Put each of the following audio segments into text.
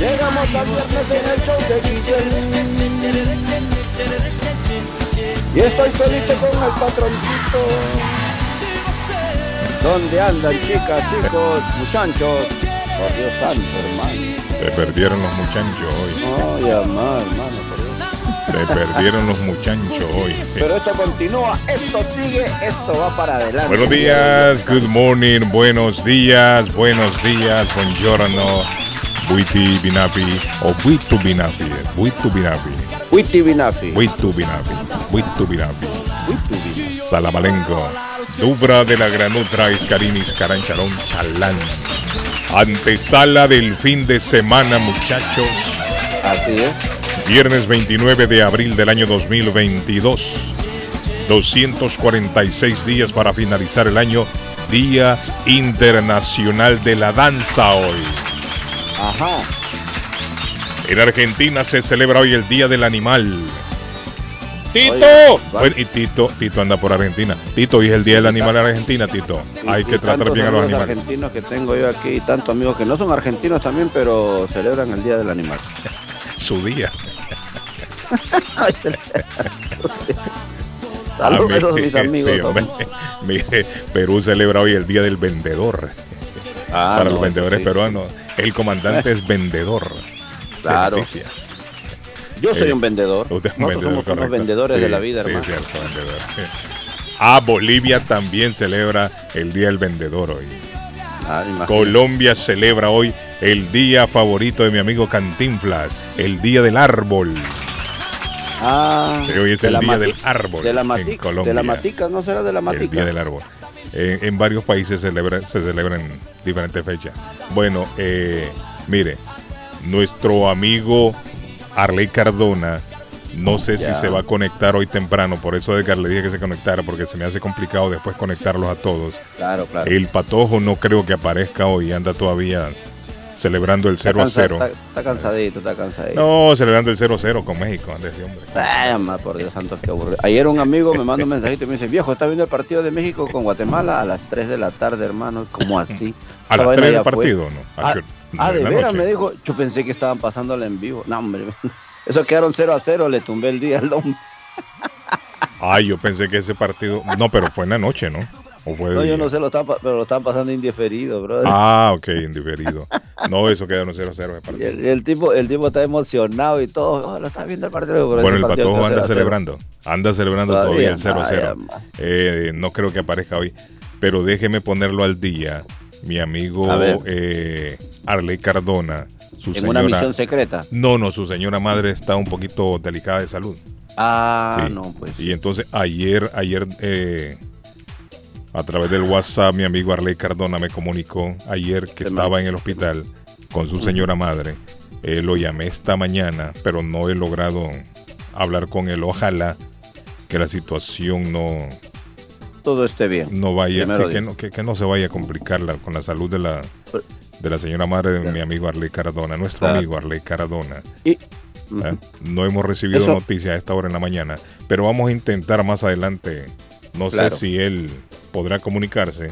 Llegamos al viernes en el show de Guillén. Y estoy feliz con el patroncito. ¿Dónde andan chicas, chicos, muchachos? Por Dios santo, hermano. Se perdieron los muchachos hoy. Ay, por Dios. Se perdieron los muchachos hoy. Pero esto continúa, esto sigue, esto va para adelante. Buenos días, good morning, buenos días, buenos días, buongiorno, buiti binapi, o buitu binapi, buitu binapi, Witty Binafi. buitu binapi, buitu binapi. Salamalenco, Dubra de la Granutra, Iscarinis, Carancharón, Chalán. Antesala del fin de semana, muchachos. Así es. Viernes 29 de abril del año 2022. 246 días para finalizar el año. Día Internacional de la Danza hoy. Ajá. En Argentina se celebra hoy el Día del Animal. ¡Tito! Oye, Bueno, y Tito, Tito anda por Argentina. Tito, hoy es el Día del Animal en Argentina, Tito. Y- Hay y que tratar bien a los animales. argentinos que tengo yo aquí, tantos amigos que no son argentinos también, pero celebran el Día del Animal. Su día. Saludos a esos mis amigos. sí, hombre. Mire, Perú celebra hoy el Día del Vendedor. Ah, para no, los vendedores sí. peruanos. El comandante es vendedor. de Claro. noticias. Yo soy Eh, un vendedor. Usted es un Nosotros vendedor, somos vendedores Sí, de la vida, hermano. cierto. Ah, Bolivia también celebra el Día del Vendedor hoy. Ah. Colombia celebra hoy el día favorito de mi amigo Cantinflas, el Día del Árbol. Ah, Que hoy es el Día del Árbol De la, en matica, Colombia. de la matica, ¿no será de la El matica? Día del Árbol. En, en varios países celebra- se celebran diferentes fechas. Bueno, eh, mire, nuestro amigo Arley Cardona, no sé Ya. si se va a conectar hoy temprano, por eso Edgar le dije que se conectara, porque se me hace complicado después conectarlos a todos. Claro, claro. El patojo no creo que aparezca hoy, anda todavía celebrando el Está 0 a cansa- 0. Está, está cansadito, está cansadito. No, celebrando el 0 a 0 con México, ese hombre. Por Dios santo, qué aburrido. Ayer un amigo me manda un mensajito y me dice, viejo, está viendo el partido de México con Guatemala a las 3 de la tarde, hermano. ¿Cómo así? A las vaina 3 del fue. partido, ¿no? Ah, Ah, en de la veras, me dijo. Yo pensé que estaban pasándola en vivo. No, hombre. Eso quedaron 0 a 0, le tumbé el día al hombre. Ay, yo pensé que ese partido. No, pero fue en la noche, ¿no? ¿O fue de No, yo no sé, lo pa- pero lo estaban pasando indiferido, bro. Ah, ok, indiferido. No, eso quedaron 0 a 0 ese Y partido. el, el tipo, el tipo está emocionado y todo. Oh, lo está viendo el partido. Bueno, el partido patojo anda 0 0. celebrando. Anda celebrando Todavía, todavía el 0 a 0. vaya, Eh, no creo que aparezca hoy. Pero déjeme ponerlo al día. Mi amigo eh, Arley Cardona. Su En señora, una misión secreta. No, no, su señora madre está un poquito delicada de salud. Ah, Sí. no, pues. Y entonces ayer, ayer, eh, a través del WhatsApp, mi amigo Arley Cardona me comunicó ayer que estaba en el hospital con su señora madre. Eh, lo llamé esta mañana, pero no he logrado hablar con él. Ojalá que la situación no, Todo esté bien. no vaya, que, no, que- que no se vaya a complicar la- con la salud de la, de la señora madre de mi amigo Arley Cardona, nuestro Claro. amigo Arley Cardona. Y, ¿eh? No hemos recibido Eso- noticias a esta hora en la mañana, pero vamos a intentar más adelante. No Claro. sé si él podrá comunicarse,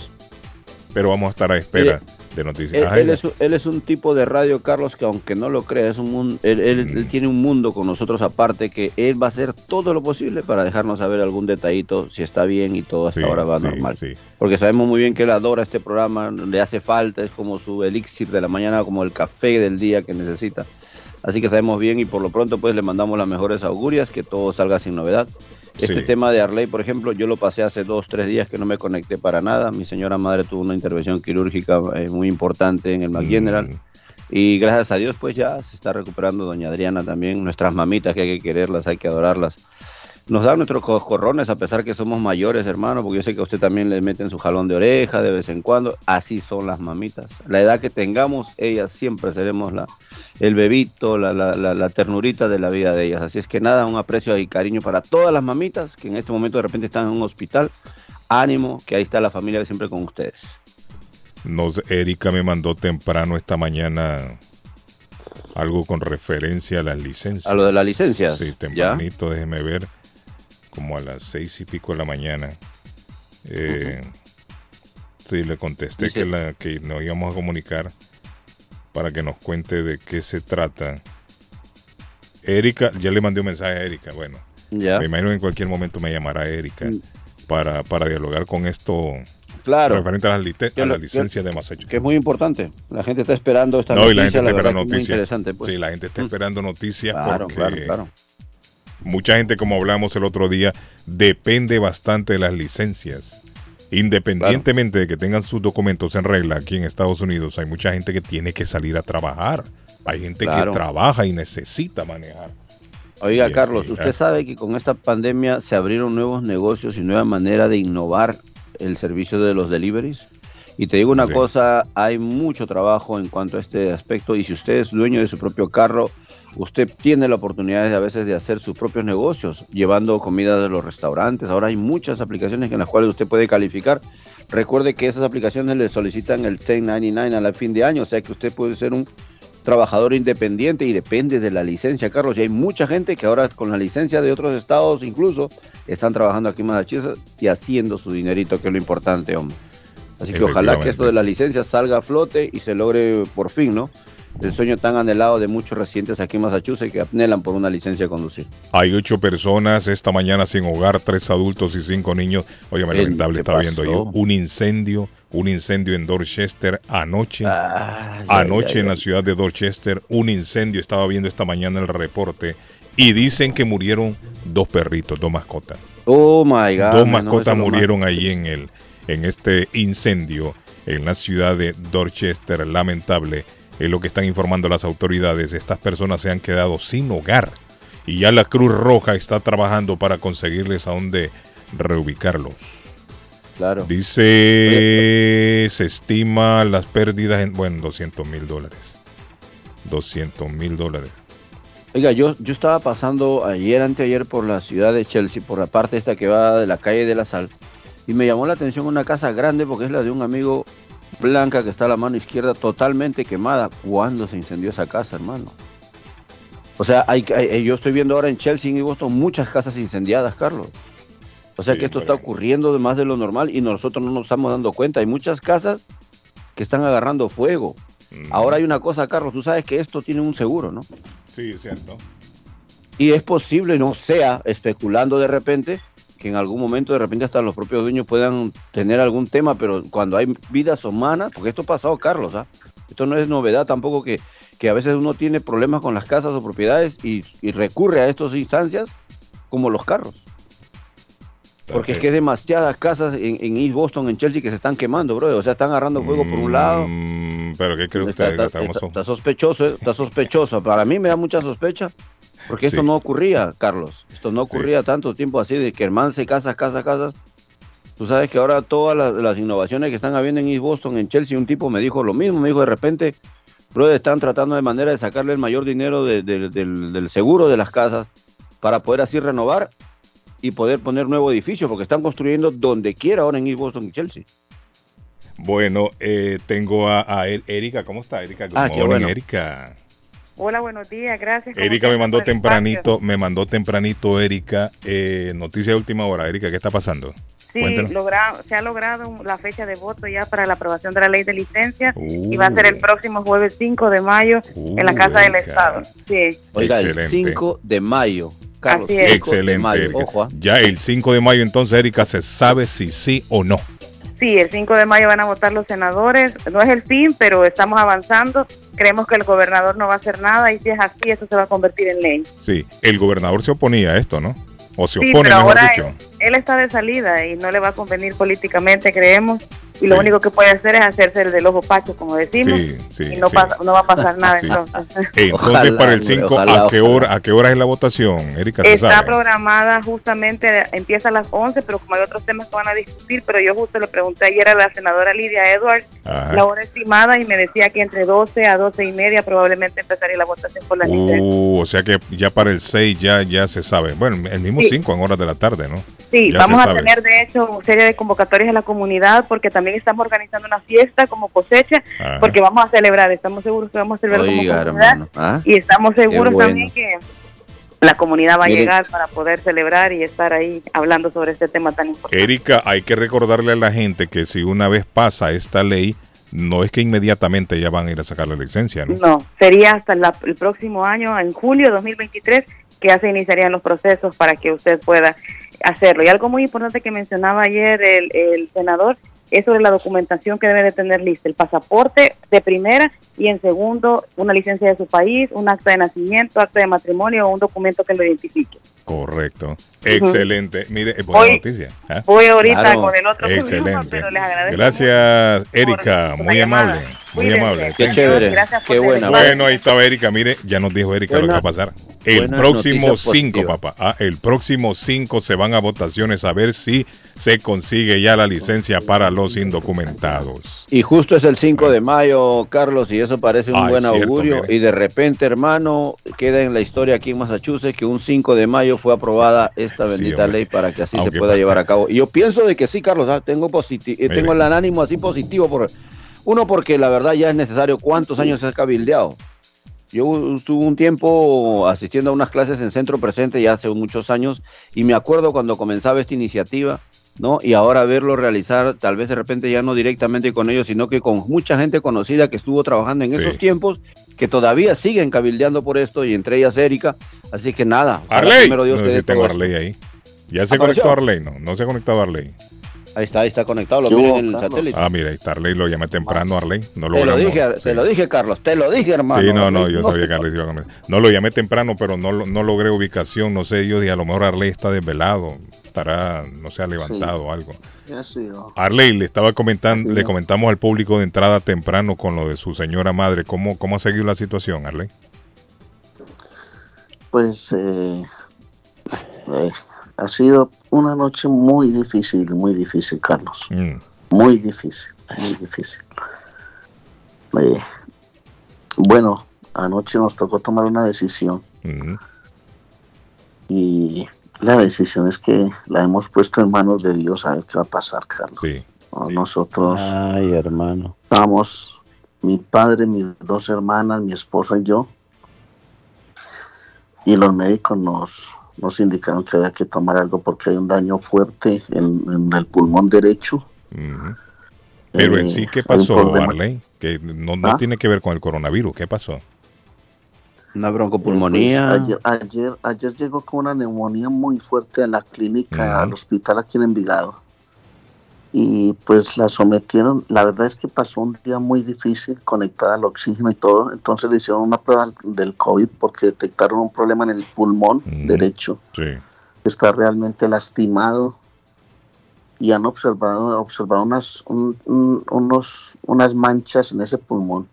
pero vamos a estar a espera de noticias. Él, Ajá, él es, un- él es un tipo de radio, Carlos, que aunque no lo crea, es un mundo, él, él- Mm. él tiene un mundo con nosotros aparte que él va a hacer todo lo posible para dejarnos saber algún detallito, si está bien y todo hasta Sí, ahora va sí, normal. sí. Porque sabemos muy bien que él adora este programa, le hace falta, es como su elixir de la mañana, como el café del día que necesita. Así que sabemos bien y por lo pronto pues le mandamos las mejores augurias, que todo salga sin novedad. Este Sí. tema de Arley, por ejemplo, yo lo pasé hace dos, tres días que no me conecté para nada. Mi señora madre tuvo una intervención quirúrgica eh, muy importante en el McGeneral. Mm, Y gracias a Dios, pues ya se está recuperando doña Adriana también. Nuestras mamitas que hay que quererlas, hay que adorarlas. Nos dan nuestros coscorrones a pesar que somos mayores, hermano, porque yo sé que a usted también le meten su jalón de oreja de vez en cuando. Así son las mamitas. La edad que tengamos, ellas siempre seremos la, el bebito, la, la, la, la ternurita de la vida de ellas. Así es que nada, un aprecio y cariño para todas las mamitas que en este momento de repente están en un hospital. Ánimo, que ahí está la familia siempre con ustedes. Nos, Erika me mandó temprano esta mañana algo con referencia a las licencias. A lo de las licencias. Sí, ¿ya? tempranito, déjeme ver, como a las seis y pico de la mañana. Eh, Sí, le contesté Dice- que, la, que nos íbamos a comunicar para que nos cuente de qué se trata. Erika, ya le mandé un mensaje a Erika, bueno, Ya. me imagino que en cualquier momento me llamará Erika Mm. para, para dialogar con esto Claro. referente a las, lite- Yo a lo- las licencias de Massachusetts. que es muy importante. La gente está esperando esta No, y noticia, la gente está esperando es noticias. Pues. Sí, la gente está Mm. esperando noticias Claro, porque claro, claro. Mucha gente, como hablamos el otro día, depende bastante de las licencias. Independientemente de que tengan sus documentos en regla aquí en Estados Unidos, hay mucha gente que tiene que salir a trabajar. Hay gente Claro. que trabaja y necesita manejar. Oiga, Carlos, usted sabe que con esta pandemia se abrieron nuevos negocios y nueva manera de innovar el servicio de los deliveries. Y te digo una Sí. cosa, hay mucho trabajo en cuanto a este aspecto y si usted es dueño de su propio carro, usted tiene la oportunidad de, a veces de hacer sus propios negocios, llevando comida de los restaurantes. Ahora hay muchas aplicaciones en las cuales usted puede calificar. Recuerde que esas aplicaciones le solicitan el 1099 a la fin de año, o sea que usted puede ser un trabajador independiente y depende de la licencia, Carlos. Y hay mucha gente que ahora con la licencia de otros estados incluso están trabajando aquí en Massachusetts y haciendo su dinerito, que es lo importante, hombre. Así que ojalá que esto de las licencias salga a flote y se logre por fin, ¿no? El sueño tan anhelado de muchos residentes aquí en Massachusetts que anhelan por una licencia de conducir. Hay ocho personas esta mañana sin hogar, tres adultos y cinco niños. Oye, ¿Qué- lamentable, estaba viendo yo un incendio, un incendio en Dorchester anoche. Anoche en la ciudad de Dorchester, un incendio, estaba viendo esta mañana el reporte, y dicen que murieron dos perritos, dos mascotas. Oh my God. dos no, mascotas más- murieron ahí en, el, en este incendio en la ciudad de Dorchester, lamentable. Es lo que están informando las autoridades. Estas personas se han quedado sin hogar y ya la Cruz Roja está trabajando para conseguirles a dónde reubicarlos. Claro. Dice, se estima las pérdidas en, bueno, 200 mil dólares. 200 mil dólares. Oiga, yo, yo estaba pasando ayer, anteayer, por la ciudad de Chelsea, por la parte esta que va de la calle de la Sal, y me llamó la atención una casa grande porque es la de un amigo blanca que está a la mano izquierda totalmente quemada. ¿Cuándo se incendió esa casa, hermano? O sea, hay, hay- yo estoy viendo ahora en Chelsea y Boston muchas casas incendiadas, Carlos. O sea Sí, que esto está ocurriendo de más de lo normal y nosotros no nos estamos dando cuenta. Hay muchas casas que están agarrando fuego. Mm. Ahora hay una cosa, Carlos, tú sabes que esto tiene un seguro, ¿no? Sí, es cierto. Y es posible, no sea, especulando de repente, que en algún momento de repente hasta los propios dueños puedan tener algún tema, pero cuando hay vidas humanas, porque esto ha pasado, Carlos, ¿ah? Esto no es novedad tampoco que, que a veces uno tiene problemas con las casas o propiedades y, y recurre a estas instancias como los carros. Porque es que hay demasiadas casas en, en East Boston, en Chelsea, que se están quemando, bro. O sea, están agarrando fuego por un lado. Mm, pero ¿qué cree Está, usted? está- Estamos- está- está sospechoso, está sospechoso. Para mí me da mucha sospecha Porque esto no ocurría, Carlos. Esto no ocurría tanto tiempo así de que hermano se casa, casa, casa. Tú sabes que ahora todas las, las innovaciones que están habiendo en East Boston, en Chelsea, un tipo me dijo lo mismo, me dijo de repente, brother, están tratando de manera de sacarle el mayor dinero de- de- del, del seguro de las casas para poder así renovar y poder poner nuevo edificio, porque están construyendo donde quiera ahora en East Boston y Chelsea. Bueno, eh, tengo a, a Er- Erika. ¿Cómo está, Erika? Good Ah, qué morning, bueno. Erika. Hola, buenos días, gracias. Erika me mandó el tempranito, espacio. me mandó tempranito, Erika, eh, noticia de última hora. Erika, ¿qué está pasando? Sí, logra- se ha logrado la fecha de voto ya para la aprobación de la ley de licencia Uh. y va a ser el próximo jueves 5 de mayo en la Casa del. Estado. Sí, Oiga, el Excelente. 5 de mayo. Carlos, Así es. 5 de mayo. Ojo, ah. Ya el 5 de mayo, entonces, Erika, se sabe si sí o no. Sí, el 5 de mayo van a votar los senadores. No es el fin, pero estamos avanzando. Creemos que el gobernador no va a hacer nada y si es así, eso se va a convertir en ley. Sí, el gobernador se oponía a esto, ¿no? O se Sí, opone, pero mejor ahora dicho. Él está de salida y no le va a convenir políticamente, creemos. Y lo Sí. único que puede hacer es hacerse el del ojo pacho, como decimos. Sí, sí, y no, sí. pasa, no va a pasar nada Sí. entonces. Entonces, Ojalá, para el hombre, 5, ojalá, ¿a qué hora a qué hora es la votación, Erika? ¿se Está sabe? programada justamente, empieza a las 11, pero como hay otros temas que van a discutir, pero yo justo le pregunté ayer a la senadora Lidia Edwards Ajá. la hora estimada y me decía que entre 12 a 12 y media probablemente empezaría la votación por la. Uh, o sea que ya para el 6 ya, ya se sabe. Bueno, el mismo Sí. 5 en horas de la tarde, ¿no? Sí, ya vamos a sabe. tener de hecho una serie de convocatorias a la comunidad porque también estamos organizando una fiesta como cosecha Ajá. porque vamos a celebrar, estamos seguros que vamos a celebrar como comunidad. ¿ah? y estamos seguros bueno. también que la comunidad va a llegar para poder celebrar y estar ahí hablando sobre este tema tan importante. Erika, hay que recordarle a la gente que si una vez pasa esta ley, no es que inmediatamente ya van a ir a sacar la licencia, ¿no? No, sería hasta la- el próximo año, en julio de 2023, que ya se iniciarían los procesos para que usted pueda hacerlo. Y algo muy importante que mencionaba ayer el, el senador es sobre la documentación que debe de tener lista, el pasaporte de primera y en segundo una licencia de su país, un acta de nacimiento, acta de matrimonio o un documento que lo identifique. Correcto. Excelente. Mire, es buena Hoy- noticia. ¿ah? Voy ahorita Claro. con el otro Excelente. pero les agradezco Gracias, Erika. Muy llamada. Muy Cuídense. amable. Qué Thank you. chévere. Gracias por Qué buena. Bueno, ahí estaba Erika. Mire, ya nos dijo Erika lo que va a pasar. El próximo noticias 5, positivas. papá. Ah, el próximo 5 se van a votaciones a ver si se consigue ya la licencia para los indocumentados. Y justo es el 5 de mayo, Carlos, y eso parece un Ah, buen cierto, augurio. mire. Y de repente, hermano, queda en la historia aquí en Massachusetts que un 5 de mayo fue aprobada esta bendita ley para que así Aunque se pueda llevar a cabo. Y yo pienso de que sí, Carlos, ah, tengo, eh, tengo el ánimo así positivo. Por, uno, porque la verdad ya es necesario. ¿Cuántos años se ha cabildeado? Yo estuve un tiempo asistiendo a unas clases en Centro Presente ya hace muchos años y me acuerdo cuando comenzaba esta iniciativa, ¿no? Y ahora verlo realizar, tal vez de repente ya no directamente con ellos, sino que con mucha gente conocida que estuvo trabajando en Sí. esos tiempos, que todavía siguen cabildeando por esto y entre ellas Erika. Así que nada, Arley. primero Dios no te si tengo. Arley ahí. Ya se ¿Apareció? conectó Arley, no. No se ha conectado Arley. Ahí está, ahí está conectado, lo ¿Qué miren en el Carlos? satélite. Ah, mira, ahí está Arley. Lo llamé temprano, Arley. No te lo dije, Sí. te lo dije, Carlos, te lo dije, hermano. Sí, no, no, yo sabía que Arley se iba a comer. No lo llamé temprano, pero no, lo- no logré ubicación. No sé, yo dije, a lo mejor Arley está desvelado. Estará, no sé, ha levantado o algo. Sí. Arley, le estaba comentando, Sí. le comentamos al público de entrada temprano con lo de su señora madre. ¿Cómo, cómo ha seguido la situación, Arley? Pues eh, eh, ha sido una noche muy difícil, muy difícil, Carlos. Mm, Muy difícil, muy difícil. Eh, bueno, anoche nos tocó tomar una decisión ujú. y la decisión es que la hemos puesto en manos de Dios a ver qué va a pasar, Carlos. Sí, No, Nosotros Ay, hermano. estábamos, mi padre, mis dos hermanas, mi esposa y yo, y los médicos nos, nos indicaron que había que tomar algo porque hay un daño fuerte en, en el pulmón derecho. Pero en Eh, sí, ¿qué hay un pasó. Arley? Que no, no ¿Ah? tiene que ver con el coronavirus. ¿Qué pasó? Una Eh, broncopulmonía. pues, ayer, ayer, ayer llegó con una neumonía muy fuerte a la clínica, al hospital aquí en Envigado. Y pues la sometieron, la verdad es que pasó un día muy difícil, conectada al oxígeno y todo. Entonces le hicieron una prueba del COVID porque detectaron un problema en el pulmón Ujú. derecho. Sí. Está realmente lastimado y han observado, observado unas, un- un- unos, unas manchas en ese pulmón.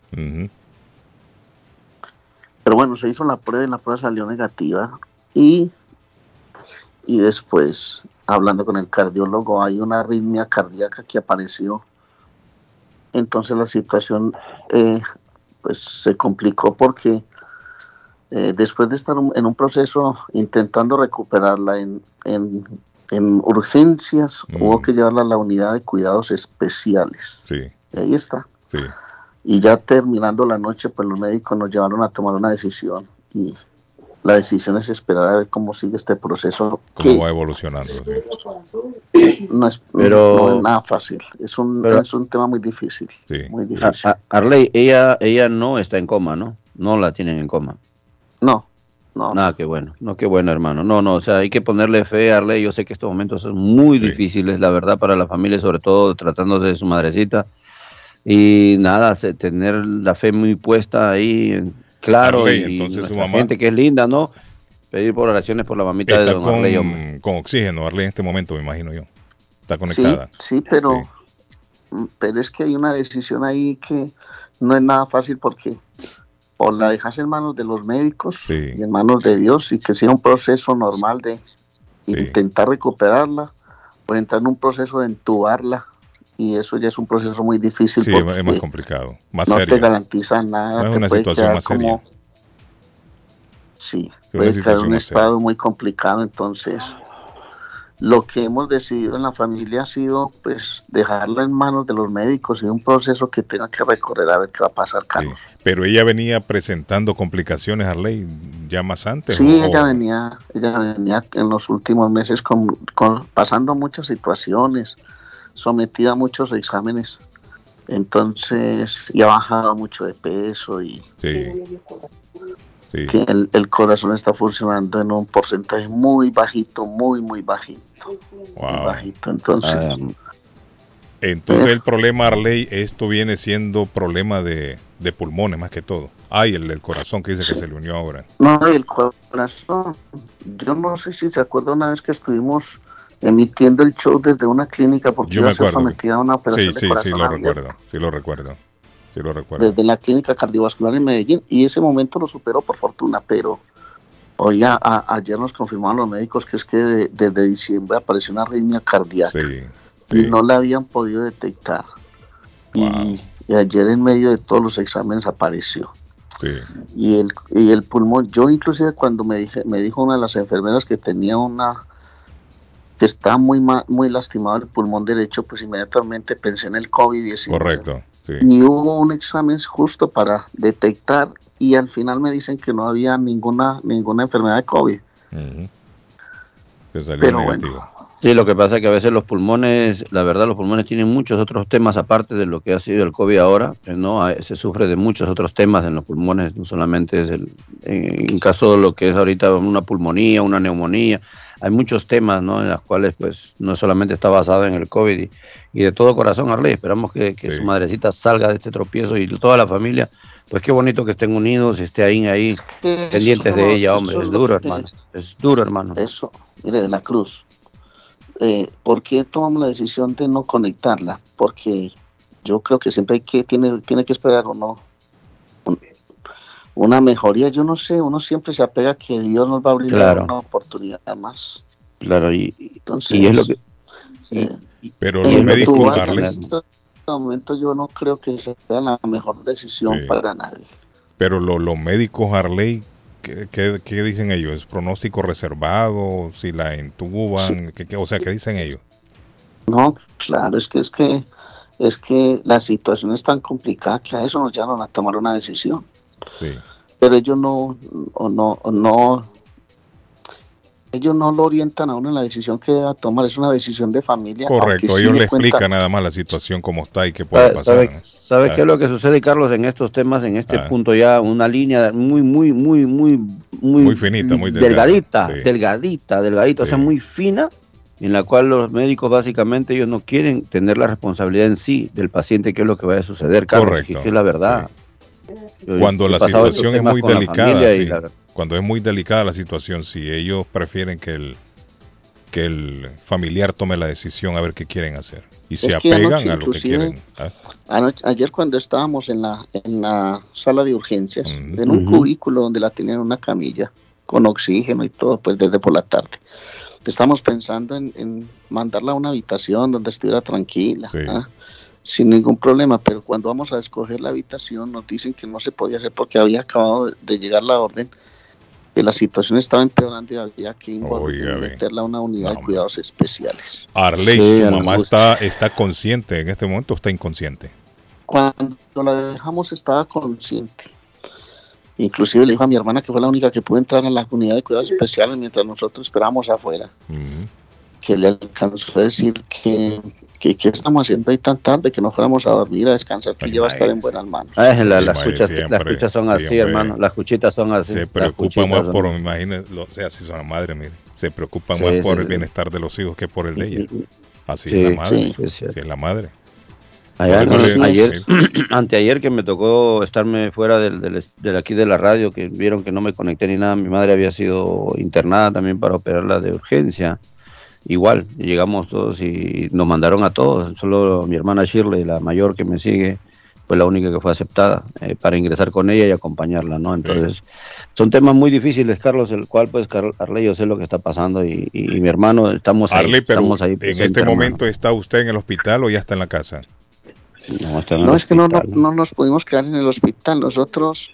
Pero bueno, se hizo la prueba y la prueba salió negativa. Y, y después, hablando con el cardiólogo, hay una arritmia cardíaca que apareció. Entonces la situación eh, pues se complicó porque eh, después de estar en un proceso intentando recuperarla en, en- en urgencias, hubo que llevarla a la unidad de cuidados especiales. Sí, Y ahí está. sí. Y ya terminando la noche, pues los médicos nos llevaron a tomar una decisión y la decisión es esperar a ver cómo sigue este proceso ¿Cómo que va evolucionando? sí. no es, Pero- no es nada fácil, es un, Pero- es un tema muy difícil, Sí. muy A- difícil. a- Arley, ella, ella no está en coma, ¿no? No la tienen en coma. No, no, Nada, qué bueno. No, qué bueno, hermano. No, no, o sea, hay que ponerle fe a Arley. Yo sé que estos momentos son muy Sí. difíciles, la verdad, para la familia, sobre todo tratándose de su madrecita. Y nada, tener la fe muy puesta ahí, en- claro, Arley, y entonces su nuestra mamá- gente que es linda, ¿no? Pedir por oraciones por la mamita de Está don Arley, hombre. con, con oxígeno, Arley, en este momento, me imagino yo. Está conectada. sí, pero, Sí. mm, pero es que hay una decisión ahí que no es nada fácil porque o la dejas en manos de los médicos Sí. y en manos de Dios y que sea un proceso normal de Sí. intentar recuperarla o entrar en un proceso de entubarla y eso ya es un proceso muy difícil Sí, porque es más complicado, más no te garantiza nada, No es una situación más seria. como sí, puede quedar un seria. estado muy complicado, entonces lo que hemos decidido en la familia ha sido pues dejarla en manos de los médicos y un proceso que tenga que recorrer a ver qué va a pasar, Sí. Carlos. Pero ella venía presentando complicaciones, Arley, ya más antes. Sí, ella venía, ella venía en los últimos meses con, con- pasando muchas situaciones, sometida a muchos exámenes, entonces y ha bajado mucho de peso y Sí. Sí. que el, el corazón está funcionando en un porcentaje muy bajito, muy muy bajito, muy bajito. Entonces, Ah, Entonces Eh. el problema, Arley, esto viene siendo problema de, de pulmones más que todo. Ay, el del corazón que dice que se le unió ahora. no el corazón. Yo no sé si se acuerda una vez que estuvimos emitiendo el show desde una clínica porque Yo iba a ser sometida a una Sí, operación sí, de sí, corazón lo abierto. recuerdo. Sí, lo recuerdo. Sí, lo recuerdo. desde la clínica cardiovascular en Medellín y ese momento lo superó por fortuna, pero hoy a- a- ayer nos confirmaron los médicos que es que de- desde diciembre apareció una arritmia cardíaca Sí. y sí. no la habían podido detectar. Wow. Y, y ayer en medio de todos los exámenes apareció. Sí. Y el, y el pulmón, yo inclusive cuando me, dije, me dijo una de las enfermeras que tenía una, que está muy, muy lastimado el pulmón derecho, pues inmediatamente pensé en el COVID-19. Correcto. Sí. Y hubo un examen justo para detectar y al final me dicen que no había ninguna, ninguna enfermedad de COVID. Que salió Pero negativo. Sí, lo que pasa es que a veces los pulmones, la verdad, los pulmones tienen muchos otros temas aparte de lo que ha sido el COVID ahora, eh, ¿no? Ah, Se sufre de muchos otros temas en los pulmones, no solamente es el, en, en caso de lo que es ahorita una pulmonía, una neumonía, hay muchos temas, ¿no? En los cuales, pues, no solamente está basado en el COVID y, y de todo corazón, Arley, esperamos que, que Sí. su madrecita salga de este tropiezo y toda la familia, pues qué bonito que estén unidos y esté ahí, ahí, Es que pendientes eso- de ella, hombre, es duro, hermano, es duro, hermano. Eso, mire, de la cruz. Eh, ¿Por qué tomamos la decisión de no conectarla? Porque yo creo que siempre hay que, tiene, tiene que esperar o no una mejoría. Yo no sé, uno siempre se apega a que Dios nos va a brindar Claro. una oportunidad más. Claro, y, Entonces, y es lo que... eh, Pero Eh, los médicos, Portugal, Arley, En este momento yo no creo que sea la mejor decisión Sí. para nadie. pero lo- los médicos, Arley, ¿qué, qué, qué dicen ellos? ¿Es pronóstico reservado? ¿Si la entuban? Sí. ¿Qué- qué- o sea, ¿qué dicen ellos? No, claro, es que es que es que la situación es tan complicada que a eso nos llaman a tomar una decisión. Sí. Pero ellos no, o no, o no, ellos no lo orientan a uno en la decisión que deba tomar. Es una decisión de familia. Correcto, sí ellos le cuenta- explican nada más la situación como está y qué puede ¿Sabe, pasar. sabe- ¿no? sabe qué es lo que sucede, Carlos, en estos temas, en este Ah. punto ya, una línea muy, muy, muy, muy, muy, Muy finita, muy delgadita, sí. delgadita, delgadita, o sea, Sí. muy fina, en la cual los médicos básicamente ellos no quieren tener la responsabilidad en sí del paciente, qué es lo que vaya a suceder, Carlos, Correcto, que, que es la verdad. Cuando la situación es muy delicada, familia y sí. la- cuando es muy delicada la situación, si ellos prefieren que el que el familiar tome la decisión a ver qué quieren hacer. Y se Es apegan anoche a lo que quieren. ¿ah? Anoche- ayer cuando estábamos en la, en la sala de urgencias, en un cubículo donde la tenían en una camilla, con oxígeno y todo, pues desde por la tarde. Estamos pensando en, en mandarla a una habitación donde estuviera tranquila, Sí. ¿ah? Sin ningún problema, pero cuando vamos a escoger la habitación nos dicen que no se podía hacer porque había acabado de, llegar la orden, que la situación estaba empeorando y había que meterla a una unidad No, de cuidados especiales. Arley, Sí, su mamá está, está consciente en este momento o está inconsciente. Cuando la dejamos estaba consciente. Inclusive le dijo a mi hermana que fue la única que pudo entrar a la unidad de cuidados especiales mientras nosotros esperábamos afuera. Que le alcanzó a decir que, que, que estamos haciendo ahí tan tarde que nos fuéramos a dormir, a descansar, que Ay, ella va a estar en buenas manos. La- Sí, las, cuchas, siempre, las cuchas son así, siempre. hermano. Las cuchitas son así. Se preocupa más por, me imagino, o sea, si son la madre, mire, se preocupan Sí, más sí, por el bienestar de los hijos que por el de ella. Así Sí, es la madre. sí, es la madre. Allá, no, ayer, anteayer que me tocó estarme fuera del, del- del aquí de la radio, que vieron que no me conecté ni nada, mi madre había sido internada también para operarla de urgencia. Igual, llegamos todos y nos mandaron a todos, solo mi hermana Shirley, la mayor que me sigue, fue la única que fue aceptada eh, para ingresar con ella y acompañarla, ¿no? Entonces, son temas muy difíciles, Carlos, el cual pues Car- Arley, yo sé lo que está pasando y, y- y mi hermano, estamos ahí. Arley, pero estamos ahí en este hermano. momento está usted en el hospital o ya está en la casa. No, está en el No, es que no, no, hospital. no nos pudimos quedar en el hospital. Nosotros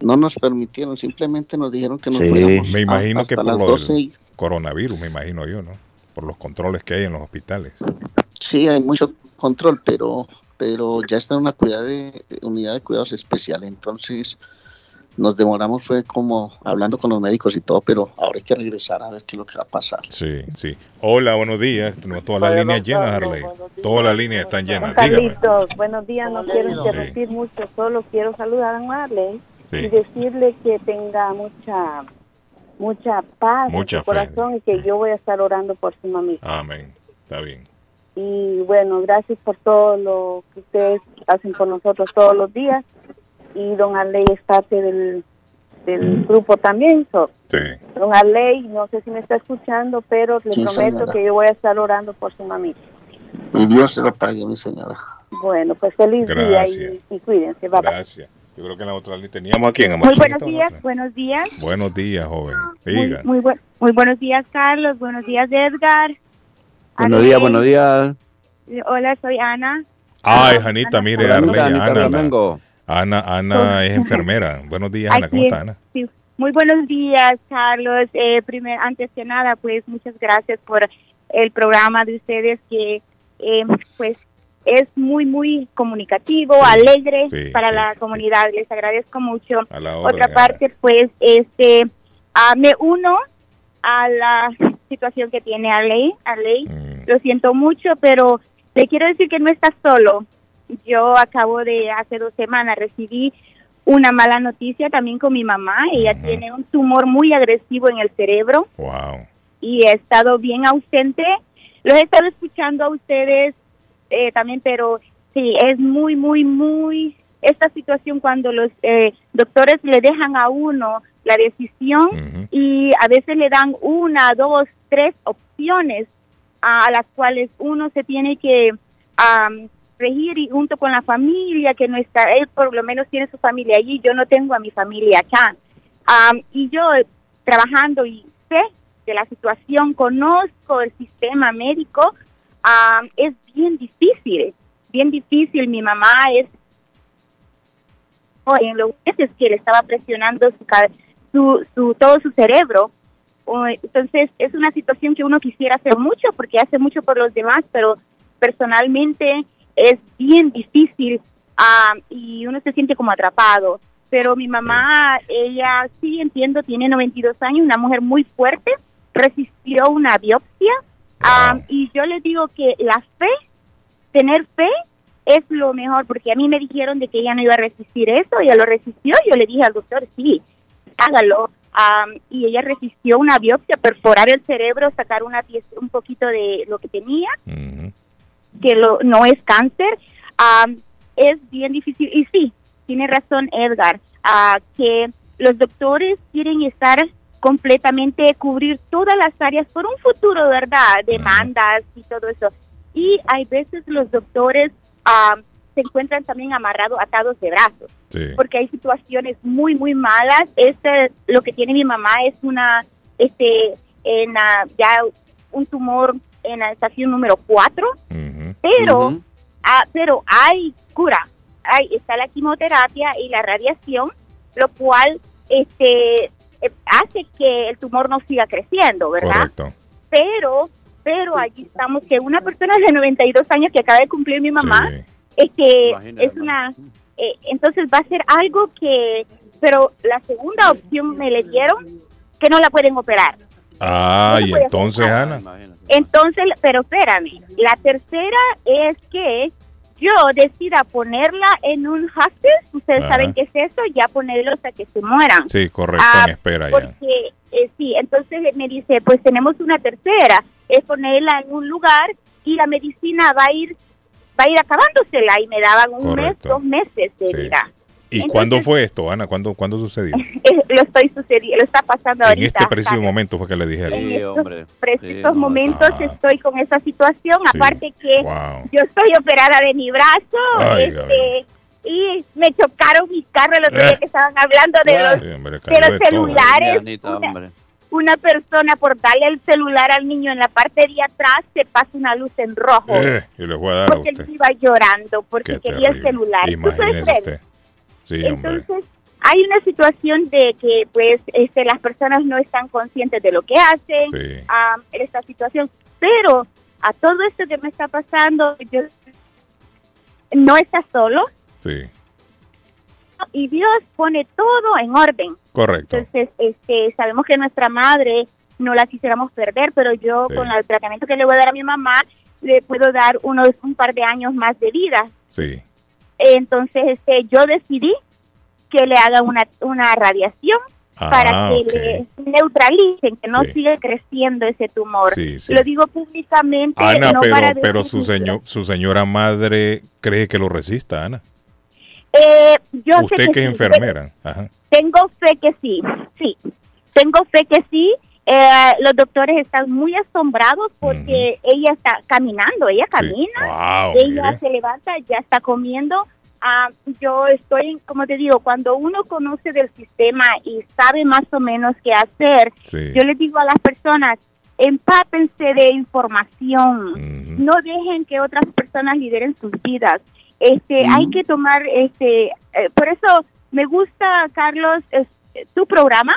no nos permitieron, simplemente nos dijeron que nos Sí. fuéramos Me a- imagino hasta que por las lo 12 del coronavirus, me imagino yo, ¿no? Por los controles que hay en los hospitales. Sí, hay mucho control, pero, pero ya está en una cuidad de, unidad de cuidados especiales. Entonces nos demoramos, fue como hablando con los médicos y todo, pero ahora hay que regresar a ver qué es lo que va a pasar. Sí, sí. Hola, buenos días. Tenemos todas las líneas llenas, Arley. Todas las líneas están llenas. Carlitos, buenos días, no quiero interrumpir mucho, solo quiero saludar a Marley y Sí. decirle que tenga mucha mucha paz Mucha en su corazón y que yo voy a estar orando por su mamita. Amén. Está bien. Y bueno, gracias por todo lo que ustedes hacen por nosotros todos los días. Y don Arley es parte del, del grupo también. So, Sí. don Arley, no sé si me está escuchando, pero le Sí, prometo señora. que yo voy a estar orando por su mamita. Y Dios se lo pague, mi señora. Bueno, pues feliz día Gracias. y, y cuídense. Bye, bye. Gracias. Yo creo que en la otra línea teníamos aquí en Muy buenos días, buenos días. Buenos días, joven. Muy, Diga. muy, buen- muy buenos días, Carlos. Buenos días, Edgar. Buenos días, buenos días. Hola, soy Ana. Ay, Janita, mire, Hola, Arley, Ana, la-. Ana, Ana es enfermera. Buenos días, Ana. ¿Cómo está, Ana? sí. Muy buenos días, Carlos. Eh, primer, antes que nada, pues muchas gracias por el programa de ustedes que, eh, pues, es muy, muy comunicativo, alegre sí, para sí, la comunidad. Les agradezco mucho. A la Otra parte, pues, este, ah, me uno a la situación que tiene Arley. Arley, Mm, lo siento mucho, pero le quiero decir que no estás solo. Yo acabo de, hace dos semanas, recibí una mala noticia también con mi mamá. Ella tiene un tumor muy agresivo en el cerebro Wow. y he estado bien ausente. Los he estado escuchando a ustedes eh, también, pero sí, es muy, muy, muy esta situación cuando los eh, doctores le dejan a uno la decisión y a veces le dan una, dos, tres opciones a, a las cuales uno se tiene que am, regir y junto con la familia que no está, él por lo menos tiene su familia allí, yo no tengo a mi familia acá. Am, y yo trabajando y sé de la situación, conozco el sistema médico, am, es bien difícil, bien difícil. Mi mamá es o en los meses que le estaba presionando su, todo su cerebro. Entonces es una situación que uno quisiera hacer mucho porque hace mucho por los demás, pero personalmente es bien difícil ah, y uno se siente como atrapado. Pero mi mamá, ella sí entiendo, tiene 92 años, una mujer muy fuerte, resistió una biopsia Wow. y yo le digo que la fe, tener fe es lo mejor, porque a mí me dijeron de que ella no iba a resistir eso, ella lo resistió, yo le dije al doctor, sí, hágalo, Am, y ella resistió una biopsia, perforar el cerebro, sacar una pieza, un poquito de lo que tenía, que lo, no es cáncer, Am, es bien difícil, y sí, tiene razón Edgar, ah, que los doctores quieren estar completamente cubrir todas las áreas por un futuro, ¿verdad? Demandas y todo eso. Y hay veces los doctores ah, se encuentran también amarrados, atados de brazos, Sí. porque hay situaciones muy, muy malas. Este, lo que tiene mi mamá es una, este, en la- ya un tumor en la estación número 4, pero, ah, pero hay cura. Hay, está la quimioterapia y la radiación, lo cual este, eh, hace que el tumor no siga creciendo, ¿verdad? Correcto. Pero, pero allí estamos que una persona de 92 años que acaba de cumplir mi mamá, este, Imagínate, es una, eh, entonces va a ser algo que, pero la segunda opción me le dieron que no la pueden operar. Ah, No y entonces. Ana. Entonces, pero espérame, la tercera es que yo decida ponerla en un hospice, ustedes Ajá. saben qué es eso, ya ponerlo hasta que se mueran. Sí, correcto, Ah, en espera ya. Porque, eh, sí, entonces me dice, pues tenemos una tercera, es ponerla en un lugar y la medicina va a ir va a ir acabándosela y me daban un mes, dos meses de vida. ¿Y entonces- cuándo fue esto, Ana? ¿Cuándo, ¿cuándo sucedió? Lo estoy sucediendo, lo está pasando en ahorita. este preciso momento fue que le dijeron. En Sí, estos hombre. precisos Sí, momentos ah. estoy con esa situación, aparte que Wow. yo estoy operada de mi brazo, Ay, este, y me chocaron mis carros el otro día Eh. que estaban hablando de Ah. los Sí, hombre, de cayó los de todo. celulares. Anita, una- persona por darle el celular al niño en la parte de atrás se pasa una luz en rojo Eh, y le voy a dar a porque él usted. iba llorando porque Qué quería el celular. ¿Tú puedes Imagínese? Hombre. Entonces, hay una situación de que pues este las personas no están conscientes de lo que hacen, Sí. en esta situación, pero a todo esto que me está pasando, yo no está solo Sí, y Dios pone todo en orden. correcto. Entonces, este, sabemos que nuestra madre no la quisiéramos perder, pero yo Sí. con el tratamiento que le voy a dar a mi mamá, le puedo dar unos un par de años más de vida. Sí, Entonces, este, yo decidí que le haga una, una radiación para Ah, que ok. le neutralicen, que no Sí. siga creciendo ese tumor. Sí, sí. Lo digo públicamente. Ana, no pero, para pero su, señor, su señora madre cree que lo resista, Ana. Eh, yo sé Usted que es enfermera. Ajá. Tengo fe que sí, sí. Tengo fe que sí. Eh, los doctores están muy asombrados porque ella está caminando, ella camina, Wow, ella mire. se levanta, ya está comiendo. Ah, yo estoy, como te digo, cuando uno conoce del sistema y sabe más o menos qué hacer, Sí. yo les digo a las personas, empápense de información, no dejen que otras personas lideren sus vidas. Este, hay que tomar, este, eh, por eso me gusta, Carlos, es- tu programa,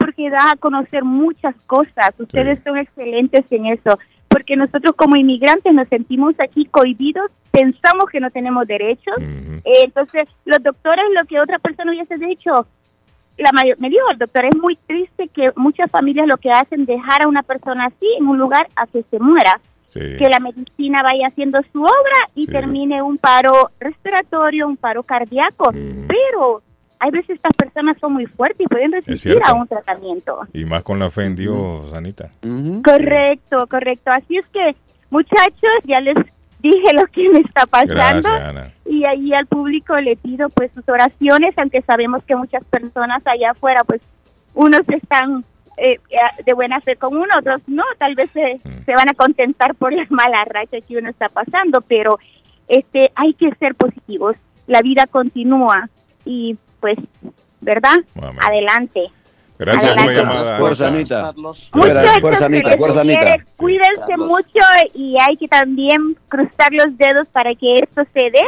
porque da a conocer muchas cosas. Ustedes son excelentes en eso, porque nosotros como inmigrantes nos sentimos aquí cohibidos, pensamos que no tenemos derechos. Eh, entonces, los doctores, lo que otra persona hubiese dicho, la mayor, me dijo el doctor, es muy triste que muchas familias lo que hacen dejar a una persona así en un lugar a que se muera. Sí. Que la medicina vaya haciendo su obra y termine un paro respiratorio, un paro cardíaco. Pero hay veces estas personas son muy fuertes y pueden resistir a un tratamiento. Y más con la fe en Dios, Anita. Correcto, correcto. Así es que, muchachos, ya les dije lo que me está pasando. Gracias, Ana. Y ahí al público le pido pues sus oraciones, aunque sabemos que muchas personas allá afuera, pues unos están eh, eh, de buena fe con uno, otros no, tal vez se, se van a contentar por la mala racha que uno está pasando, pero este hay que ser positivos. La vida continúa y pues, ¿verdad? Adelante. Gracias por la Adelante. llamada. Fuerza, Anita. Muchachos, Fuerza, Anita. Fuerza. Cuídense Carlos. mucho y hay que también cruzar los dedos para que esto se dé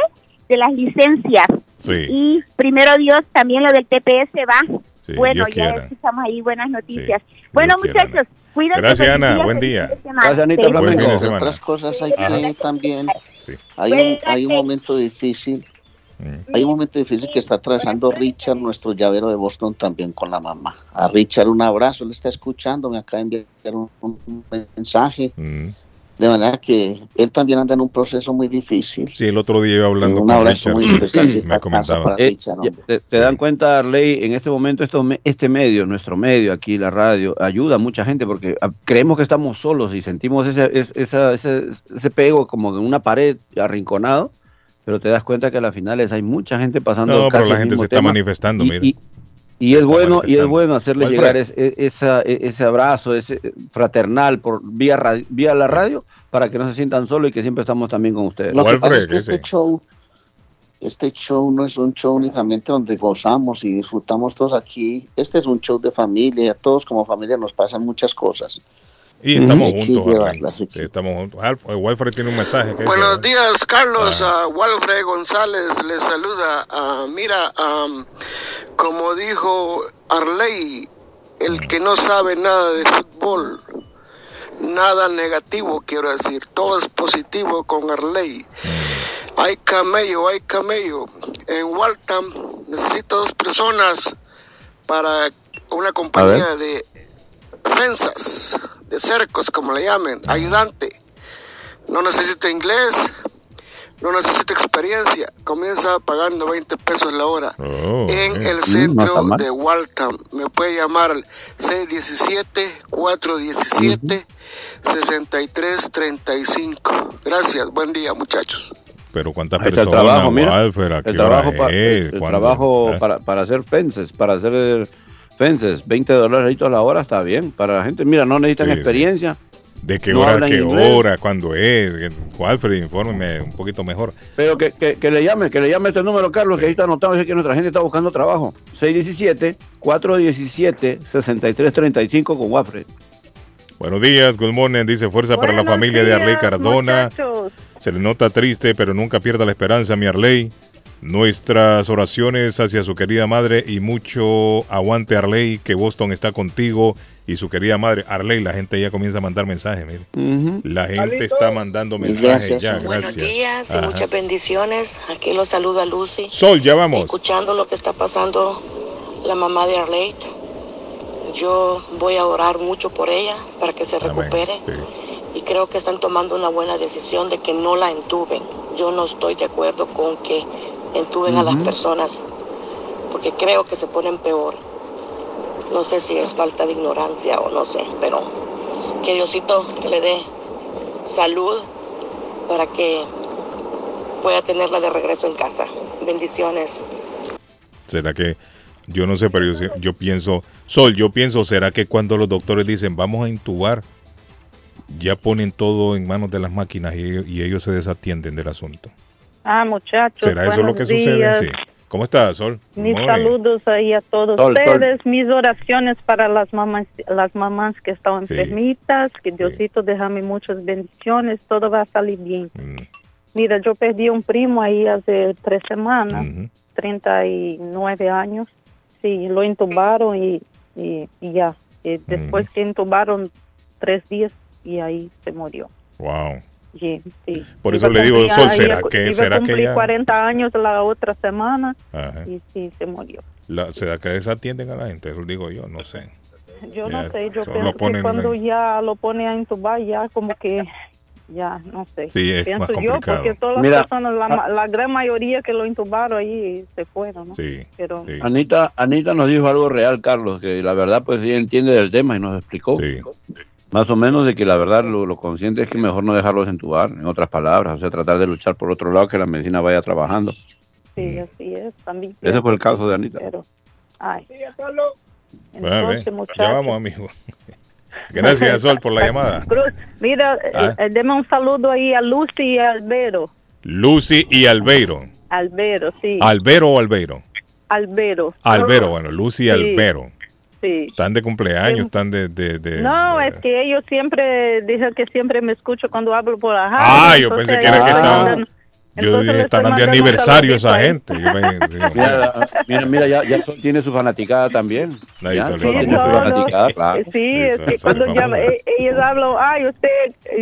de las licencias. Sí. Y primero Dios, también lo del TPS va. Sí, bueno, Dios ya quiera. escuchamos ahí buenas noticias. bueno, muchachos, cuídense. Gracias, Ana. Buen día. Gracias, Anita Sí. Buen fin de Entre semana. otras cosas hay que también hay un, hay un momento difícil. Hay un momento difícil que está atravesando Richard nuestro llavero de Boston también con la mamá a Richard un abrazo él está escuchando me acaba de enviar un, un mensaje Mm. de manera que él también anda en un proceso muy difícil Sí, el otro día iba hablando un con abrazo Richard. muy especial de Me comentaba. para Eh, Richard te, te dan cuenta, Arley, en este momento esto, este medio, nuestro medio aquí, la radio, ayuda a mucha gente porque ah, creemos que estamos solos y sentimos ese, es- esa- ese, ese pego como en una pared arrinconado, pero te das cuenta que a las finales hay mucha gente pasando No, pero casi la el gente se está tema. manifestando, y, mire. y- Y es bueno, y es bueno hacerle llegar es- es- esa- e- ese abrazo, ese fraternal por vía vía la radio para que no se sientan solos y que siempre estamos también con ustedes. Lo que pasa es que ese. este show, este show no es un show únicamente donde gozamos y disfrutamos todos aquí. Este es un show de familia. A todos como familia nos pasan muchas cosas. Y estamos juntos. Sí, estamos juntos. Alf- eh, Walfred tiene un mensaje. que Buenos días, Carlos. Ah. Ah, Walfred González les saluda. Ah, mira, como dijo Arley, el que no sabe nada de fútbol, nada negativo, quiero decir, todo es positivo con Arley. Hay camello, hay camello. En Waltham necesito dos personas para una compañía de fensas, de cercos, como le llamen, ayudante. No necesita inglés, no necesita experiencia. Comienza pagando 20 pesos la hora Oh, en el no centro de Waltham. Me puede llamar al 617-417-6335. Gracias, buen día muchachos. Pero cuántas Ahí está el personas, trabajo, mira. Walfred, ¿a qué El trabajo, pa- es? el, trabajo ¿Eh? para, para hacer fences, para hacer fences, 20 dólares a la hora está bien. Para la gente, mira, no necesitan Sí, sí. experiencia, ¿De qué no hora, qué inglés. hora, cuándo es? Walfred, infórmeme un poquito mejor. pero que, que, que le llame, que le llame este número, Carlos, que ahí está anotado, dice que nuestra gente está buscando trabajo. 617-417-6335 con Wafre. Buenos días, good morning, dice Fuerza para la familia de Arley Cardona. muchachos. Se le nota triste, pero nunca pierda la esperanza, mi Arley. Nuestras oraciones hacia su querida madre y mucho aguante, Arley, que Boston está contigo y su querida madre. Arley, la gente ya comienza a mandar mensajes, mire. La gente está mandando mensajes Gracias. ya, Buenos gracias. días y Ajá. muchas bendiciones. Aquí los saluda Lucy. Sol, ya vamos. Escuchando lo que está pasando la mamá de Arley. Yo voy a orar mucho por ella para que se recupere. Sí. Y creo que están tomando una buena decisión de que no la entuben. Yo no estoy de acuerdo con que entuben a las personas porque creo que se ponen peor. No sé si es falta de ignorancia o no sé, pero que Diosito le dé salud para que pueda tenerla de regreso en casa. Bendiciones. ¿Será que yo no sé, pero yo, yo pienso, Sol, yo pienso, ¿será que cuando los doctores dicen vamos a intubar, ya ponen todo en manos de las máquinas y, y ellos se desatienden del asunto? Ah, muchachos. ¿Será eso lo buenos que sucede? días. Sí. ¿Cómo estás, Sol? Mis saludos ahí a todos Sol, Sol. ustedes, mis oraciones para las mamás, las mamás que están Sí. enfermitas, que Diosito déjame muchas bendiciones, todo va a salir bien. Mm, Mira, yo perdí un primo ahí hace tres semanas, ujú. 39 años, sí, lo intubaron y, y, y ya, Y después que intubaron tres días y ahí se murió. Wow. Sí, sí. Por Iba eso le digo, cumplir- Sol, ¿será iba- que- iba será que ya- 40 años la otra semana Ajá. y sí, se murió. La- ¿Será que desatienden a la gente? Eso digo yo, no sé. Yo Ya, no sé, yo pienso que cuando en- ya lo pone a intubar, ya como que, ya, no sé. Sí, es pienso más yo, complicado. porque todas las Mira, personas, la, la gran mayoría que lo intubaron ahí se fueron, ¿no? Sí, Pero, sí. Anita, Anita nos dijo algo real, Carlos, que la verdad pues ella entiende del tema y nos explicó. Sí. Más o menos de que la verdad lo, lo consciente es que mejor no dejarlos entubar, en otras palabras, o sea, tratar de luchar por otro lado que la medicina vaya trabajando. sí, así es, también. Ese fue el caso de Anita. Pero, ay. Bueno, Entonces, ya muchachos. vamos, amigo. Gracias, Sol, por la llamada. Cruz, mira, Ah. eh, deme un saludo ahí a Lucy y a Albero. Lucy y Albeiro. Albero, sí. ¿Albero o Albeiro? Albero. Albero, bueno, Lucy y Sí. Albero. Sí. Están de cumpleaños, están de... de, de- No, de- es que ellos siempre dicen que siempre me escucho cuando hablo por la radio. Ah, yo pensé que era que estaban... Yo entonces dije, le están estoy de aniversario esa gente. Mira, mira, mira, ya, ya Sol tiene su fanaticada también. Nadie Ya, Sol tiene su fanaticada, claro. Sí, es que cuando llama, eh, ellos hablan, ay, usted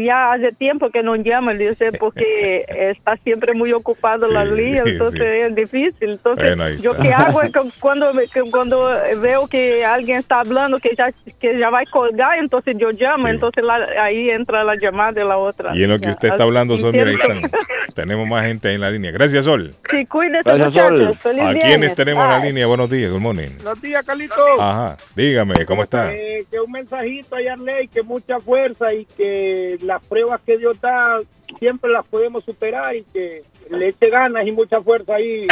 ya hace tiempo que no llama, dice, porque está siempre muy ocupado la Sí, línea, sí, entonces sí. es difícil. Entonces, Bueno, ahí yo qué hago es que cuando, me- que cuando veo que alguien está hablando, que ya, que ya va a colgar, entonces yo llamo, Sí. entonces la- ahí entra la llamada de la otra. Y en lo que Ya, usted está hablando, Sol, mira, ahí están. Tenemos más gente ahí en la línea. Gracias, Sol. Sí, cuídese, Gracias, Sol. muchachos. Feliz ¿A quiénes tenemos en la línea? Buenos días, good morning. Buenos días, Carlitos. Ajá, dígame, ¿cómo está? Eh, que un mensajito a Yarley, que mucha fuerza y que las pruebas que Dios da siempre las podemos superar y que le eche ganas y mucha fuerza ahí.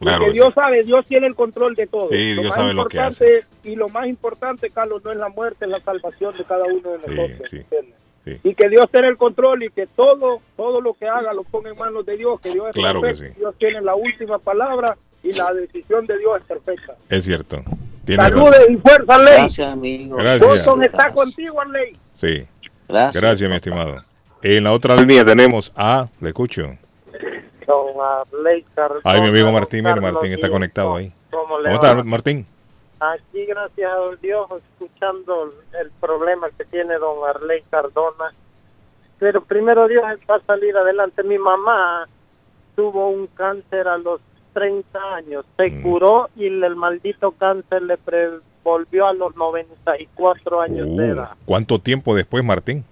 Claro que que Dios sabe, Dios tiene el control de todo. Sí, Lo Dios más sabe lo que importante- Y lo más importante, Carlos, no es la muerte, es la salvación de cada uno de nosotros. sí. Sí. Y que Dios tenga el control y que todo todo lo que haga lo ponga en manos de Dios, que Dios es Claro que perfecto, Dios tiene la última palabra y la decisión de Dios es perfecta. Es cierto. Tiene Saludes razón. y fuerza, Ley. Gracias, amigo. Gracias. Está contigo, Ley. Sí. Gracias. Gracias, mi estimado. En la otra línea tenemos a, le escucho. Don Arley Cardona. Ay, mi amigo Martín, Carlos Martín está conectado ahí. ¿Cómo ¿Cómo está, Martín? Aquí, gracias a Dios, escuchando el problema que tiene don Arley Cardona. Pero primero Dios va a salir adelante. Mi mamá tuvo un cáncer a los 30 años. Se Mm. curó y el maldito cáncer le volvió a los 94 años de Uh, edad. ¿Cuánto tiempo después, Martín?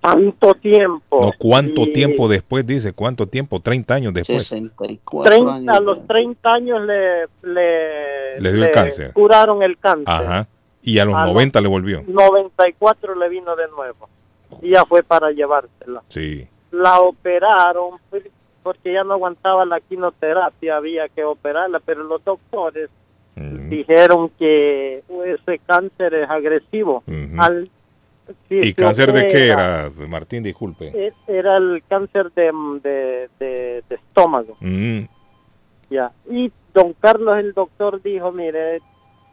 Tanto tiempo. No, ¿cuánto Y tiempo después dice? ¿Cuánto tiempo? 30 años después. 64 30 años. a los 30 años le, le, Le dio el cáncer. curaron el cáncer. Ajá. Y a los A los- 90 le volvió. 94 le vino de nuevo. Y ya fue para llevársela. Sí. La operaron pues, porque ya no aguantaba la quimioterapia, había que operarla, pero los doctores Mm. dijeron que ese cáncer es agresivo. Ujú. Al- ¿Y cáncer de qué era, Martín? Disculpe. Era el cáncer de, de, de- de estómago. Mm, Ya. Y don Carlos, el doctor, dijo, mire,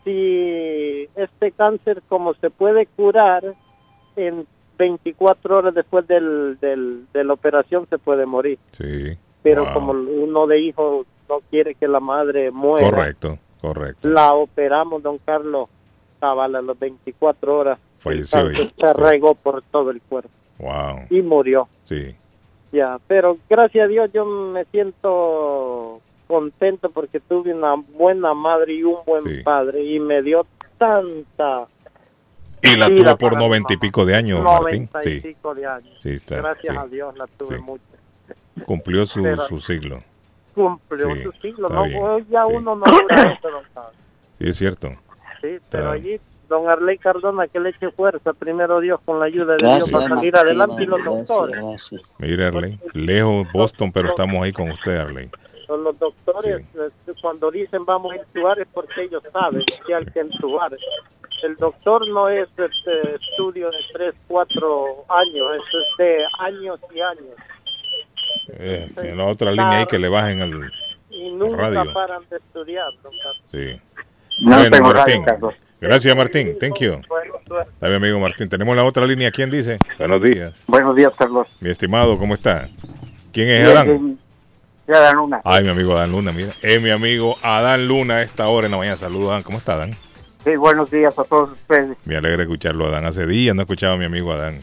si este cáncer como se puede curar en 24 horas después del, del- de la operación se puede morir. sí. Pero Wow. como uno de hijo no quiere que la madre muera, Correcto, correcto. la operamos, don Carlos, cabal a las 24 horas. Falleció El se regó por todo el cuerpo Wow. y murió. Sí. Ya, pero gracias a Dios yo me siento contento porque tuve una buena madre y un buen Sí. padre y me dio tanta Y la tuvo por noventa y pico de años, Martín. Sí. pico de años. Sí, está, gracias sí, a Dios la tuve mucho. Cumplió su, su siglo. Cumplió su siglo, no ya sí. uno no dura eso, don Carlos. Sí, es cierto. Sí, pero Está- allí don Arley Cardona que le eche fuerza primero Dios con la ayuda de Gracias, Dios para salir Martín, adelante y los gracias, doctores. gracias. Mire, Arley. Lejos Boston, pero estamos ahí con usted, Arley. Son los doctores este, cuando dicen vamos a intubar es porque ellos saben que hay que intubar. El doctor no es este estudio de 3, 4 años, eso es de años y años. Eh, en la otra línea ahí que le bajen al... Y nunca Radio. paran de estudiar. don Carlos. Sí. No bueno, tengo radio, Martín. Carlos. Gracias, Martín. Thank you. Está mi amigo Martín. Tenemos la otra línea. ¿Quién dice? Buenos días. Buenos días, Carlos. Mi estimado, ¿cómo está? ¿Quién es Bien, Adán? bien. Adán Luna. Ay, mi amigo Adán Luna, mira. Es mi amigo Adán Luna a esta hora en la mañana. Saludos, Adán. ¿Cómo está, Adán? Sí, buenos días a todos ustedes. Me alegra escucharlo, Adán. Hace días no escuchaba a mi amigo Adán.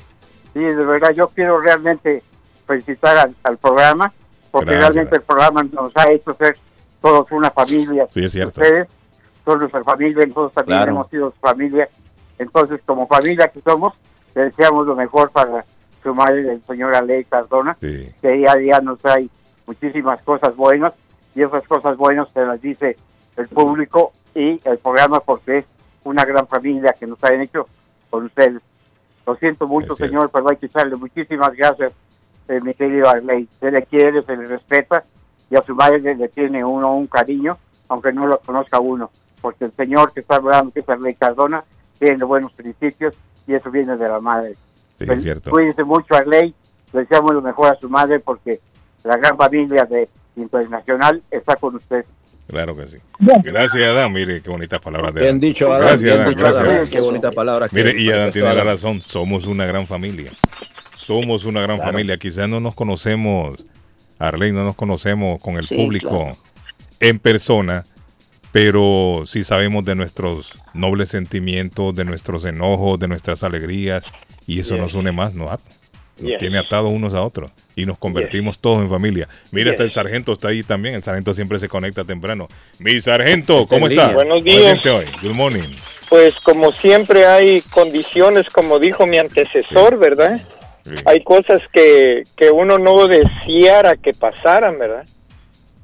Sí, de verdad, yo quiero realmente felicitar al, al programa, porque Gracias. realmente el programa nos ha hecho ser todos una familia. Sí, es cierto. Ustedes son nuestra familia, nosotros también Claro. hemos sido familia. Entonces, como familia que somos, le deseamos lo mejor para su madre, el señor Aley Cardona, Sí. que día a día nos trae muchísimas cosas buenas y esas cosas buenas se las dice el público y el programa porque es una gran familia que nos han hecho con ustedes. Lo siento mucho, señor, pero hay que echarle muchísimas gracias, eh, mi querido Arley. Se le quiere, se le respeta y a su madre le, le tiene uno un cariño, aunque no lo conozca uno, porque el señor que está hablando, que es Arley Cardona, tiene buenos principios y eso viene de la madre. Sí, Fel- es cierto. Cuídense mucho, Arley. Le deseamos lo mejor a su madre porque la gran familia de Internacional está con usted. Claro que sí. Gracias, Adán. Mire, qué bonitas palabras de Bien dicho, Adán. Gracias, Adán. dicho, Gracias, Adán. Adán. Qué bonitas palabras Mire, y Adán tiene la Adán. razón. Somos una gran familia. Somos una gran Claro. familia. Quizás no nos conocemos, Arley, no nos conocemos con el Sí, público claro. en persona, pero sí sabemos de nuestros nobles sentimientos, de nuestros enojos, de nuestras alegrías, y eso nos une más, ¿no? Nos Yes. tiene atados unos a otros y nos convertimos todos en familia. Mira, hasta el sargento está ahí también. El sargento siempre se conecta temprano. Mi sargento, ¿cómo está? Buenos ¿Cómo días. siente hoy? Good morning. Pues como siempre hay condiciones, como dijo mi antecesor, ¿verdad? Hay cosas que, que uno no deseara que pasaran, ¿verdad?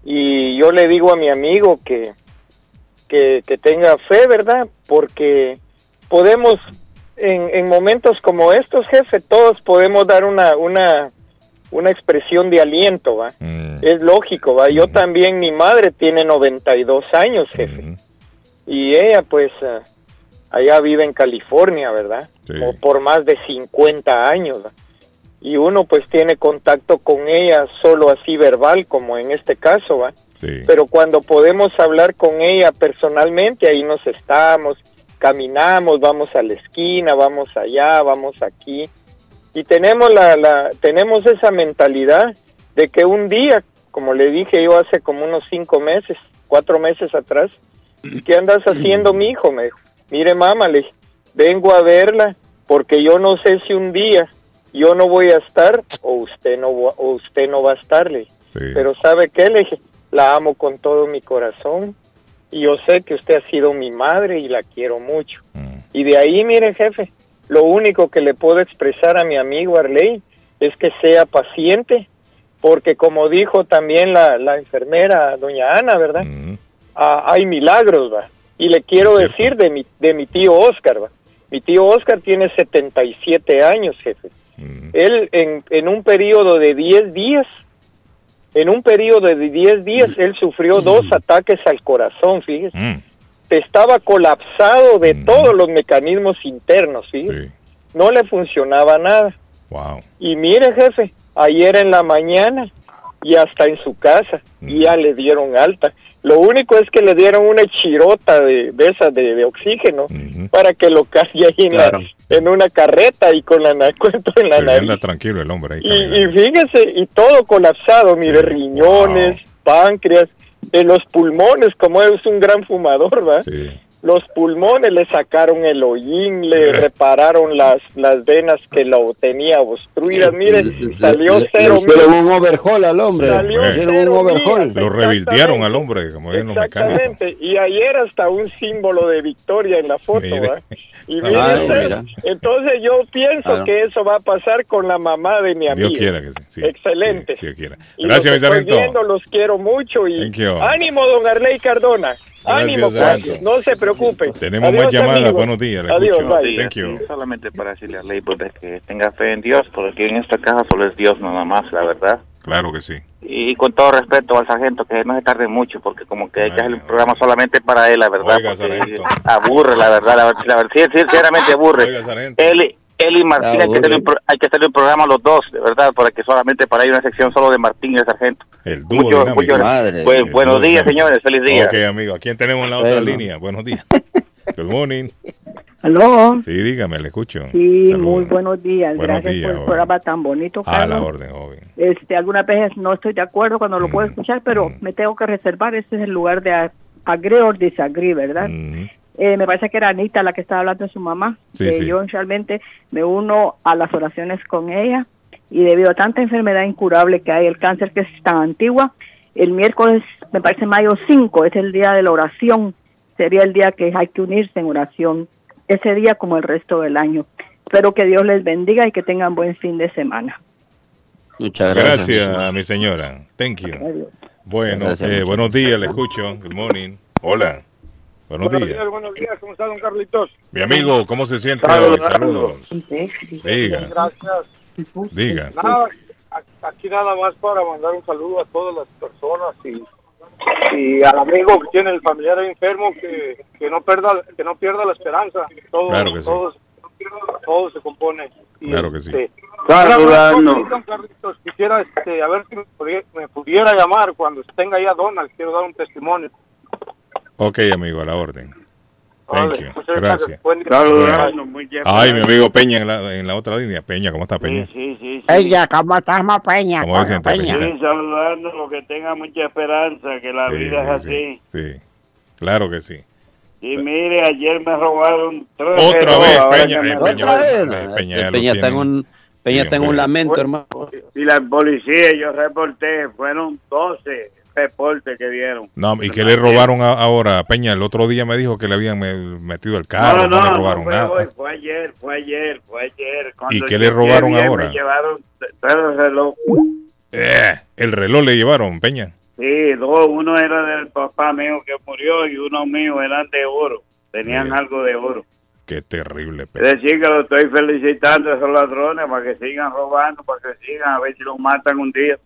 Y yo le digo a mi amigo que, que, que tenga fe, ¿verdad? Porque podemos, en, en momentos como estos, jefe, todos podemos dar una, una, una expresión de aliento, ¿va? Es lógico, ¿va? Yo también, mi madre tiene 92 años, jefe. Y ella, pues, ah, allá vive en California, ¿verdad? O por más de 50 años, ¿va? Y uno, pues, tiene contacto con ella solo así verbal, como en este caso, ¿va? Pero cuando podemos hablar con ella personalmente, ahí nos estamos, caminamos, vamos a la esquina, vamos allá, vamos aquí y tenemos la, la tenemos esa mentalidad de que un día, como le dije yo hace como unos cinco meses, cuatro meses atrás, ¿qué andas haciendo, mi hijo? Me dijo, mire, mamá, le dije, vengo a verla porque yo no sé si un día yo no voy a estar o usted no va- o usted no va a estar, le. Pero ¿sabe qué? Le dije, la amo con todo mi corazón y yo sé que usted ha sido mi madre y la quiero mucho. Y de ahí, mire, jefe, lo único que le puedo expresar a mi amigo Arley es que sea paciente, porque como dijo también la, la enfermera, doña Ana, ¿verdad? Ah, hay milagros, ¿va? Y le quiero decir de mi, de mi tío Oscar, ¿va? Mi tío Oscar tiene 77 años, jefe. Él en, en un periodo de 10 días, en un periodo de 10 días, él sufrió dos ataques al corazón, fíjese. Estaba colapsado de todos los mecanismos internos, fíjese. No le funcionaba nada. Wow. Y mire, jefe, ayer en la mañana ya está en su casa y ya le dieron alta. Lo único es que le dieron una chirota de, de esas de, de oxígeno para que lo cargue ahí en, la- en una carreta y con la cuento en la nariz. anda tranquilo el hombre ahí. Y, y fíjese, y todo colapsado, mire, riñones, páncreas, en los pulmones, como es un gran fumador, ¿va? Los pulmones le sacaron el hollín, le repararon las, las venas que lo tenía obstruidas. Mire, salió Le- le cero hicieron mil. un overhaul al hombre. Salió Le cero un overhaul. Lo revirtieron al hombre, como dicen los. Exactamente, y ayer hasta un símbolo de victoria en la foto, Mire. mire, mira. entonces yo pienso Claro. que eso va a pasar con la mamá de mi amigo. Dios quiera que sí. Excelente. Dios quiera. Y Gracias, los viendo, los quiero mucho y ánimo, don Arley Cardona. Ánimo, sargento. pues, no se preocupe. Tenemos Adiós, más llamadas. amigo. Buenos días. Adiós. Thank you. Solamente para decirle a Ley pues, que tenga fe en Dios, porque en esta casa solo es Dios nada más, la verdad. Claro que sí. Y con todo respeto al sargento, que no se tarde mucho, porque como que hay que hacer un programa solamente para él, la verdad. Oiga, aburre, la verdad, la, la verdad, sí, sinceramente aburre. Oiga, sargento. Él, y Martín hay que, un, pro- hay que hacer un programa los dos, de verdad, porque solamente para ir una sección solo de Martín y el sargento. El dúo Mucho- Madre El buenos dúo días, dinámico. señores, feliz día. Ok, amigo. ¿A quién tenemos en la otra Bueno. línea? Buenos días. Good morning. Aló. Sí, dígame, le escucho. Sí, Saludos. muy buenos días. Buenos Gracias días, por el joven. programa tan bonito, A la orden, joven. Este, algunas veces no estoy de acuerdo cuando lo puedo Mm. escuchar, pero me tengo que reservar. Este es el lugar de agree or disagree, ¿verdad? Mm. Eh, me parece que era Anita la que estaba hablando de su mamá. Sí, que sí. Yo realmente me uno a las oraciones con ella y debido a tanta enfermedad incurable que hay, el cáncer que es tan antigua, el miércoles, me parece mayo 5, es el día de la oración. Sería el día que hay que unirse en oración. Ese día como el resto del año. Espero que Dios les bendiga y que tengan buen fin de semana. Muchas Gracias, gracias. mi señora. Thank you. Bueno, Gracias, eh, buenos días, le escucho. Good morning. Hola. Buenos Buenos días. días, buenos días. ¿Cómo está, don Carlitos? Mi amigo, ¿cómo se siente Saludos, hoy? Saludos. Diga, Gracias. diga. Nada, a- aquí nada más para mandar un saludo a todas las personas y, y al amigo que tiene el familiar enfermo que, que no pierda que no pierda la esperanza. Todo, Claro que sí. todo, todo se compone. Y, Claro que sí. este, don Carlitos, Quisiera este, a ver si me pudiera, me pudiera llamar cuando tenga ya Donald. Quiero dar un testimonio. Ok, amigo, a la orden. Thank Vale, you. gracias. Ay, mi amigo Peña en la, en la otra línea. Peña, ¿cómo está Peña? Ella, ¿cómo estamos, Peña? ¿Cómo se siente, Peña? Peñita? Sí, saludando, que tenga mucha esperanza, que la Sí, vida es sí, así. Sí, claro que sí. Y mire, ayer me robaron tres Otra vez, Peña, eh, Peña, robaron. eh, Peña, lo Peña está en un, Peña está en un lamento, hermano. Y la policía, yo reporté, fueron 12 reportes que dieron. No, ¿y qué le robaron a- ahora? Peña, el otro día me dijo que le habían me- metido el carro, no, le robaron fue nada. hoy, fue ayer, fue ayer, fue ayer. Cuando ¿Y qué le robaron ahora? Me llevaron tres relojes. Eh, el reloj le llevaron, Peña. Sí, dos, uno era del papá mío que murió y uno mío eran de oro, tenían algo de oro. Qué terrible, Peña. Decir que lo estoy felicitando a esos ladrones para que sigan robando, para que sigan, a ver si los matan un día.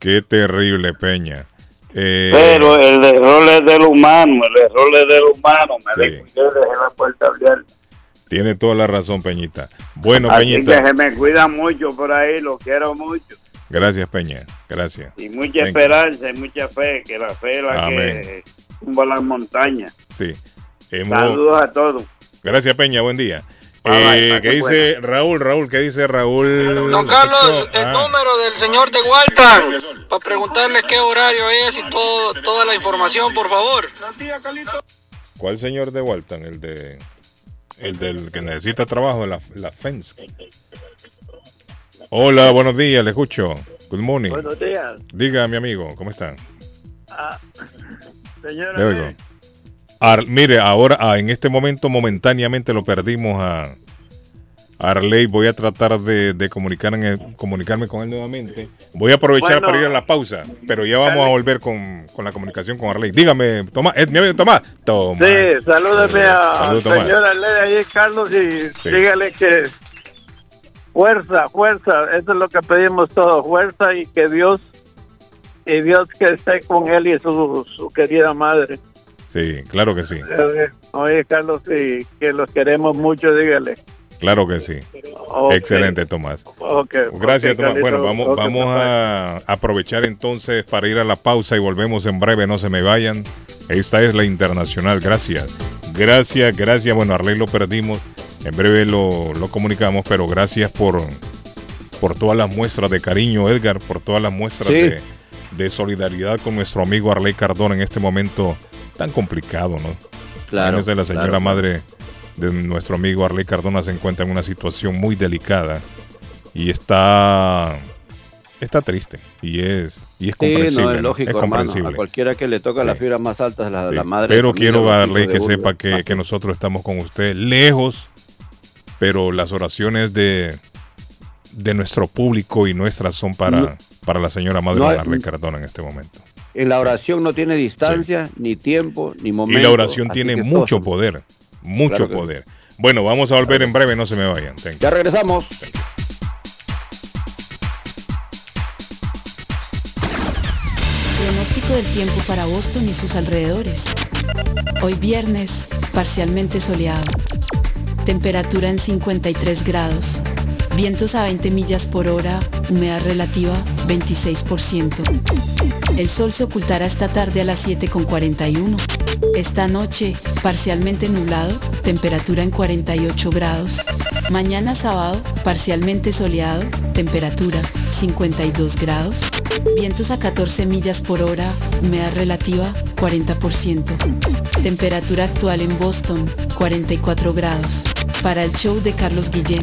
Qué terrible, Peña. Eh, Pero el error es del humano, el error es del humano. Me descuidé, dejé la puerta abierta. tiene toda la razón, Peñita. Bueno, Así que Peñita. se me cuida mucho por ahí, lo quiero mucho. Gracias, Peña. Gracias. Y mucha Venga. esperanza y mucha fe, que la fe es la Amén. que tumba las montañas. Sí. Hemos- Saludos a todos. Gracias, Peña. Buen día. Eh, ¿Qué dice Raúl? Raúl, ¿qué dice Raúl? Don Carlos, el Ah, número del señor de Walton, para preguntarle qué horario es y todo, toda la información, por favor. ¿Cuál señor de Walton? El de el del que necesita trabajo, la, la fence. Hola, buenos días, le escucho. Good morning. Buenos días. Diga, mi amigo, ¿cómo está? Ah, señora, Le oigo. Ar- mire, ahora, ah, en este momento, momentáneamente lo perdimos a Arley. Voy a tratar de, de comunicar en el- comunicarme con él nuevamente. Voy a aprovechar Bueno. para ir a la pausa, pero ya vamos a volver con, con la comunicación con Arley. Dígame, Tomás, mi amigo Tomás. Tomás. Sí, salúdeme a Saludos, Tomás. señora Ley ahí, Carlos, y Sí. dígale que fuerza, fuerza, eso es lo que pedimos todos, fuerza y que Dios, y Dios que esté con él y su, su querida madre. Sí, claro que sí. Oye, Carlos, y que los queremos mucho, dígale. Claro que sí. Excelente, Tomás. Ok, Gracias, Tomás. Carlito. Bueno, vamos, vamos a aprovechar entonces para ir a la pausa y volvemos en breve. No se me vayan. Esta es la internacional. Gracias. Gracias, gracias. Bueno, Arley lo perdimos. En breve lo, lo comunicamos, pero gracias por, por todas las muestras de cariño, Edgar, por todas las muestras Sí. de, de solidaridad con nuestro amigo Arley Cardona en este momento tan complicado, ¿no? Claro, Menos de la señora claro. madre de nuestro amigo Arley Cardona se encuentra en una situación muy delicada y está está triste y es y es Sí, comprensible. no, es lógico, Es hermano. comprensible. A cualquiera que le toca las fibras más altas, la, Sí. la madre. Pero quiero darle que sepa que, que nosotros estamos con usted lejos, pero las oraciones de, de nuestro público y nuestras son para, No. para la señora madre No hay- Arley Cardona en este momento. En la oración no tiene distancia, ni tiempo, ni momento. Y la oración tiene mucho poder, mucho Claro que sí. poder. Bueno, vamos a volver en breve, no se me vayan. Thank. Ya regresamos. Pronóstico del tiempo para Boston y sus alrededores. Hoy viernes, parcialmente soleado. Temperatura en 53 grados. Vientos a 20 millas por hora, humedad relativa 26%. El sol se ocultará esta tarde a las 7.41. Esta noche, parcialmente nublado, temperatura en 48 grados. Mañana sábado, parcialmente soleado, temperatura 52 grados. Vientos a 14 millas por hora, humedad relativa 40%. Temperatura actual en Boston 44 grados. Para el show de Carlos Guillén,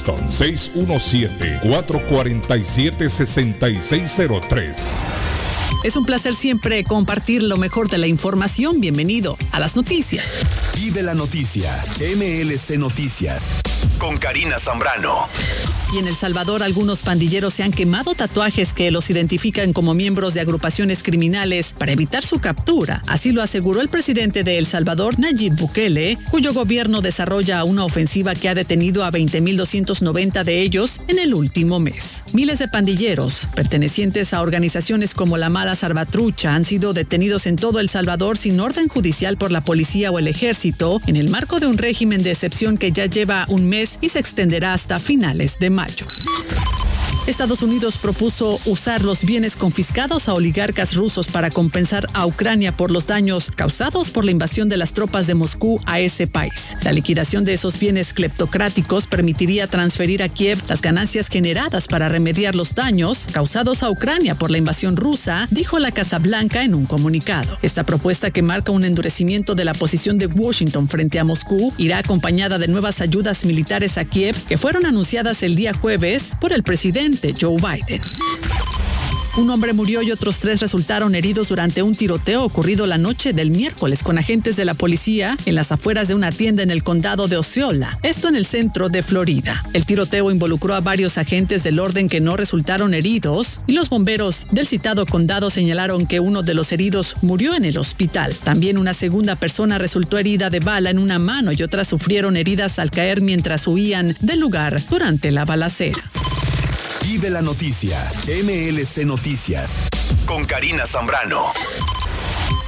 617-447-6603. Es un placer siempre compartir lo mejor de la información. Bienvenido a las noticias. Vive la noticia. MLC Noticias. Con Karina Zambrano. Y en El Salvador algunos pandilleros se han quemado tatuajes que los identifican como miembros de agrupaciones criminales para evitar su captura. Así lo aseguró el presidente de El Salvador, Nayib Bukele, cuyo gobierno desarrolla una ofensiva que ha detenido a 20.290 de ellos en el último mes. Miles de pandilleros, pertenecientes a organizaciones como la Mala Salvatrucha, han sido detenidos en todo El Salvador sin orden judicial por la policía o el ejército en el marco de un régimen de excepción que ya lleva un mes y se extenderá hasta finales de mayo. Estados Unidos propuso usar los bienes confiscados a oligarcas rusos para compensar a Ucrania por los daños causados por la invasión de las tropas de Moscú a ese país. La liquidación de esos bienes cleptocráticos permitiría transferir a Kiev las ganancias generadas para remediar los daños causados a Ucrania por la invasión rusa, dijo la Casa Blanca en un comunicado. Esta propuesta que marca un endurecimiento de la posición de Washington frente a Moscú irá acompañada de nuevas ayudas militares a Kiev que fueron anunciadas el día jueves por el presidente Joe Biden. Un hombre murió y otros tres resultaron heridos durante un tiroteo ocurrido la noche del miércoles con agentes de la policía en las afueras de una tienda en el condado de Osceola, esto en el centro de Florida. El tiroteo involucró a varios agentes del orden que no resultaron heridos y los bomberos del citado condado señalaron que uno de los heridos murió en el hospital. También una segunda persona resultó herida de bala en una mano y otras sufrieron heridas al caer mientras huían del lugar durante la balacera. Vive la noticia. MLC Noticias. Con Karina Zambrano.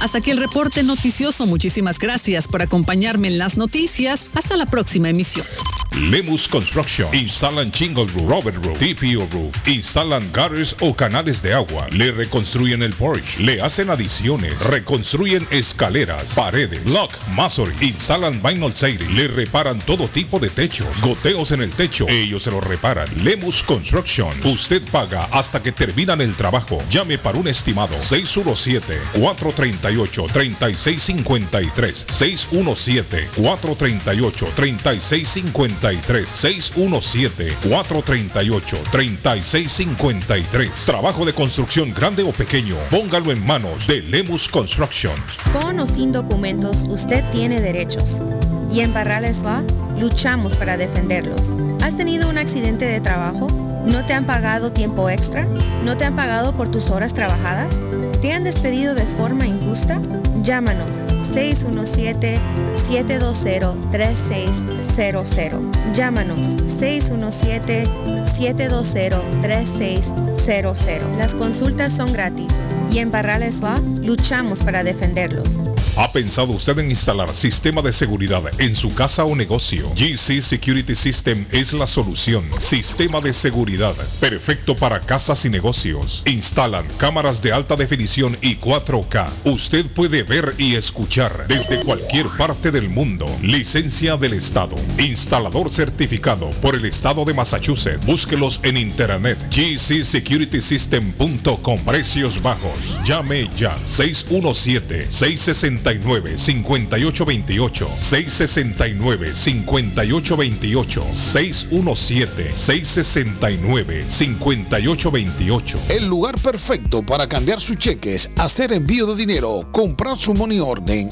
Hasta aquí el reporte noticioso. Muchísimas gracias por acompañarme en las noticias. Hasta la próxima emisión. Lemus Construction. Instalan Shingle Roof, Robert Roof, TPO Roof. Instalan gutters o canales de agua. Le reconstruyen el porch. Le hacen adiciones. Reconstruyen escaleras, paredes, block, masonry. Instalan vinyl siding. Le reparan todo tipo de techos. Goteos en el techo. Ellos se lo reparan. Lemus Construction. Usted paga hasta que terminan el trabajo. Llame para un estimado. 617-438-3653. 617-438-3653. 617-438-3653. Trabajo de construcción grande o pequeño. Póngalo en manos de Lemus Construction. Con o sin documentos, usted tiene derechos. Y en Barrales Law luchamos para defenderlos. ¿Has tenido un accidente de trabajo? ¿No te han pagado tiempo extra? ¿No te han pagado por tus horas trabajadas? ¿Te han despedido de forma injusta? Llámanos 617-720-3600. Llámanos 617-720-3600. Las consultas son gratis y en Barrales Law luchamos para defenderlos. ¿Ha pensado usted en instalar sistema de seguridad en su casa o negocio? GC Security System es la solución. Sistema de seguridad perfecto para casas y negocios. Instalan cámaras de alta definición y 4K. Usted puede ver y escuchar desde cualquier parte del mundo. Licencia del Estado. Instalador certificado por el Estado de Massachusetts. Búsquelos en internet. gcsecuritysystem.com. Precios bajos. Llame ya. 617 660 669-5828, 669-5828, 617-669-5828. El lugar perfecto para cambiar sus cheques, hacer envío de dinero, comprar su money orden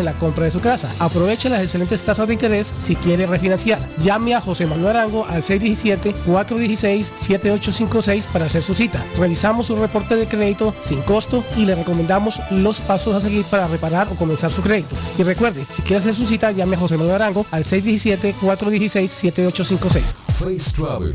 en la compra de su casa. Aproveche las excelentes tasas de interés si quiere refinanciar. Llame a José Manuel Arango al 617-416-7856 para hacer su cita. Revisamos su reporte de crédito sin costo y le recomendamos los pasos a seguir para reparar o comenzar su crédito. Y recuerde, si quiere hacer su cita, llame a José Manuel Arango al 617-416-7856. Face Travel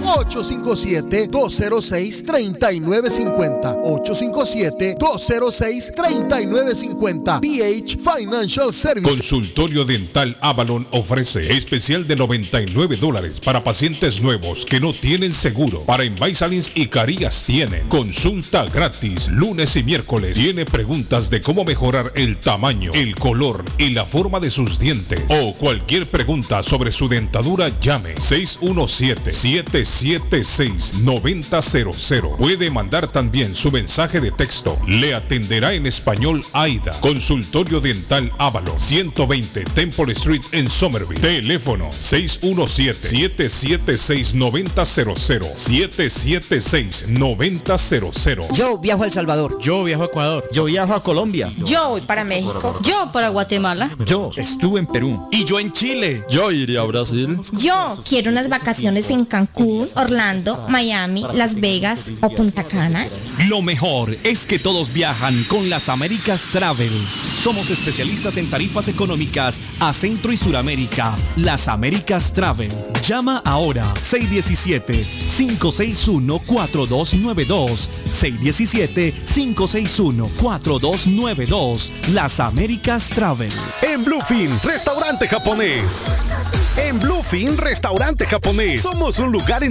857-206-3950. 857-206-3950. BH Financial Services. Consultorio Dental Avalon ofrece especial de 99 dólares para pacientes nuevos que no tienen seguro. Para Invisalins y Carías tienen consulta gratis lunes y miércoles. Tiene preguntas de cómo mejorar el tamaño, el color y la forma de sus dientes. O cualquier pregunta sobre su dentadura, llame 617-776-9000. Puede mandar también su mensaje de texto. Le atenderá en español AIDA. Consultorio Dental Ávalo. 120 Temple Street en Somerville. Teléfono 617-776-9000. 776-9000. Yo viajo a El Salvador. Yo viajo a Ecuador. Yo viajo a Colombia. Yo voy para México. Yo para Guatemala. Yo estuve en Perú. Y yo en Chile. Yo iría a Brasil. Yo quiero unas vacaciones en Cancún, Orlando, Miami, Las Vegas o Punta Cana. Lo mejor es que todos viajan con las Américas Travel. Somos especialistas en tarifas económicas a Centro y Suramérica. Las Américas Travel. Llama ahora 617-561-4292. 617-561-4292. Las Américas Travel. En Bluefin, restaurante japonés. En Bluefin, restaurante japonés. Somos un lugar en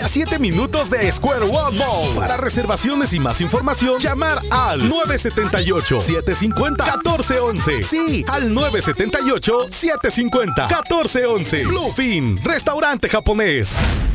a 7 minutos de Square One Mall. Para reservaciones y más información, llamar al 978-750-1411. Sí, al 978-750-1411. Bluefin, restaurante japonés.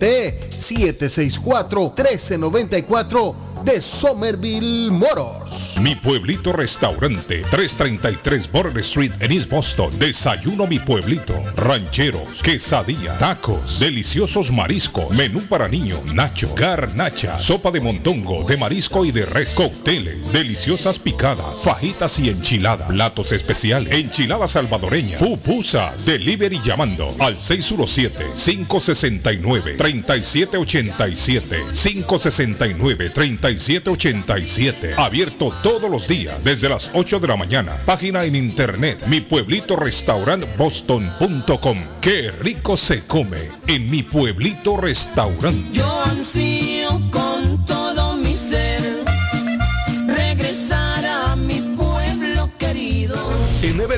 764-1394 de Somerville Motors. Mi pueblito restaurante, 333 Border Street en East Boston. Desayuno mi pueblito. Rancheros, quesadilla, tacos, deliciosos mariscos, menú para niños, nacho, garnacha, sopa de montongo, de marisco y de res, cócteles, deliciosas picadas, fajitas y enchiladas, platos especiales, enchilada salvadoreña, pupusas, delivery llamando al 617-569-3787, 569-3787, abierto todos los días desde las 8 de la mañana, página en internet, mi pueblito boston.com, qué rico se come en mi pueblito restaurante.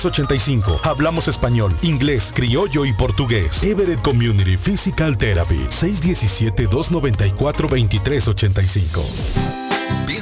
617-294-2385. Hablamos español, inglés, criollo y portugués. Everett Community Physical Therapy. 617-294-2385.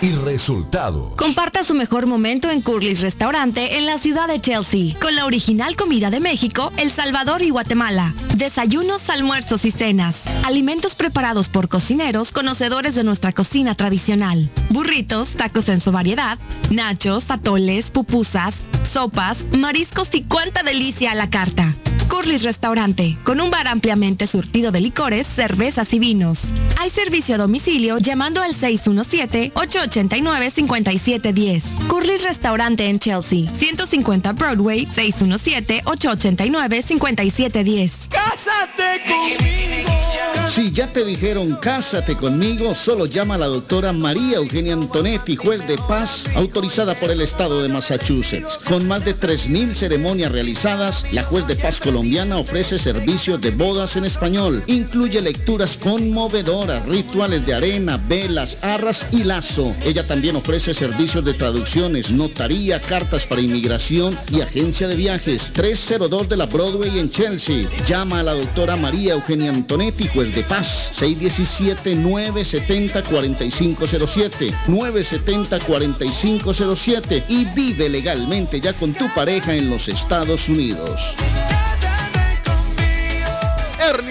y resultado. Comparta su mejor momento en Curly's Restaurante en la ciudad de Chelsea, con la original comida de México, El Salvador y Guatemala. Desayunos, almuerzos y cenas. Alimentos preparados por cocineros conocedores de nuestra cocina tradicional. Burritos, tacos en su variedad, nachos, atoles, pupusas, sopas, mariscos y cuánta delicia a la carta. Curly's Restaurante, con un bar ampliamente surtido de licores, cervezas y vinos. Hay servicio a domicilio llamando al 617-889-5710. Curly's Restaurante en Chelsea, 150 Broadway, 617-889-5710. ¡Cásate conmigo! Si ya te dijeron cásate conmigo, solo llama a la doctora María Eugenia Antonetti, juez de paz, autorizada por el estado de Massachusetts. Con más de 3.000 ceremonias realizadas, la juez de paz colombiana ofrece servicios de bodas en español. Incluye lecturas conmovedoras, rituales de arena, velas, arras y lazo. Ella también ofrece servicios de traducciones, notaría, cartas para inmigración y agencia de viajes. 302 de la Broadway en Chelsea. Llama a la doctora María Eugenia Antonetti, juez de paz. 617-970-4507. 970-4507. Y vive legalmente ya con tu pareja en los Estados Unidos.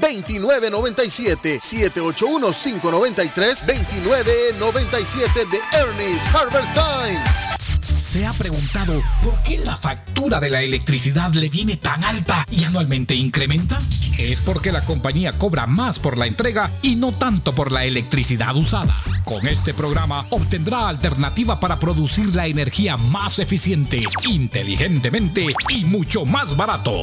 2997 781-593-2997 de Ernest Harvest Time. ¿Se ha preguntado por qué la factura de la electricidad le viene tan alta y anualmente incrementa? Es porque la compañía cobra más por la entrega y no tanto por la electricidad usada. Con este programa obtendrá alternativa para producir la energía más eficiente, inteligentemente y mucho más barato.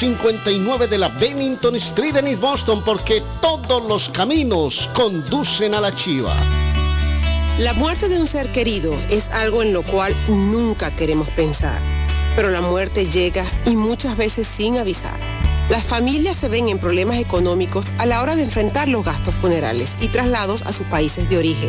259 de la Bennington Street en East Boston porque todos los caminos conducen a la chiva. La muerte de un ser querido es algo en lo cual nunca queremos pensar, pero la muerte llega y muchas veces sin avisar. Las familias se ven en problemas económicos a la hora de enfrentar los gastos funerales y traslados a sus países de origen.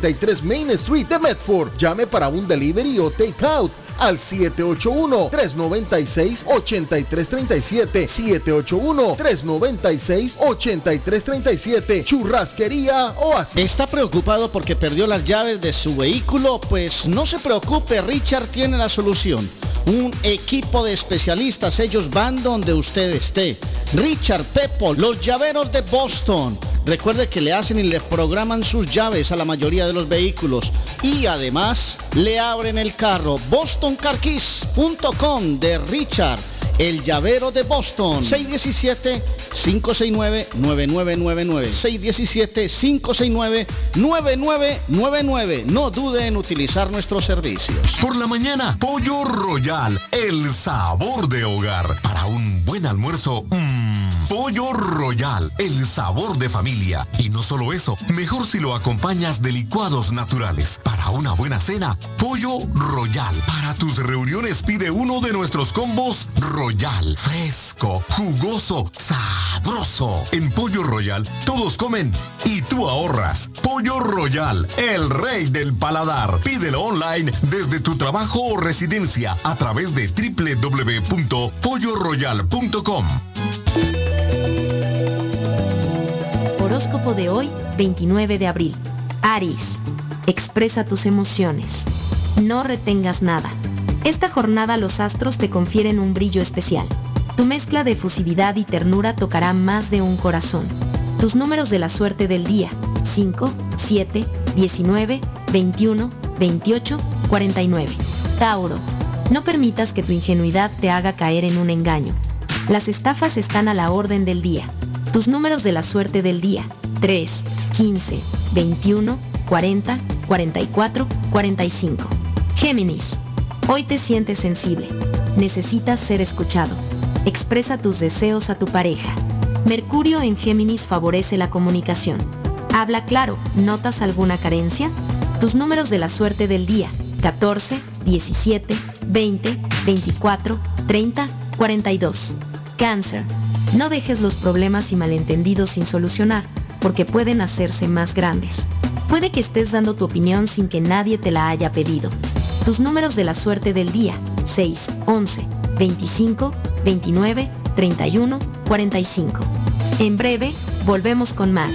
373 Main Street de Medford. Llame para un delivery o take out al 781-396-8337. 781-396-8337. Churrasquería Oasis. ¿Está preocupado porque perdió las llaves de su vehículo? Pues no se preocupe, Richard tiene la solución. Un equipo de especialistas, ellos van donde usted esté. Richard Pepo, los llaveros de Boston. Recuerde que le hacen y le programan sus llaves a la mayoría de los vehículos. Y además le abren el carro. BostonCarKeys.com de Richard. El llavero de Boston. 617-569-9999. 617-569-9999. No dude en utilizar nuestros servicios. Por la mañana, Pollo Royal, el sabor de hogar. Para un buen almuerzo, mmm, Pollo Royal, el sabor de familia. Y no solo eso, mejor si lo acompañas de licuados naturales. Para una buena cena, Pollo Royal. Para tus reuniones pide uno de nuestros combos Royal. Fresco, jugoso, sabroso. En Pollo Royal, todos comen y tú ahorras. Pollo Royal, el rey del paladar. Pídelo online desde tu trabajo o residencia a través de www.polloroyal.com. Horóscopo de hoy, 29 de abril. Aries, expresa tus emociones. No retengas nada. Esta jornada los astros te confieren un brillo especial. Tu mezcla de efusividad y ternura tocará más de un corazón. Tus números de la suerte del día, 5, 7, 19, 21, 28, 49. Tauro, no permitas que tu ingenuidad te haga caer en un engaño. Las estafas están a la orden del día. Tus números de la suerte del día, 3, 15, 21, 40, 44, 45. Géminis, hoy te sientes sensible. Necesitas ser escuchado. Expresa tus deseos a tu pareja. Mercurio en Géminis favorece la comunicación. Habla claro, ¿notas alguna carencia? Tus números de la suerte del día, 14, 17, 20, 24, 30, 42. Cáncer. No dejes los problemas y malentendidos sin solucionar, porque pueden hacerse más grandes. Puede que estés dando tu opinión sin que nadie te la haya pedido. Tus números de la suerte del día, 6, 11, 25, 29, 31, 45. En breve, volvemos con más.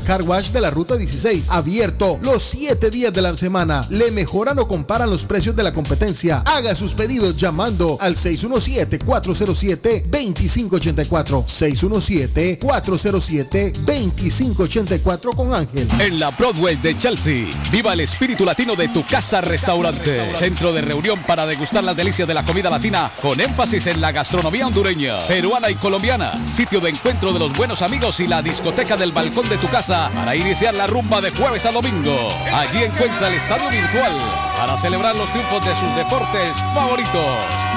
car wash de la ruta 16, abierto los 7 días de la semana. Le mejoran o comparan los precios de la competencia. Haga sus pedidos llamando al 617-407-2584. 617-407-2584 con Ángel. En la Broadway de Chelsea, viva el espíritu latino de tu casa restaurante. Centro de reunión para degustar las delicias de la comida latina con énfasis en la gastronomía hondureña, peruana y colombiana. Sitio de encuentro de los buenos amigos y la discoteca del balcón de tu casa para iniciar la rumba de jueves a domingo. Allí encuentra el estadio virtual para celebrar los triunfos de sus deportes favoritos.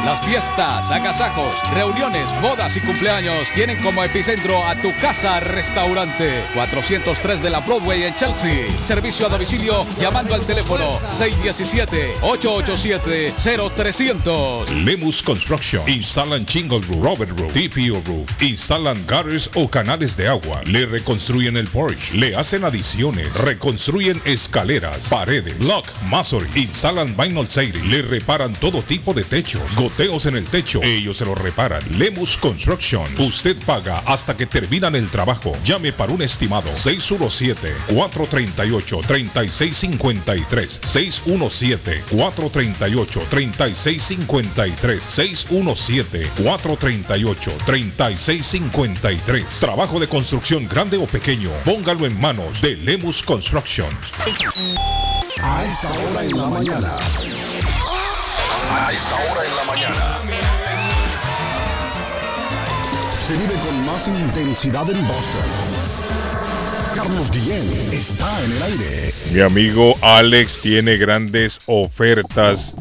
Las fiestas, agasajos, reuniones, bodas y cumpleaños tienen como epicentro a tu casa restaurante 403 de la Broadway en Chelsea. Servicio a domicilio llamando al teléfono 617-887-0300. Lemus Construction. Instalan Chingle Roof, Robert Roof, TPO Roof. Instalan gutters o canales de agua. Le reconstruyen el porch. Le hacen adiciones. Reconstruyen escaleras, paredes, block, masonry. Instalan vinyl siding. Le reparan todo tipo de techos. Goteos en el techo. Ellos se lo reparan. Lemus Construction. Usted paga hasta que terminan el trabajo. Llame para un estimado. 617-438-3653. 617-438-3653. 617-438-3653. Trabajo de construcción grande o pequeño. Póngalo en manos de Lemus Construction. A esta hora en la mañana. A esta hora en la mañana. Se vive con más intensidad en Boston. Carlos Guillén está en el aire. Mi amigo Alex tiene grandes ofertas,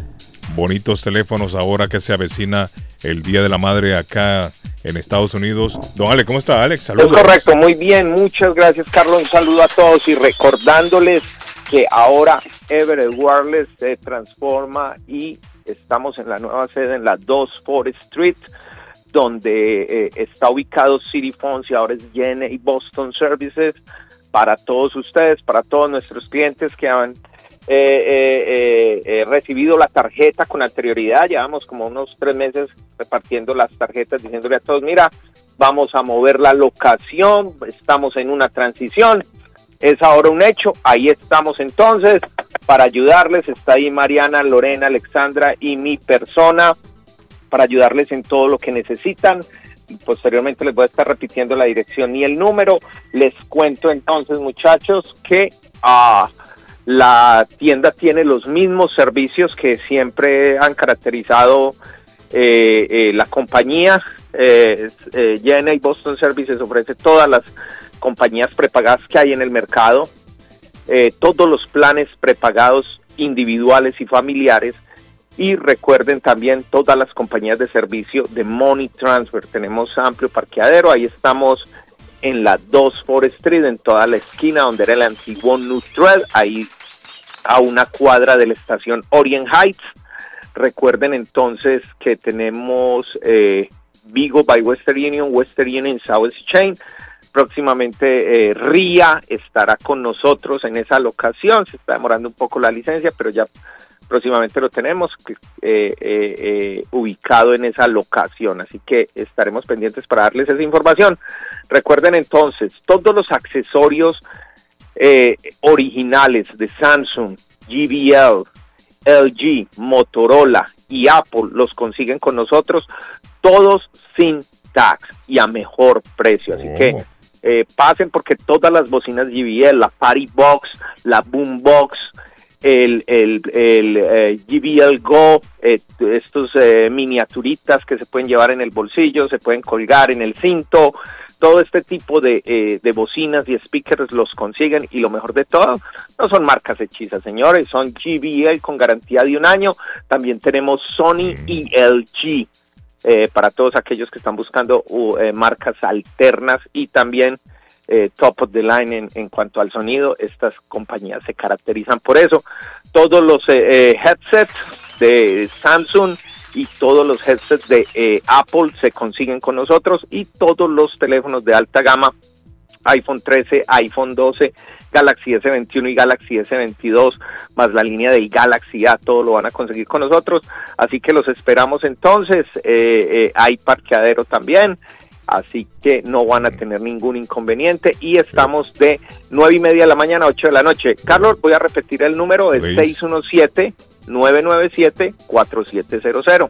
bonitos teléfonos ahora que se avecina el Día de la Madre acá en Estados Unidos. Don Alex, ¿cómo está Alex? Es Saludos. correcto, muy bien, muchas gracias Carlos, un saludo a todos y recordándoles que ahora Everett Wireless se transforma y estamos en la nueva sede en la 2 Forest Street, donde eh, está ubicado City Phones y ahora es GNA Boston Services para todos ustedes, para todos nuestros clientes que han eh, eh, recibido la tarjeta con anterioridad. Llevamos como unos tres meses repartiendo las tarjetas, diciéndole a todos, mira, vamos a mover la locación, estamos en una transición, es ahora un hecho, ahí estamos entonces para ayudarles, está ahí Mariana, Lorena, Alexandra y mi persona para ayudarles en todo lo que necesitan. Y posteriormente les voy a estar repitiendo la dirección y el número. Les cuento entonces, muchachos, que ah, la tienda tiene los mismos servicios que siempre han caracterizado eh, eh, la compañía. Eh, eh, GNA Boston Services ofrece todas las compañías prepagadas que hay en el mercado, eh, todos los planes prepagados individuales y familiares. Y recuerden también todas las compañías de servicio de Money Transfer. Tenemos amplio parqueadero. Ahí estamos en la 2 Forest Street, en toda la esquina donde era el antiguo Neutral. Ahí a una cuadra de la estación Orient Heights. Recuerden entonces que tenemos eh, Vigo by Western Union, Western Union South Chain. Próximamente eh, RIA estará con nosotros en esa locación. Se está demorando un poco la licencia, pero ya próximamente lo tenemos eh, eh, eh, ubicado en esa locación, así que estaremos pendientes para darles esa información. Recuerden entonces, todos los accesorios originales de Samsung, GBL, LG, Motorola y Apple los consiguen con nosotros, todos sin tax y a mejor precio. Así que eh, pasen porque todas las bocinas JBL, la Party Box, la Boom Box, el, el, el eh, JBL Go, eh, estos eh, miniaturitas que se pueden llevar en el bolsillo, se pueden colgar en el cinto, todo este tipo de, eh, de bocinas y speakers los consiguen y lo mejor de todo, no son marcas hechizas, señores, son GBL con garantía de un año, también tenemos Sony y LG eh, para todos aquellos que están buscando uh, marcas alternas y también eh, top of the line en, en cuanto al sonido. Estas compañías se caracterizan por eso. Todos los eh, eh, headsets de Samsung y todos los headsets de Apple se consiguen con nosotros y todos los teléfonos de alta gama iPhone 13, iPhone 12, Galaxy S21 y Galaxy S22, más la línea del Galaxy A, todo lo van a conseguir con nosotros. Así que los esperamos entonces. Eh, eh, hay parqueadero también. Así que no van a tener ningún inconveniente y estamos de nueve y media de la mañana a 8 de la noche. Carlos, voy a repetir el número, es Please. 617-997-4700.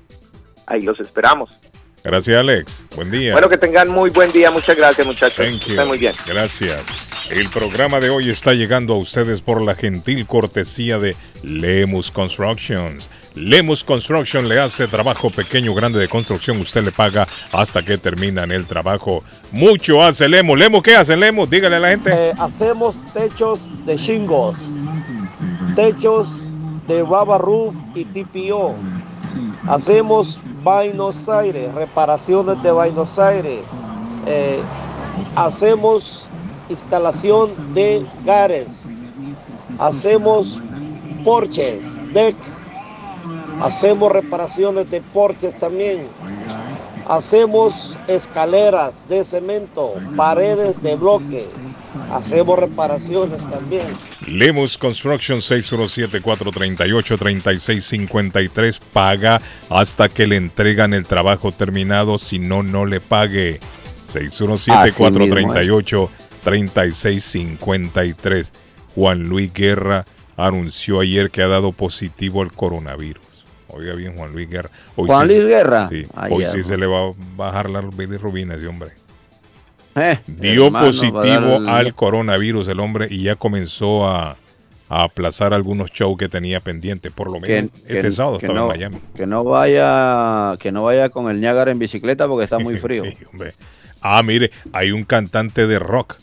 Ahí los esperamos. Gracias, Alex. Buen día. Bueno, que tengan muy buen día. Muchas gracias, muchachos. Thank you. Estén muy bien. Gracias. El programa de hoy está llegando a ustedes por la gentil cortesía de Lemus Constructions. Lemus Construction le hace trabajo pequeño grande de construcción. Usted le paga hasta que terminan el trabajo. Mucho hace Lemus. Lemus, ¿qué hace Lemus? Dígale a la gente. Eh, hacemos techos de shingles, techos de rubber roof y TPO. Hacemos Buenos Aires, reparaciones de Buenos Aires. Eh, hacemos instalación de gares. Hacemos porches, deck. Hacemos reparaciones de porches también. Hacemos escaleras de cemento, paredes de bloque. Hacemos reparaciones también. Lemus Construction 617-438-3653. Paga hasta que le entregan el trabajo terminado. Si no, no le pague. 617-438-3653. Juan Luis Guerra anunció ayer que ha dado positivo al coronavirus. Oiga bien, Juan Luis Guerra. Hoy Juan sí- Luis Guerra. Sí, Ay, hoy ya, sí se le va a bajar la bilirrubina ese hombre. Eh, Dio hermano, positivo al coronavirus el hombre y ya comenzó a, a aplazar algunos shows que tenía pendiente, por lo menos este sábado que estaba no, en Miami. que no vaya que no vaya con el Niágara en bicicleta porque está muy frío. Sí, hombre. Ah, mire, hay un cantante de rock,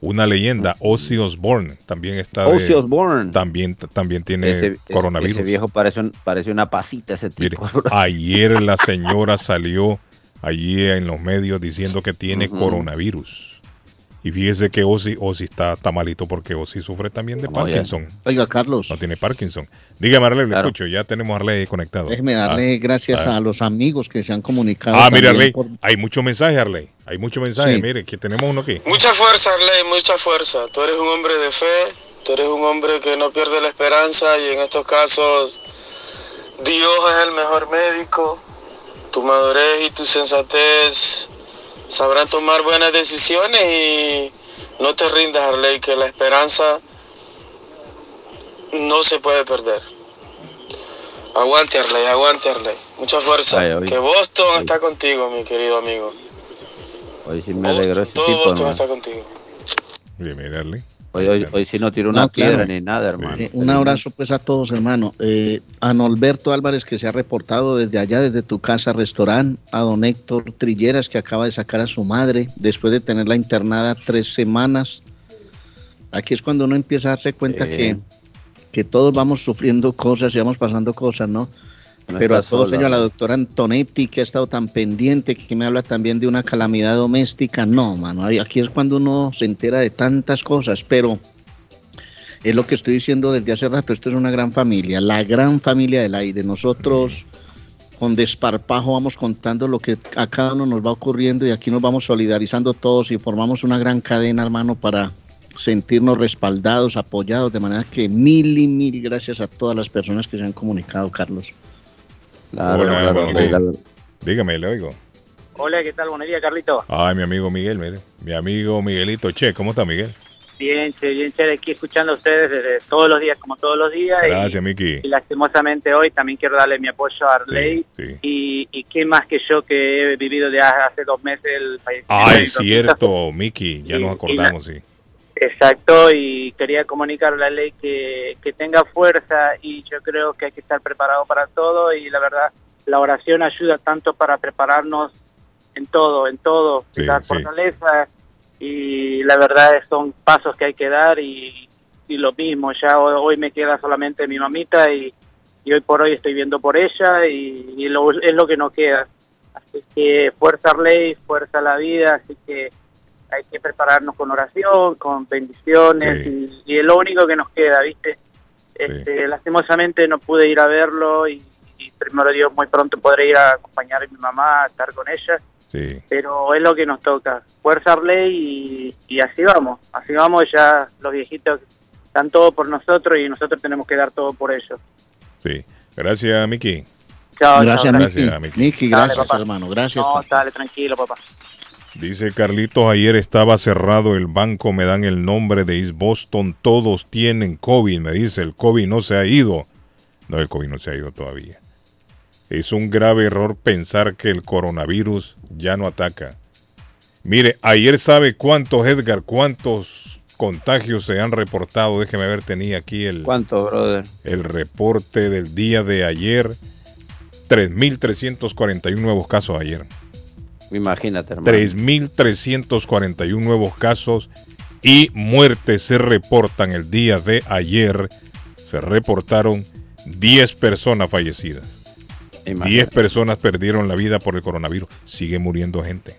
una leyenda, Ozzy Osbourne, también está de- Ozzy Osbourne. También, también tiene Ese, coronavirus. ese viejo parece, un- parece una pasita ese Mire, tipo. ayer la señora salió allí en los medios diciendo que tiene Ujú. coronavirus. Y fíjese que Ozzy, Ozzy está, está malito porque Ozzy sufre también de No, ya. Parkinson. Oiga, Carlos. No tiene Parkinson. Dígame, Arley, le Claro. escucho. Ya tenemos a Arley conectado. Déjeme darle Ah, gracias ah. a los amigos que se han comunicado. Ah, mire, Arley, por- hay muchos mensajes, Arley. Hay muchos mensajes. Sí. Mire, que tenemos uno aquí. Mucha fuerza, Arley, mucha fuerza. Tú eres un hombre de fe, tú eres un hombre que no pierde la esperanza y en estos casos Dios es el mejor médico. Tu madurez y tu sensatez sabrán tomar buenas decisiones y no te rindas, Arley, que la esperanza no se puede perder. Aguante, Arley, aguante, Arley. Mucha fuerza. Ay, que Boston está contigo, mi querido amigo. Hoy sí me alegró ese Todo tipo, Boston está contigo. Bien, mire, Arley. Hoy, hoy, hoy sí no tiró una No, claro. piedra ni nada, hermano. Eh, un abrazo pues a todos, hermano. Eh, a Norberto Álvarez que se ha reportado desde allá, desde tu casa, restaurante. A don Héctor Trilleras que acaba de sacar a su madre después de tenerla internada tres semanas. Aquí es cuando uno empieza a darse cuenta que, que todos vamos sufriendo cosas y vamos pasando cosas, ¿no? No Pero a todos ellos, a la doctora Antonetti, que ha estado tan pendiente, que me habla también de una calamidad doméstica. No, mano, aquí es cuando uno se entera de tantas cosas, pero es lo que estoy diciendo desde hace rato. Esto es una gran familia, la gran familia del aire. Nosotros con desparpajo vamos contando lo que a cada uno nos va ocurriendo y aquí nos vamos solidarizando todos y formamos una gran cadena, hermano, para sentirnos respaldados, apoyados, de manera que mil y mil gracias a todas las personas que se han comunicado, Carlos. Claro, Hola, claro, buenos claro. días. Dígame, le oigo. Hola, ¿qué tal? Buenos días, Carlito. Ay, mi amigo Miguel, mire. Mi amigo Miguelito Che, ¿cómo está Miguel? Bien, che, bien, che, aquí escuchando a ustedes desde todos los días, como todos los días. y- Gracias, Miki. Y, lastimosamente hoy también quiero darle mi apoyo a Arley. sí. Y, y qué más que yo que he vivido de hace dos meses el fallecimiento de Ay, cierto, Miki, ya Y- nos y acordamos, sí. Exacto, y quería comunicarle a Ley que, que tenga fuerza y yo creo que hay que estar preparado para todo y la verdad la oración ayuda tanto para prepararnos en todo, en todo, Sí, la sí. fortaleza y la verdad son pasos que hay que dar y, y lo mismo, ya hoy, hoy me queda solamente mi mamita y, y hoy por hoy estoy viendo por ella y, y lo, es lo que nos queda. Así que fuerza Ley, fuerza la vida, así que hay que prepararnos con oración, con bendiciones y, y es lo único que nos queda, ¿viste? Este, Lastimosamente no pude ir a verlo y, y primero Dios muy pronto podré ir a acompañar a mi mamá, a estar con ella, Sí. pero es lo que nos toca. Fuerza Arley y, y así vamos, así vamos, ya los viejitos dan todo por nosotros y nosotros tenemos que dar todo por ellos. Sí. Gracias, Miki. Chao, Gracias, chao, Miki. Gracias, Miki. Miki, Dale, gracias, hermano. Gracias. No, papá. dale, tranquilo, papá. Dice Carlitos, ayer estaba cerrado el banco, me dan el nombre de East Boston, todos tienen COVID, me dice, el COVID no se ha ido. No, el COVID no se ha ido todavía. Es un grave error pensar que el coronavirus ya no ataca. Mire, ayer sabe cuántos, Edgar, cuántos contagios se han reportado. Déjeme ver, tenía aquí el, ¿Cuánto, brother? el reporte del día de ayer. 3.341 nuevos casos ayer. Imagínate, hermano. 3.341 nuevos casos y muertes se reportan el día de ayer. Se reportaron 10 personas fallecidas. 10 personas perdieron la vida por el coronavirus. Sigue muriendo gente.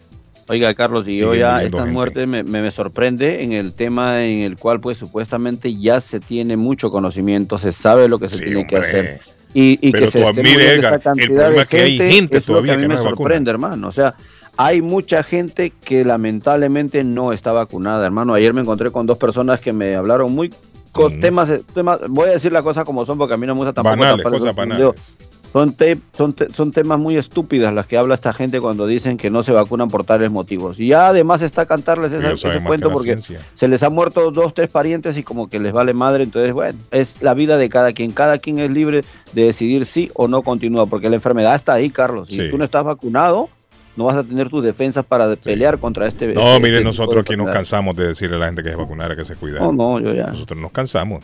Oiga, Carlos, y yo ya estas gente. muertes me, me- me sorprende en el tema en el cual pues supuestamente ya se tiene mucho conocimiento, se sabe lo que se tiene que hacer. Y, y Pero que se mire, Edgar, el problema de es que hay gente es lo todavía que a mí que me no vacuna. sorprende, hermano. O sea, hay mucha gente que lamentablemente no está vacunada, hermano. Ayer me encontré con dos personas que me hablaron muy con temas, temas, voy a decir las cosas como son porque a mí no me gusta tampoco Banales, cosas. Son, te- son, te- son temas muy estúpidas las que habla esta gente cuando dicen que no se vacunan por tales motivos. Y ya además está cantarles esa- ese cuento porque ciencia. se les ha muerto dos, tres parientes y como que les vale madre. Entonces, bueno, es la vida de cada quien. Cada quien es libre de decidir sí o no continúa porque la enfermedad está ahí, Carlos. Si Sí. tú no estás vacunado, no vas a tener tus defensas para pelear contra este. No, este- mire, este nosotros aquí nos cansamos de decirle a la gente que se vacunara, que se cuidara. No, no, yo ya. Nosotros nos cansamos.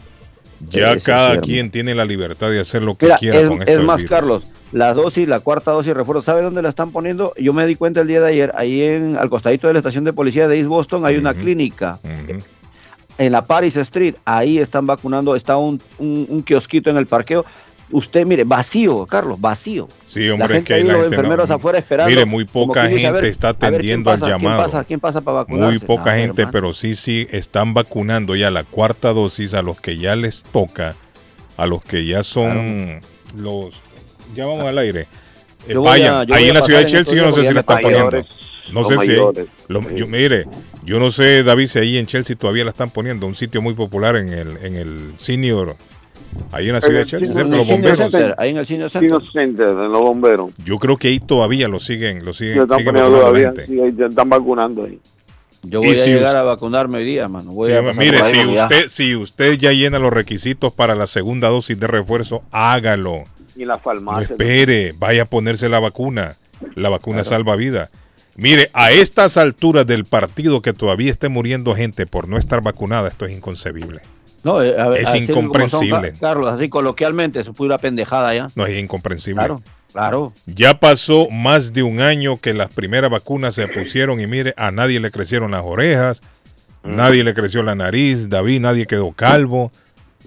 Ya sí, cada quien tiene la libertad de hacer lo que Mira, quiera es, con esto es más, virus. Carlos, la dosis, la cuarta dosis de refuerzo, ¿sabe dónde la están poniendo? Yo me di cuenta el día de ayer, ahí en, al costadito de la estación de policía de East Boston hay una clínica. En la Paris Street, ahí están vacunando, está un, un, un kiosquito en el parqueo. Usted, mire, vacío, Carlos, vacío. Sí, La hombre, es gente que ahí, la los gente no- enfermeros afuera esperando. Mire, muy poca gente ver, está a ver, ¿quién atendiendo al pasa? ¿Quién llamado. pasa? ¿Quién pasa para vacunarse? Muy poca No, gente, hermano. pero sí, sí, están vacunando ya la cuarta dosis a los que ya les toca, a los que ya son los... Ya vamos al aire. Eh, Yo voy a- vayan, yo ahí en la ciudad de Chelsea yo no sé si la están poniendo. No sé si... yo, mire, yo no sé, David, si ahí en Chelsea todavía la están poniendo, un sitio muy popular en el, en el senior, ahí en la ciudad de Chelsea, cerca de los bomberos. Ahí en el Senior Center. Center, en los bomberos. Yo creo que ahí todavía lo siguen, lo siguen, Lo están siguen todavía, sí, están vacunando ahí. Yo voy a si llegar usted- a vacunarme hoy día, mano. Voy Sí, a mire, si usted, si usted ya llena los requisitos para la segunda dosis de refuerzo, hágalo. Y en la No farmacia. espere, vaya a ponerse la vacuna. La vacuna salva vida. Mire, a estas alturas del partido que todavía esté muriendo gente por no estar vacunada, esto es inconcebible. No, eh, a Es así como son, incomprensible. Ca- Carlos, así coloquialmente, eso fue una pendejada ya. No es incomprensible. Claro, claro. Ya pasó más de un año que las primeras vacunas se pusieron y mire, a nadie le crecieron las orejas, Mm. nadie le creció la nariz, David, nadie quedó calvo.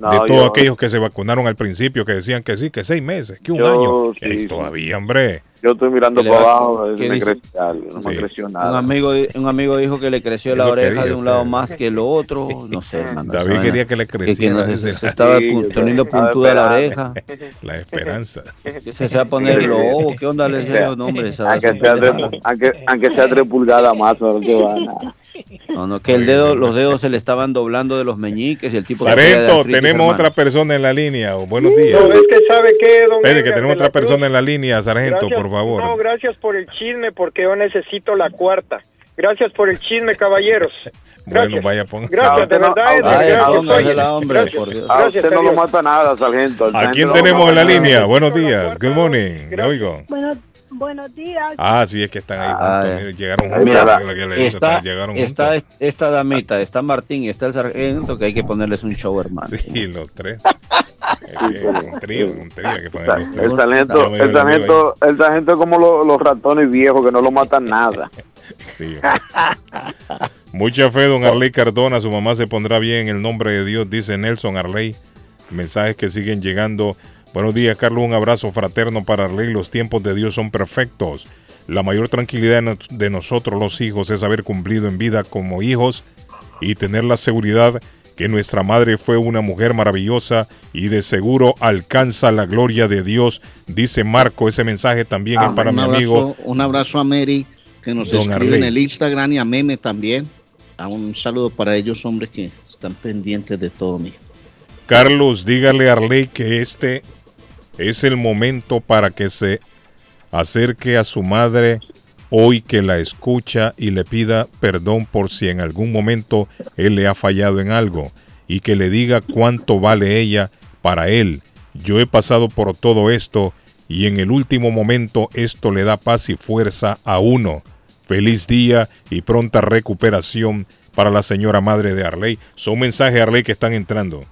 No, de todos yo- aquellos que se vacunaron al principio, que decían que sí, que seis meses, que un Yo, año. sí. todavía, hombre. Yo estoy mirando para abajo, que me dice- creció algo, no me creció Un nada. amigo, un amigo dijo que le creció la oreja quería de un lado más que el otro. No sé, hermano. David quería que le que creciera no se, estaba Sí, poniendo puntuda la oreja. La esperanza. Que se va a poner el lobo. ¿Qué onda le decía? No, hombre, esa- Aunque sea, tres, aunque, aunque sea tres pulgadas más, no te va a nada. No, no, que el dedo, los dedos se le estaban doblando de los meñiques y el tipo... artritis, tenemos hermano. otra persona en la línea. o Buenos días. No, es que sabe qué, don Espere, que tenemos otra persona en la línea, Sargento, Gracias- por favor. No, gracias por el chisme, porque yo necesito la cuarta. Gracias por el chisme, caballeros. Bueno, Gracias. vaya, póngase. Gracias, de verdad, Edgar, Ay, gracias, póngasela, oye. hombre, Gracias. por Dios. A Gracias, usted no lo mata nada, sargento. ¿A quién no tenemos en la línea? Buenos días. Good morning. Le oigo. Bueno, buenos días. Ah, sí, es que están ahí Ah, juntos. Llegaron Mira, juntos. lo que le digo, está, llegaron está juntos. esta damita, está Martín y está el sargento que hay que ponerles un show, hermano. Sí, los tres. Es que un trío, un trío. Hay que poner los tres. El sargento, el sargento, el sargento es como lo- los ratones viejos que no lo matan nada. Sí. Mucha fe, don Arley Cardona. Su mamá se pondrá bien en el nombre de Dios, dice Nelson Arley. Mensajes que siguen llegando. Buenos días, Carlos. Un abrazo fraterno para Arley. Los tiempos de Dios son perfectos. La mayor tranquilidad de nos- de nosotros los hijos es haber cumplido en vida como hijos y tener la seguridad que nuestra madre fue una mujer maravillosa y de seguro alcanza la gloria de Dios, dice Marco. Ese mensaje también es para mi abrazo, amigo. un abrazo a Mary, que nos Don escribe en Arley. el Instagram y a Meme también. A un saludo para ellos, hombres que están pendientes de todo mí. Carlos, dígale a Arley que este es el momento para que se acerque a su madre hoy que la escucha y le pida perdón por si en algún momento él le ha fallado en algo y que le diga cuánto vale ella para él. Yo he pasado por todo esto y en el último momento esto le da paz y fuerza a uno. Feliz día y pronta recuperación para la señora madre de Arley. Son mensajes, Arley, que están entrando.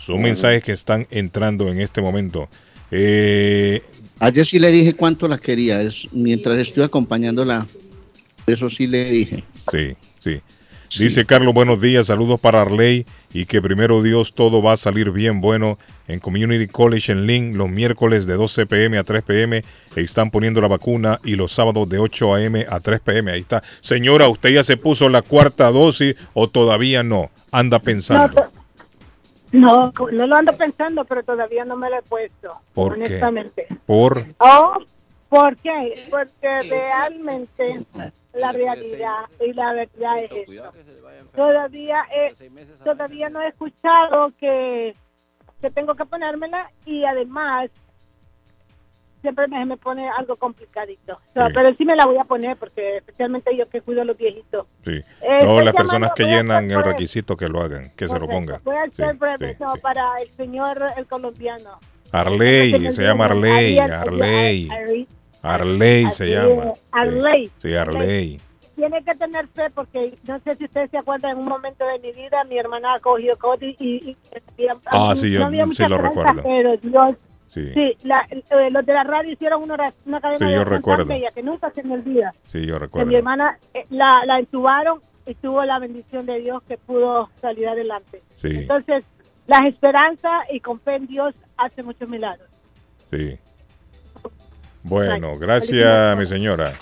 Son mensajes que están entrando en este momento. Eh, Ayer sí le dije cuánto la quería, es, mientras estoy acompañándola. Eso sí le dije. sí, sí. Dice Carlos, buenos días, saludos para Arley y que primero Dios todo va a salir bien bueno en Community College en Lynn los miércoles de 12 pm a 3 pm están poniendo la vacuna y los sábados de 8 am a 3 pm. Ahí está. Señora, ¿usted ya se puso la cuarta dosis o todavía no? Anda pensando. No, no, no lo ando pensando, pero todavía no me lo he puesto. ¿Por qué? honestamente. Por Oh, ¿por qué? Porque realmente la realidad y la verdad es esto. Todavía, he- todavía no he escuchado que, que tengo que ponérmela y además siempre me, me pone algo complicadito. O sea, Sí. Pero sí me la voy a poner porque especialmente yo que cuido a los viejitos. Sí. Eh, no, estoy las personas que llenan el requisito que lo hagan, que se lo pongan. Voy a hacer breve, sí, para el señor, el colombiano. Arley, se llama Arley, Arley. Arley se llama. Arley. Sí, Arley. Tiene que tener fe porque no sé si ustedes se acuerdan, en un momento de mi vida mi hermana ha cogido COVID y, y- y- Ah, sí, yo no había sí lo recuerdo. Pero Dios, Sí. sí, la- eh, los de la radio hicieron una, una cadena Sí, de yo recuerdo. bella que nunca se me olvida. Sí, yo Que recuerdo. mi hermana eh, la, la entubaron y tuvo la bendición de Dios que pudo salir adelante. Sí, Entonces, las esperanzas y con fe en Dios hace muchos milagros. sí. Bueno, gracias, mi señora.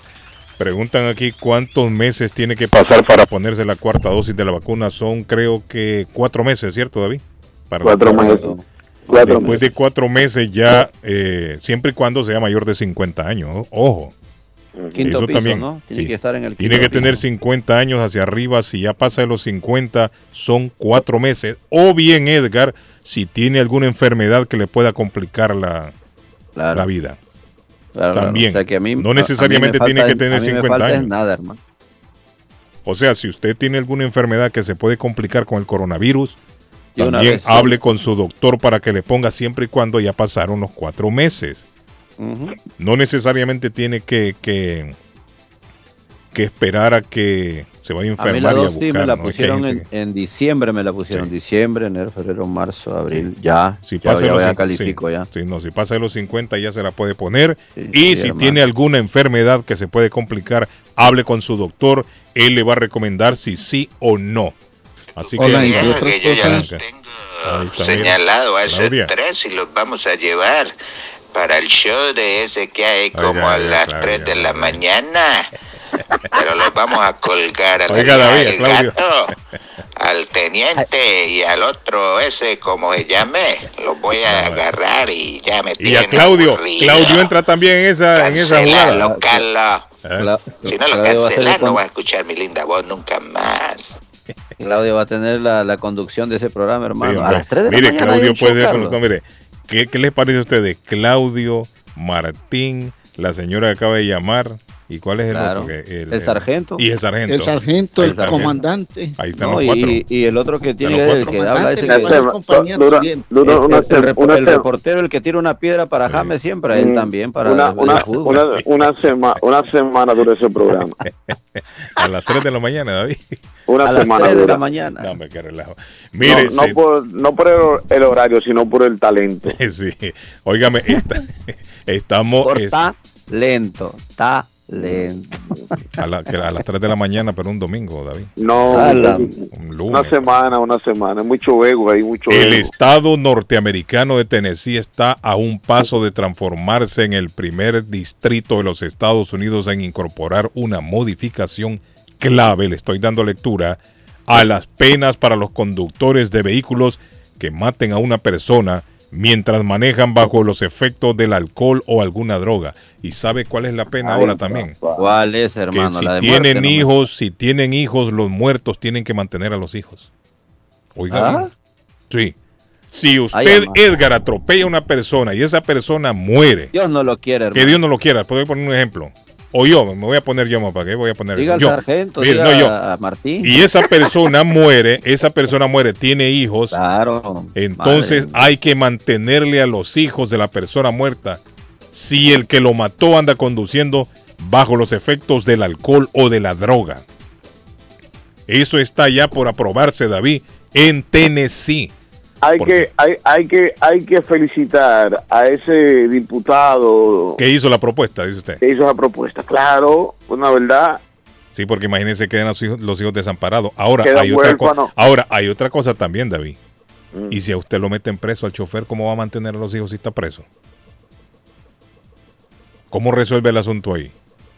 Preguntan aquí cuántos meses tiene que pasar para ponerse la cuarta dosis de la vacuna. Son, creo que, cuatro meses, ¿cierto, David? Para Cuatro meses. dosis. Cuatro Después de cuatro meses ya, eh, siempre y cuando sea mayor de 50 años, ojo. Quinto Eso piso, también, ¿no? Tiene sí. que estar en el Tiene que tener piso. 50 años hacia arriba. Si ya pasa de los 50, son cuatro meses. O bien, Edgar, si tiene alguna enfermedad que le pueda complicar la, la vida. Claro, claro. También. O sea que a mí- no necesariamente a mí me tiene que tener a mí me 50 falta es años. nada, hermano. O sea, si usted tiene alguna enfermedad que se puede complicar con el coronavirus, también vez, sí. hable con su doctor para que le ponga siempre y cuando ya pasaron los cuatro meses. No necesariamente tiene que, que, que esperar a que se vaya a A mí enfermar la y a buscar. me la ¿no? Es que hay pusieron gente en, en diciembre, me la pusieron. Diciembre, enero, febrero, marzo, abril. Ya, Si ya, pasa, ya, los ya califico ya. no, si pasa de los 50 ya se la puede poner. y si hermano. tiene alguna enfermedad que se puede complicar, hable con su doctor. Él le va a recomendar si sí o no. Así que, Hola, y de otras que yo ya los mira. señalado a esos Claudia. tres y los vamos a llevar para el show de ese que hay como ya, a ya, las Claudia, 3 de la mañana. Pero los vamos a colgar a la Oiga, David, del Claudio. gato, al teniente y al otro ese como se llame. Los voy a agarrar y ya me Y a tienen Claudio. aburrido. Claudio entra también en esa, en esa jugada. Cancelalo, Carlos. Cla- Si no lo va cancelas, no vas a escuchar mi linda voz nunca más. Claudio va a tener la, la conducción de ese programa, hermano. Sí, a las 3 de mire, la mañana. Claudio show, puede ser Carlos. no, mire, ¿qué, qué les parece a ustedes? Claudio, Martín, la señora que acaba de llamar. ¿Y cuál es el Claro. otro? que- El sargento. Y el sargento. El sargento, el sargento. comandante. Ahí están No, los cuatro. y, y el otro que tiene el que habla ese que- también. dura el, reportero, el que tira una piedra para James siempre, él Mm, también para una, el- una, fútbol. una, una, sema- una semana dura ese programa. A las 3 de la mañana, David. Una a las semana 3 de dura. la mañana. No, hombre, qué relajo. Mire, no, por, no por el, el horario, sino por el talento. sí. Óigame, esta- estamos Por es- está lento, está lento. a, la- que a las 3 de la mañana, pero un domingo, David. No. Un lunes. una semana, una semana. Mucho ego ahí, mucho El ego. estado norteamericano de Tennessee está a un paso de transformarse en el primer distrito de los Estados Unidos en incorporar una modificación clave, le estoy dando lectura, a las penas para los conductores de vehículos que maten a una persona mientras manejan bajo los efectos del alcohol o alguna droga. ¿Y sabe cuál es la pena Ay, ahora también? ¿Cuál es, Que hermano? si la de tienen muerte, hijos, si tienen hijos, los muertos tienen que mantener a los hijos. Oiga, ¿Ah? sí. Si usted. Edgar, atropella a una persona y esa persona muere, Dios no lo quiere, hermano. que Dios no lo quiera, puedo poner un ejemplo. O yo, me voy a poner yo, ¿para qué voy a poner Diga al yo? sargento, diga no, yo. a Martín. Y esa persona muere, esa persona muere, tiene hijos. Claro. Entonces madre. hay que mantenerle a los hijos de la persona muerta. Si el que lo mató anda conduciendo bajo los efectos del alcohol o de la droga. Eso está ya por aprobarse, David, en Tennessee. Hay ¿Por que, hay, hay que, hay que felicitar a ese diputado ¿Qué hizo la propuesta, dice usted? que hizo esa propuesta. Claro, una verdad. Sí, porque imagínense quedan los hijos, los hijos desamparados. Ahora Queda hay, otra co- huérfano. ahora hay otra cosa también, David. Mm. Y si a usted lo meten preso al chofer, ¿cómo va a mantener a los hijos si está preso? ¿Cómo resuelve el asunto ahí?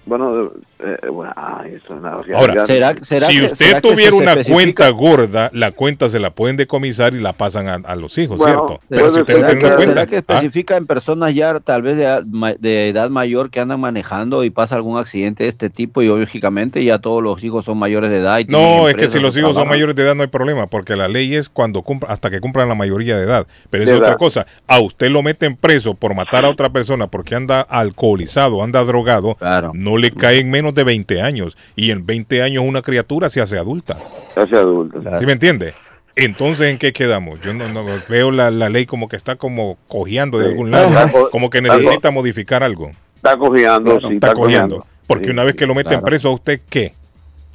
Bueno, eh, bueno, ay, eso es una Ahora, realidad. si usted tuviera una cuenta gorda, la cuenta se la pueden decomisar y la pasan a, a los hijos, Bueno, ¿cierto? Pero si usted no ¿Será tiene que, una cuenta, será que ¿ah? especifica en personas ya tal vez de, edad mayor que andan manejando y pasa algún accidente de este tipo y lógicamente ya todos los hijos son mayores de edad? Y No, es que si los hijos son mayores de edad no hay problema, porque la ley es cuando cumpla, hasta que cumplan la mayoría de edad. Pero es De otra edad. cosa. A usted lo meten preso por matar a otra persona porque anda alcoholizado, anda drogado, no le caen menos de 20 años. Y en 20 años una criatura se hace adulta. Se hace adulto. ¿Sí me entiende? Entonces, ¿en qué quedamos? Yo no, no veo la, la ley como que está como cojeando de Sí. algún lado, como que necesita modificar algo. Está cojeando, Claro, sí, está, está cojeando. cojeando. Porque Sí, una vez que lo meten claro. preso, ¿a usted qué?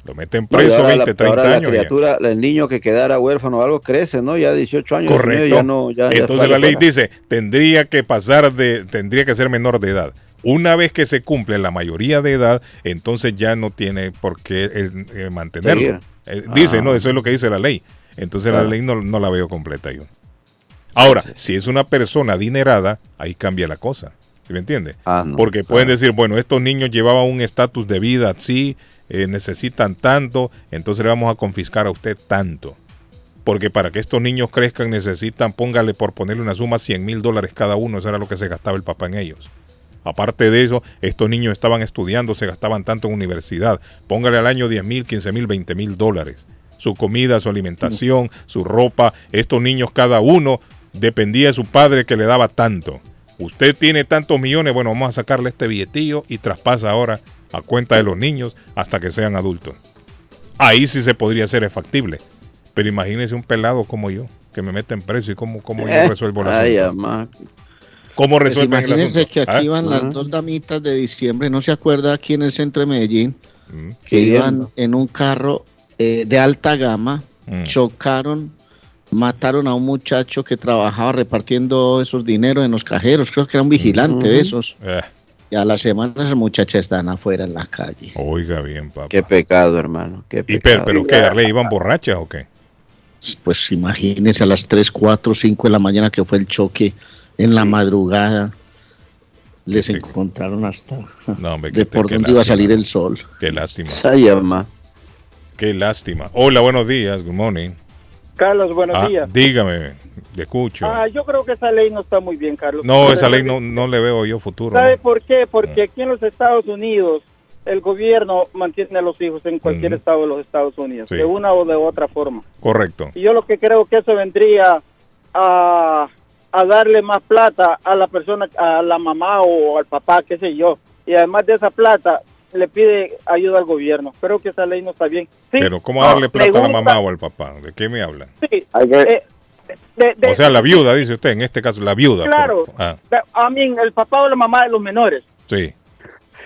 Lo meten No, preso ahora 20, la, 30 ahora la años. ya. criatura, el niño que quedara huérfano o algo crece, ¿no? Ya 18 años. 19, Correcto. Ya no, ya- ya Entonces la ley dice, tendría que pasar de, tendría que ser menor de edad. Una vez que se cumple la mayoría de edad, entonces ya no tiene por qué eh, eh, mantenerlo. Eh, dice, Ah. no, eso es lo que dice la ley. Entonces Claro. la ley no, no la veo completa yo. Ahora, si es una persona adinerada, ahí cambia la cosa. ¿Sí me entiende? Ah, no, Porque pueden decir, bueno, estos niños llevaban un estatus de vida así, eh, necesitan tanto, entonces le vamos a confiscar a usted tanto. Porque para que estos niños crezcan necesitan, póngale por ponerle una suma, 100 mil dólares cada uno, eso era lo que se gastaba el papá en ellos. Aparte de eso, estos niños estaban estudiando, se gastaban tanto en universidad. Póngale al año 10 mil, 15 mil, 20 mil dólares. Su comida, su alimentación, su ropa. Estos niños, cada uno, dependía de su padre que le daba tanto. Usted tiene tantos millones, bueno, vamos a sacarle este billetillo y traspasa ahora a cuenta de los niños hasta que sean adultos. Ahí sí se podría ser factible. Pero imagínese un pelado como yo, que me mete en preso y cómo, cómo yo Eh, resuelvo la. ¿Cómo Pues resuelven el imagínense que aquí ¿Ah? iban las dos damitas de diciembre, no se acuerda aquí en el centro de Medellín, Mm. que iban en un carro eh, de alta gama, Mm. chocaron, mataron a un muchacho que trabajaba repartiendo esos dineros en los cajeros, creo que era un vigilante de esos. Eh, Y a la semana esas muchachas están afuera en la calle. oiga bien, papá. Qué pecado, hermano. Qué ¿Y pecado. pero, pero qué? ¿Arle iban borrachas o qué? Pues imagínense a las 3, 4, 5 de la mañana que fue el choque en la madrugada. Les encontraron hasta No, hombre, de por dónde iba a salir el sol. Qué lástima. Ay, amá. Qué lástima. Hola, buenos días. Good morning. Carlos, buenos Ah, días. dígame, te escucho. Ah, yo creo que esa ley no está muy bien, Carlos. no, ¿Sabe esa ley no, no le veo yo futuro. ¿Sabe ¿no? Por qué? Porque aquí en los Estados Unidos el gobierno mantiene a los hijos en cualquier estado de los Estados Unidos, Sí. de una o de otra forma. Correcto. Y yo lo que creo que eso vendría a, a darle más plata a la persona, a la mamá o al papá, qué sé yo. Y además de esa plata, le pide ayuda al gobierno. Creo que esa ley no está bien. Sí, Pero ¿cómo no, darle plata a la mamá o al papá? ¿De qué me habla? Sí, eh, de- de- O sea, la viuda, dice usted, en este caso, la viuda. Claro. por- ah, a mí, el papá o la mamá de los menores. sí.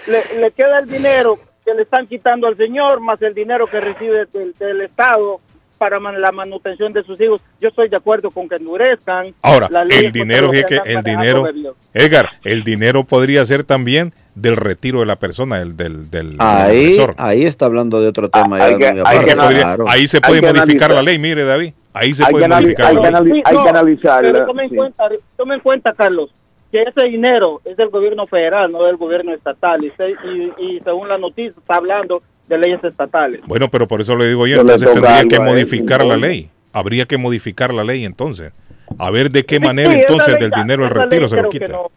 le, le queda el dinero que le están quitando al señor, más el dinero que recibe del, del Estado para man- la manutención de sus hijos. Yo estoy de acuerdo con que endurezcan. Ahora, las leyes el dinero, es que el dinero. Edgar, el dinero podría ser también del retiro de la persona, el del, del, del Ahí, agresor. ahí está hablando de otro tema. ya que- que podría- Claro. ahí se puede modificar la ley, mire, David. Ahí se Hay puede que modificar hay la que ley. anali- hay que analizarla, Pero tome en, sí. cuenta, tome en cuenta, Carlos, que ese dinero es del gobierno federal, no del gobierno estatal. Y, se- y- y según la noticia está hablando de leyes estatales. Bueno, pero por eso le digo yo, entonces tendría que él, modificar la entonces. ley. Habría que modificar la ley entonces. A ver de qué Sí, manera sí, entonces ley del ya- dinero el retiro se lo quita. no.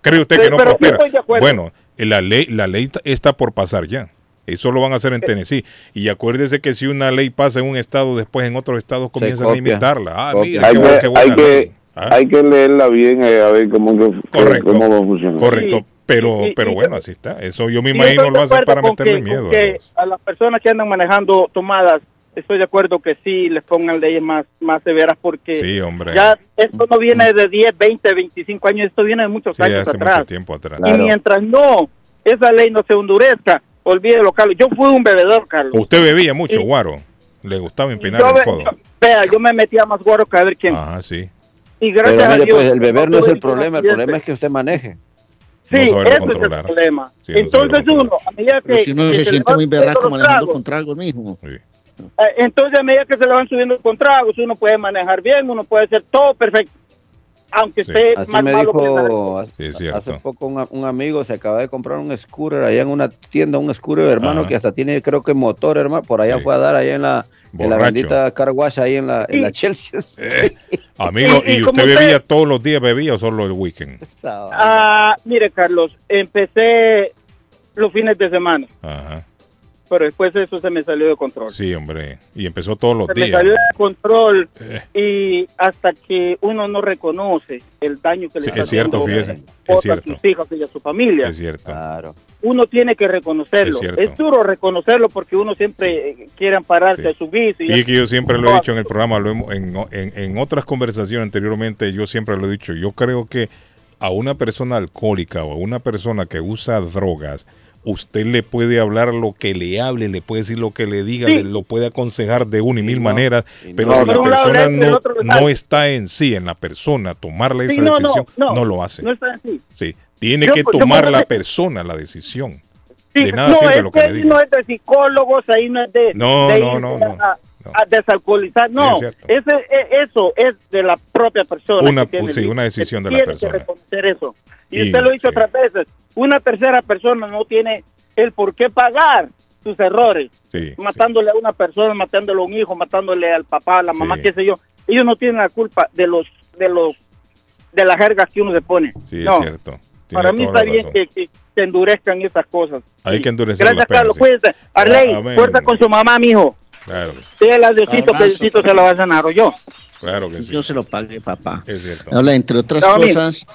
¿Cree usted que no pero sí prospera? estoy de acuerdo. Bueno, la ley, la ley está por pasar ya. Eso lo van a hacer en Tennessee. Y acuérdese que si una ley pasa en un estado, después en otros estados comienzan a imitarla. Ah, mira, hay, qué, que, qué buena hay, que, ley. Ah, hay que leerla bien eh, a ver cómo, que, Correcto. cómo va a funcionar. Correcto. Pero, Y- y- pero y- bueno, así está. Eso yo me imagino lo hacen para meterle que- miedo. que a las personas que andan manejando tomadas, estoy de acuerdo que sí les pongan leyes más, más severas porque Sí, hombre. ya esto no viene de 10, 20, 25 años, esto viene de muchos Sí, años hace atrás. mucho tiempo atrás. Y mientras no, esa ley no se endurezca, olvídelo, Carlos. Yo fui un bebedor, Carlos. Usted bebía mucho, Y- guaro. Le gustaba empinar Yo, el codo. yo- vea, yo me metía más guaro que a ver quién. Ajá, sí. Y gracias Pero a mire, Dios. pues, el beber no es el problema, el problema es que usted maneje. Sí, No saberlo ese es el problema. Sí, Entonces uno, a medida que, Pero si uno que se siente muy berraco manejando con tragos, mijo. eh, entonces a medida que se le van subiendo con tragos, uno puede manejar bien, uno puede hacer todo perfecto. Aunque esté Así más me malo que la- dijo hace, hace poco un, un amigo, se acaba de comprar un scooter allá en una tienda, un scooter hermano Ajá. que hasta tiene creo que motor hermano, por allá fue a dar allá en la, en la bendita car wash ahí en la, en la Chelsea. Amigo, Y- y ¿y como usted usted- bebía todos los días bebía o solo el weekend? Ah, mire, Carlos, empecé los fines de semana, Ajá. pero después eso se me salió de control. Sí, hombre. Y empezó todos los se me días. salió de control Eh. y hasta que uno no reconoce el daño que le Sí, está es cierto, haciendo fíjese. a Es cierto. sus hijos y a su familia. Es cierto. Uno tiene que reconocerlo. Es duro reconocerlo porque uno siempre eh, quiere ampararse a su vicio. y Y es que yo siempre lo he dicho en el programa, lo hemos- en, en- en otras conversaciones anteriormente, yo siempre lo he dicho, yo creo que a una persona alcohólica o a una persona que usa drogas, usted le puede hablar lo que le hable, le puede decir lo que le diga, Sí. le- lo puede aconsejar de una y mil no, maneras, y pero no. si la persona no, está en sí, en la persona, tomarle Sí, esa decisión, no, no, lo hace. No está así. Sí, tiene Yo- que yo tomar la persona la decisión. Sí, de nada no, sirve lo que le no es de psicólogos, ahí no es de, No, de no, ir no, a, no, a desalcoholizar, no, Sí, es ese, e- eso es de la propia persona. Una- que tiene sí, una decisión que de la tiene persona. que reconocer eso. Y, Y- usted lo ha dicho otras veces, una tercera persona no tiene el por qué pagar sus errores, Sí, matándole a una persona, matándole a un hijo, matándole al papá, a la mamá, Sí. qué sé yo. Ellos no tienen la culpa de los de los de las jergas que uno se pone. Sí, no. es cierto. Tiene Para mí está la bien que, que, que endurezcan esas cosas. Hay que endurecer Gracias, la pena, Carlos. sí. Cuídense. Arley, Amén. fuerza con su mamá, mijo. Claro, Dile al Diosito que. Diosito se lo va a sanar o yo. claro que sí. Yo se lo pagué, papá. Es cierto. Habla, entre otras No, cosas,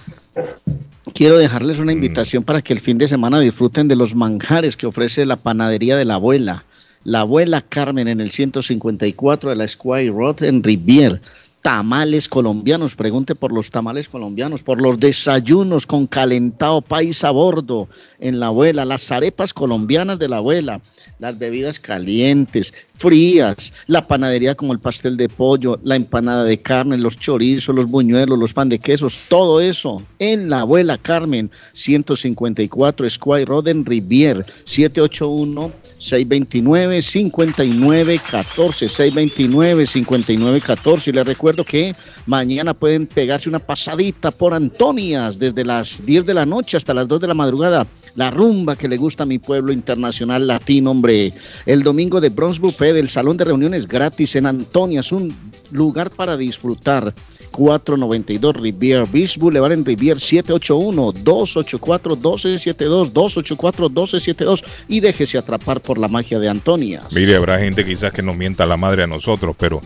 quiero dejarles una invitación para que el fin de semana disfruten de los manjares que ofrece la panadería de la abuela. La abuela Carmen en el 154 de la Squire Road en Rivier. Tamales colombianos, pregunte por los tamales colombianos, por los desayunos con calentado país a bordo en la abuela, las arepas colombianas de la abuela, las bebidas calientes, frías, la panadería como el pastel de pollo, la empanada de carne, los chorizos, los buñuelos, los pan de quesos, todo eso en la abuela Carmen, 154 Squire Road en Rivier, 781 629 5914 629 5914 y les recuerdo que mañana pueden pegarse una pasadita por Antonias desde las 10 de la noche hasta las 2 de la madrugada la rumba que le gusta a mi pueblo internacional latino, hombre. El domingo de Bronx Buffet del Salón de Reuniones gratis en Antonias, un lugar para disfrutar 3492 Rivier Beach Boulevard en Rivier 781-284-1272, 284-1272 y déjese atrapar por la magia de Antonia. Mire, habrá gente quizás que nos mienta la madre a nosotros, pero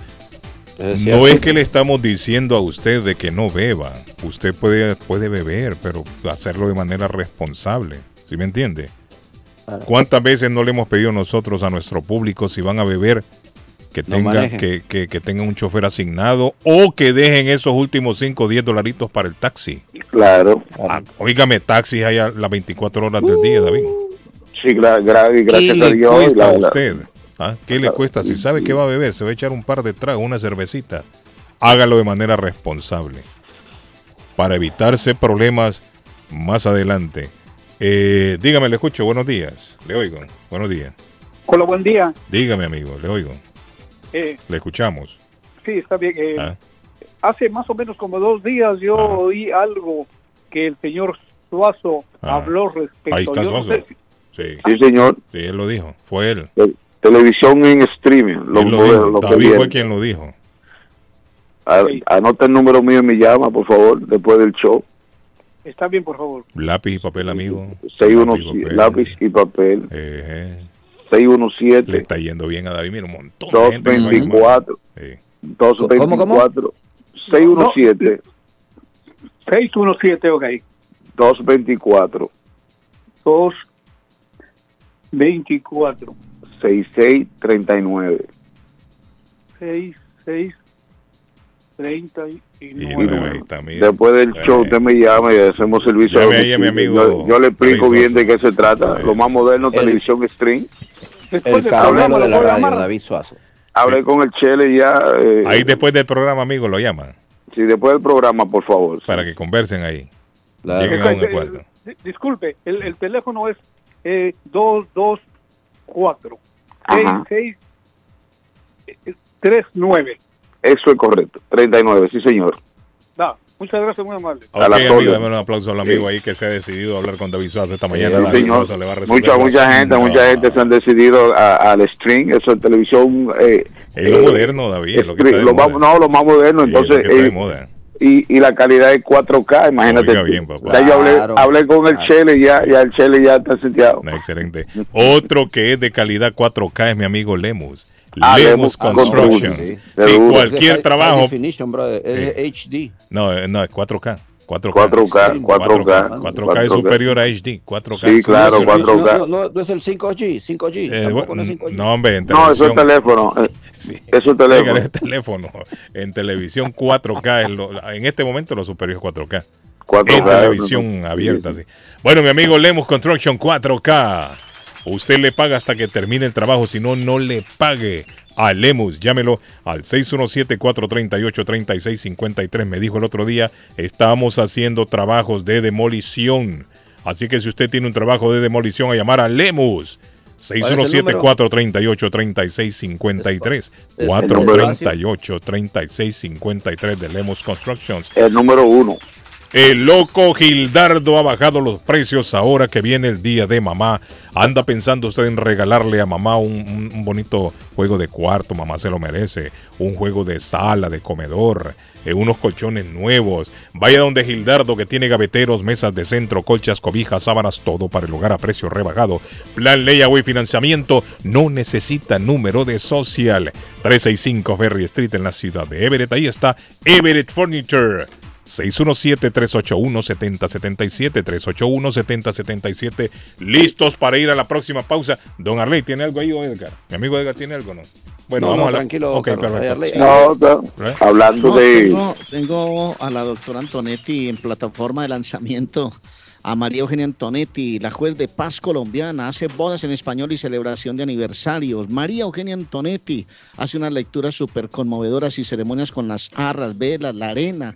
Es no es que le estamos diciendo a usted de que no beba. Usted puede, puede beber, pero hacerlo de manera responsable. ¿Sí me entiende? ¿Cuántas veces no le hemos pedido nosotros a nuestro público si van a beber que tenga que, que, que tenga un chofer asignado o que dejen esos últimos 5 o 10 dolaritos para el taxi? Claro. Ah, óigame, taxis hay a las 24 horas del día, David. Sí, gra- gra- ¿Qué gracias a le Dios. cuesta la- a la- usted? ¿Ah? ¿Qué le cuesta? Si sabe que va a beber, se va a echar un par de tragos, una cervecita. Hágalo de manera responsable. Para evitarse problemas más adelante. Eh, dígame, le escucho. Buenos días. Le oigo. Buenos días. Hola, buen día. Dígame, amigo. Le oigo. Eh, Le escuchamos. sí, está bien. eh, Ah. Hace más o menos como dos días yo oí algo que el señor Suazo Ah. habló respecto. Ahí está yo no Suazo. sé si- Sí. Sí, señor. Sí, él lo dijo. Fue él. Te- Televisión en streaming. Lo, lo lo- dijo. lo que David viene. fue quien lo dijo. A- Anota el número mío y me llama, por favor, después del show. Está bien, por favor. Lápiz y papel, amigo. 617, lápiz y papel. Eh, le 617 está yendo bien a David. Mira, un montón de gente. que lo va a llamar. 224 Sí. 224 617 617, ok. 224 2, 24, 6639 6, 6, Y 39. bueno, ahí está, mira. Después del show usted me llama y hacemos servicio. Llame a amigo Yo, yo le explico bien de qué se trata. Lo más moderno, televisión stream. El caramelo de la radio, David Suazo. Hablé con el Chele ya. eh, Ahí después del programa, amigo, lo llaman. Sí, después del programa, por favor. Para que conversen ahí. Claro. Lleguen a un Eh, acuerdo. di- Disculpe, el, el teléfono es eh, 224 Ajá. 39. Eso es correcto. 39, sí, señor. Da, muchas gracias, muy amable. Ok, A la amigo, dame un aplauso al amigo ahí que se ha decidido a hablar con David Suazo esta mañana. Sí, David señor. Suazo le va a resolver Mucha, mucha gente, mucha gente se han decidido a- al stream, eso es televisión. Eh, Es lo eh, moderno, David, es lo que lo más- no, lo más moderno, Sí, es lo entonces. que está de eh, y, y la calidad es 4K, imagínate. Bien, papá. Ya yo hablé, Claro. hablé con el Chele, ya, ya el Chele ya está seteado. No, excelente. Otro que es de calidad 4K es mi amigo Lemus. Ah, Lemus Lemus Construction. Construction, Sí, sí, cualquier High trabajo. brother. Es HD. No, eh, no, es 4K. 4K. 4K, 4K. 4K es superior a HD. 4K Sí, es claro, superior. 4K. No, no, no es el 5G, 5G. Eh, tampoco no es bueno, 5G. no, hombre, en No, eso es televisión. teléfono. eh, Eso es Oiga, teléfono. es teléfono. En televisión 4K, es lo- en este momento lo superior es 4K. 4K, en televisión abierta, sí. Bueno, mi amigo Lemus Construction 4K. Usted le paga hasta que termine el trabajo, si no, no le pague a Lemus. Llámelo al 617-438-3653. Me dijo el otro día, estamos haciendo trabajos de demolición. Así que si usted tiene un trabajo de demolición, a llamar a Lemus. ¿Cuál es el número? 617-438-3653. el 438-3653 de Lemus Constructions. El número uno. El loco Gildardo ha bajado los precios ahora que viene el día de mamá. Anda pensando usted en regalarle a mamá un, bonito juego de cuarto, mamá se lo merece. Un juego de sala, de comedor, eh, unos colchones nuevos. Vaya donde Gildardo que tiene gaveteros, mesas de centro, colchas, cobijas, sábanas, todo para el hogar a precio rebajado. Plan Layaway Financiamiento no necesita número de social. 365 Ferry Street en la ciudad de Everett. Ahí está Everett Furniture. 617-381-7077, 381-7077, listos para ir a la próxima pausa. Don Arley, ¿tiene algo ahí o Edgar? Mi amigo Edgar, ¿tiene algo no? Bueno, No, vamos no, a la... tranquilo, Ok, Carlos. No, no, ¿Eh? hablando No, de. tengo, tengo a la doctora Antonetti en plataforma de lanzamiento. A María Eugenia Antonetti, la juez de paz colombiana, hace bodas en español y celebración de aniversarios. María Eugenia Antonetti hace unas lecturas súper conmovedoras y ceremonias con las arras, velas, la arena.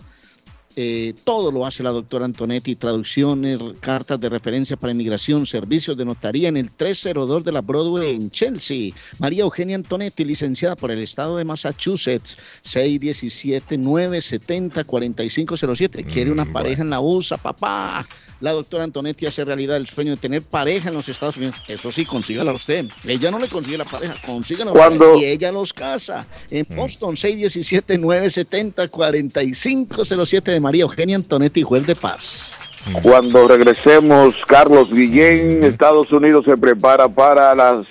Eh, todo lo hace la doctora Antonetti, traducciones, cartas de referencia para inmigración, servicios de notaría en el 302 de la Broadway en Chelsea. María Eugenia Antonetti, licenciada por el estado de Massachusetts, 617-970-4507. ¿Quiere una pareja en la USA, papá? La doctora Antonetti hace realidad el sueño de tener pareja en los Estados Unidos. Eso sí, consígala usted. Ella no le consigue la pareja, consígala Cuando- y ella los casa. En Boston, 617-970-4507 de María Eugenia Antonetti, juez de paz. Cuando regresemos, Carlos Guillén, Estados Unidos se prepara para la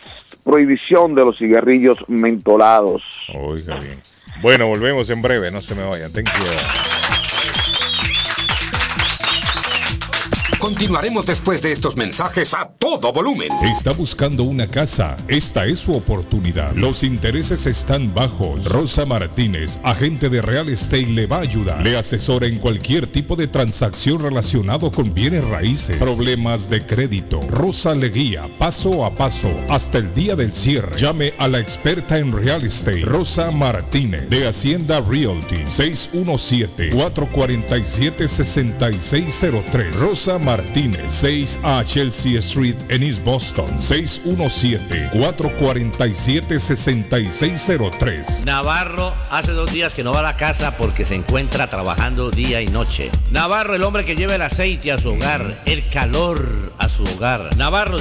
prohibición de los cigarrillos mentolados. Oiga bien. Bueno, volvemos en breve, no se me vayan. Ten cuidado. Continuaremos después de estos mensajes a todo volumen. Está buscando una casa. Esta es su oportunidad. Los intereses están bajos. Rosa Martínez, agente de Real Estate, le va a ayudar. Le asesora en cualquier tipo de transacción relacionado con bienes raíces, problemas de crédito. Rosa le guía paso a paso hasta el día del cierre. Llame a la experta en Real Estate, Rosa Martínez, de Hacienda Realty, 617-447-6603. Rosa Martínez, 6 a Chelsea Street en East Boston, 617-447-6603. Navarro hace dos días que no va a la casa porque se encuentra trabajando día y noche. Navarro, el hombre que lleva el aceite a su hogar, el calor a su hogar. Navarro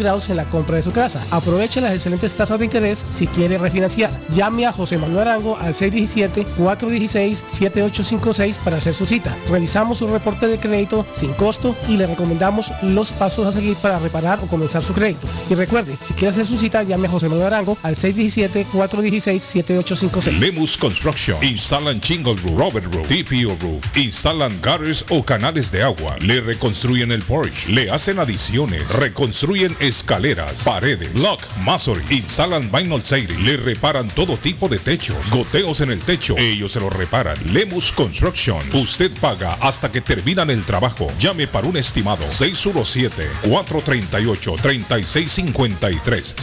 en la compra de su casa. Aproveche las excelentes tasas de interés si quiere refinanciar. Llame a José Manuel Arango al 617-416-7856 para hacer su cita. Revisamos su reporte de crédito sin costo y le recomendamos los pasos a seguir para reparar o comenzar su crédito. Y recuerde, si quiere hacer su cita, llame a José Manuel Arango al 617-416-7856. Lemus Construction. Instalan Shingle Roof, Robert Roof, TPO Roof. Instalan gutters o canales de agua. Le reconstruyen el porch. Le hacen adiciones. Reconstruyen escaleras, paredes, block, masonry. Instalan vinyl siding. Le reparan todo tipo de techos. Goteos en el techo. Ellos se lo reparan. Lemus Construction. Usted paga hasta que terminan el trabajo. Llame para un estimado. 617-438-3653.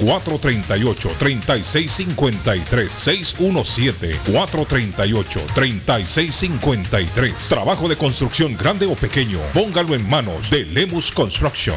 617-438-3653. 617-438-3653. Trabajo de construcción grande o pequeño. Póngalo en manos de Lemus Construction.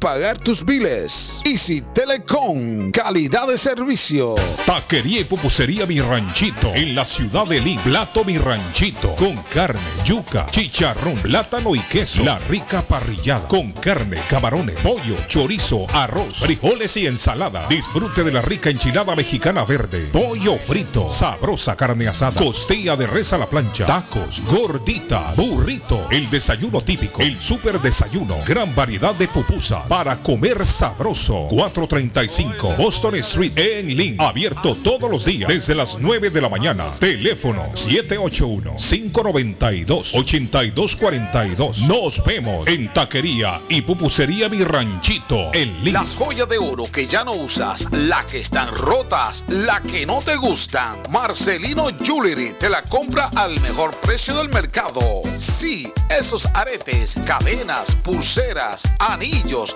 pagar tus biles. Easy Telecom, calidad de servicio. Taquería y pupusería Mi Ranchito en la ciudad de Lima. Plato Mi Ranchito con carne, yuca, chicharrón, plátano y queso. La rica parrillada con carne, camarones, pollo, chorizo, arroz, frijoles y ensalada. Disfrute de la rica enchilada mexicana verde, pollo frito, sabrosa carne asada, costilla de res a la plancha, tacos, gordita, burrito, el desayuno típico, el super desayuno, gran variedad de pupusa para comer sabroso. 435 Boston Street en Lynn, abierto todos los días desde las 9 de la mañana. Teléfono 781-592-8242. Nos vemos en Taquería y Pupusería Mi Ranchito en Lynn. Las joyas de oro que ya no usas, la que están rotas, la que no te gustan. Marcelino Jewelry te la compra al mejor precio del mercado. Sí, esos aretes, cadenas, pulseras, anillos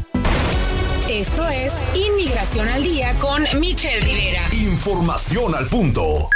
Esto es Inmigración al Día con Michelle Rivera. Información al punto.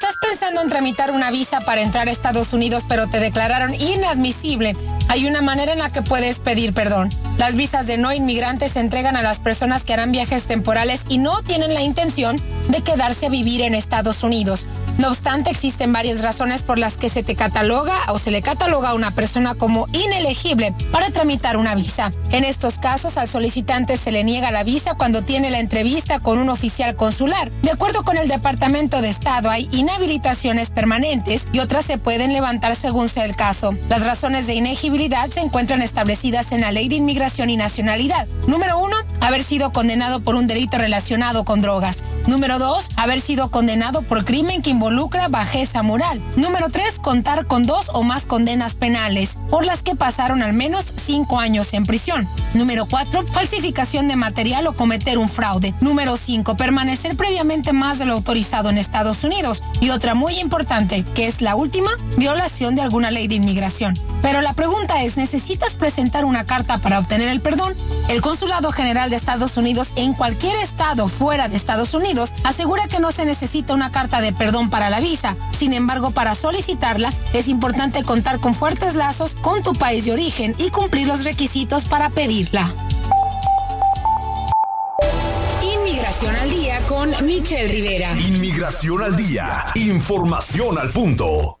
¿Estás pensando en tramitar una visa para entrar a Estados Unidos pero te declararon inadmisible? Hay una manera en la que puedes pedir perdón. Las visas de no inmigrantes se entregan a las personas que harán viajes temporales y no tienen la intención de quedarse a vivir en Estados Unidos. No obstante, existen varias razones por las que se te cataloga o se le cataloga a una persona como inelegible para tramitar una visa. En estos casos, al solicitante se le niega la visa cuando tiene la entrevista con un oficial consular. De acuerdo con el Departamento de Estado, hay inhabilitaciones permanentes y otras se pueden levantar según sea el caso. Las razones de inegibilidad se encuentran establecidas en la Ley de Inmigración y Nacionalidad. Número uno, haber sido condenado por un delito relacionado con drogas. Número dos, haber sido condenado por crimen que involucra bajeza moral. Número tres, contar con dos o más condenas penales, por las que pasaron al menos cinco años en prisión. Número cuatro, falsificación de material o cometer un fraude. Número cinco, permanecer previamente más de lo autorizado en Estados Unidos. Y otra muy importante, que es la última, violación de alguna ley de inmigración. Pero la pregunta es, ¿necesitas presentar una carta para obtener el perdón? El Consulado General de Estados Unidos en cualquier estado fuera de Estados Unidos asegura que no se necesita una carta de perdón para la visa. Sin embargo, para solicitarla es importante contar con fuertes lazos con tu país de origen y cumplir los requisitos para pedirla. Inmigración al día con Michelle Rivera. Inmigración al día. Información al punto.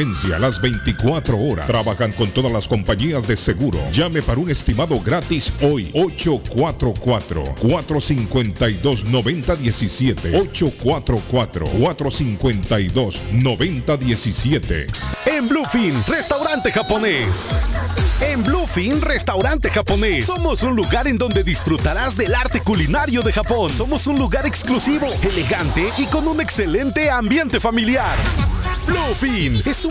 las 24 horas. Trabajan con todas las compañías de seguro. Llame para un estimado gratis hoy. 844-452-9017. 844-452-9017. En Bluefin, restaurante japonés. En Bluefin, restaurante japonés. Somos un lugar en donde disfrutarás del arte culinario de Japón. Somos un lugar exclusivo, elegante y con un excelente ambiente familiar. Bluefin es un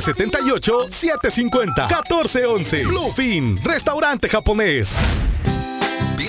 978-750-1411. Bluefin, restaurante japonés.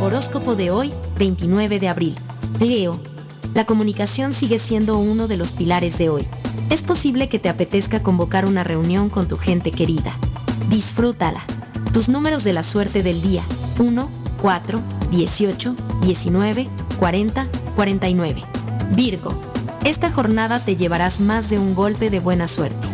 Horóscopo de hoy, 29 de abril. Leo. La comunicación sigue siendo uno de los pilares de hoy. Es posible que te apetezca convocar una reunión con tu gente querida. Disfrútala. Tus números de la suerte del día. 1, 4, 18, 19, 40, 49. Virgo. Esta jornada te llevarás más de un golpe de buena suerte.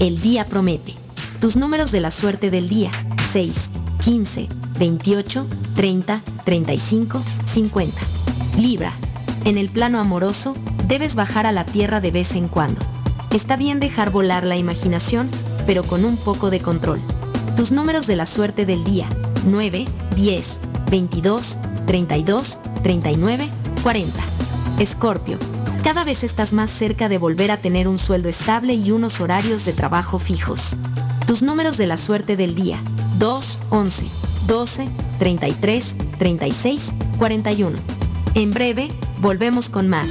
El día promete. Tus números de la suerte del día. 6, 15, 28, 30, 35, 50. Libra. En el plano amoroso, debes bajar a la tierra de vez en cuando. Está bien dejar volar la imaginación, pero con un poco de control. Tus números de la suerte del día. 9, 10, 22, 32, 39, 40. Escorpio. Cada vez estás más cerca de volver a tener un sueldo estable y unos horarios de trabajo fijos. Tus números de la suerte del día. 2, 11, 12, 33, 36, 41. En breve, volvemos con más.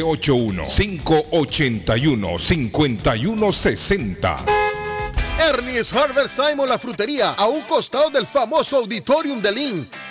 781-581-5160. Ernie's Harvest Time o la frutería, a un costado del famoso Auditorium de Lynn.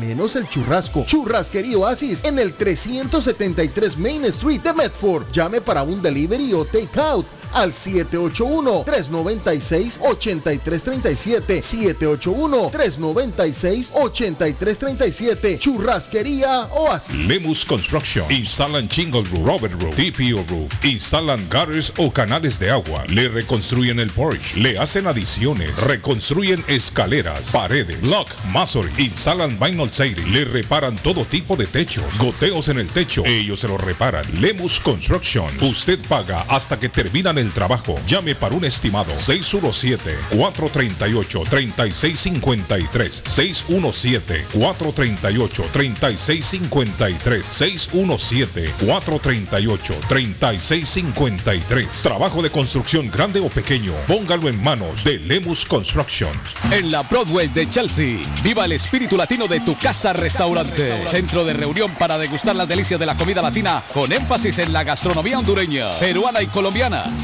menos el churrasco. Churrasquería Oasis en el 373 Main Street de Medford. Llame para un delivery o take out al 781-396-8337. 781-396-8337. Churrasquería Oasis. Lemus Construction. Instalan Chingle Roof, Robert Roof, TPO Roof. Instalan gutters o canales de agua. Le reconstruyen el porch. Le hacen adiciones. Reconstruyen escaleras, paredes, lock, masonry. Instalan vinyl siding. Le reparan todo tipo de techos. Goteos en el techo. Ellos se lo reparan. Lemus Construction. Usted paga hasta que terminan el trabajo. Llame para un estimado 617-438-3653. 617-438-3653. 617-438-3653. Trabajo de construcción grande o pequeño. Póngalo en manos de Lemus Construction. En la Broadway de Chelsea, viva el espíritu latino de tu casa restaurante. Centro de reunión para degustar las delicias de la comida latina con énfasis en la gastronomía hondureña, peruana y colombiana.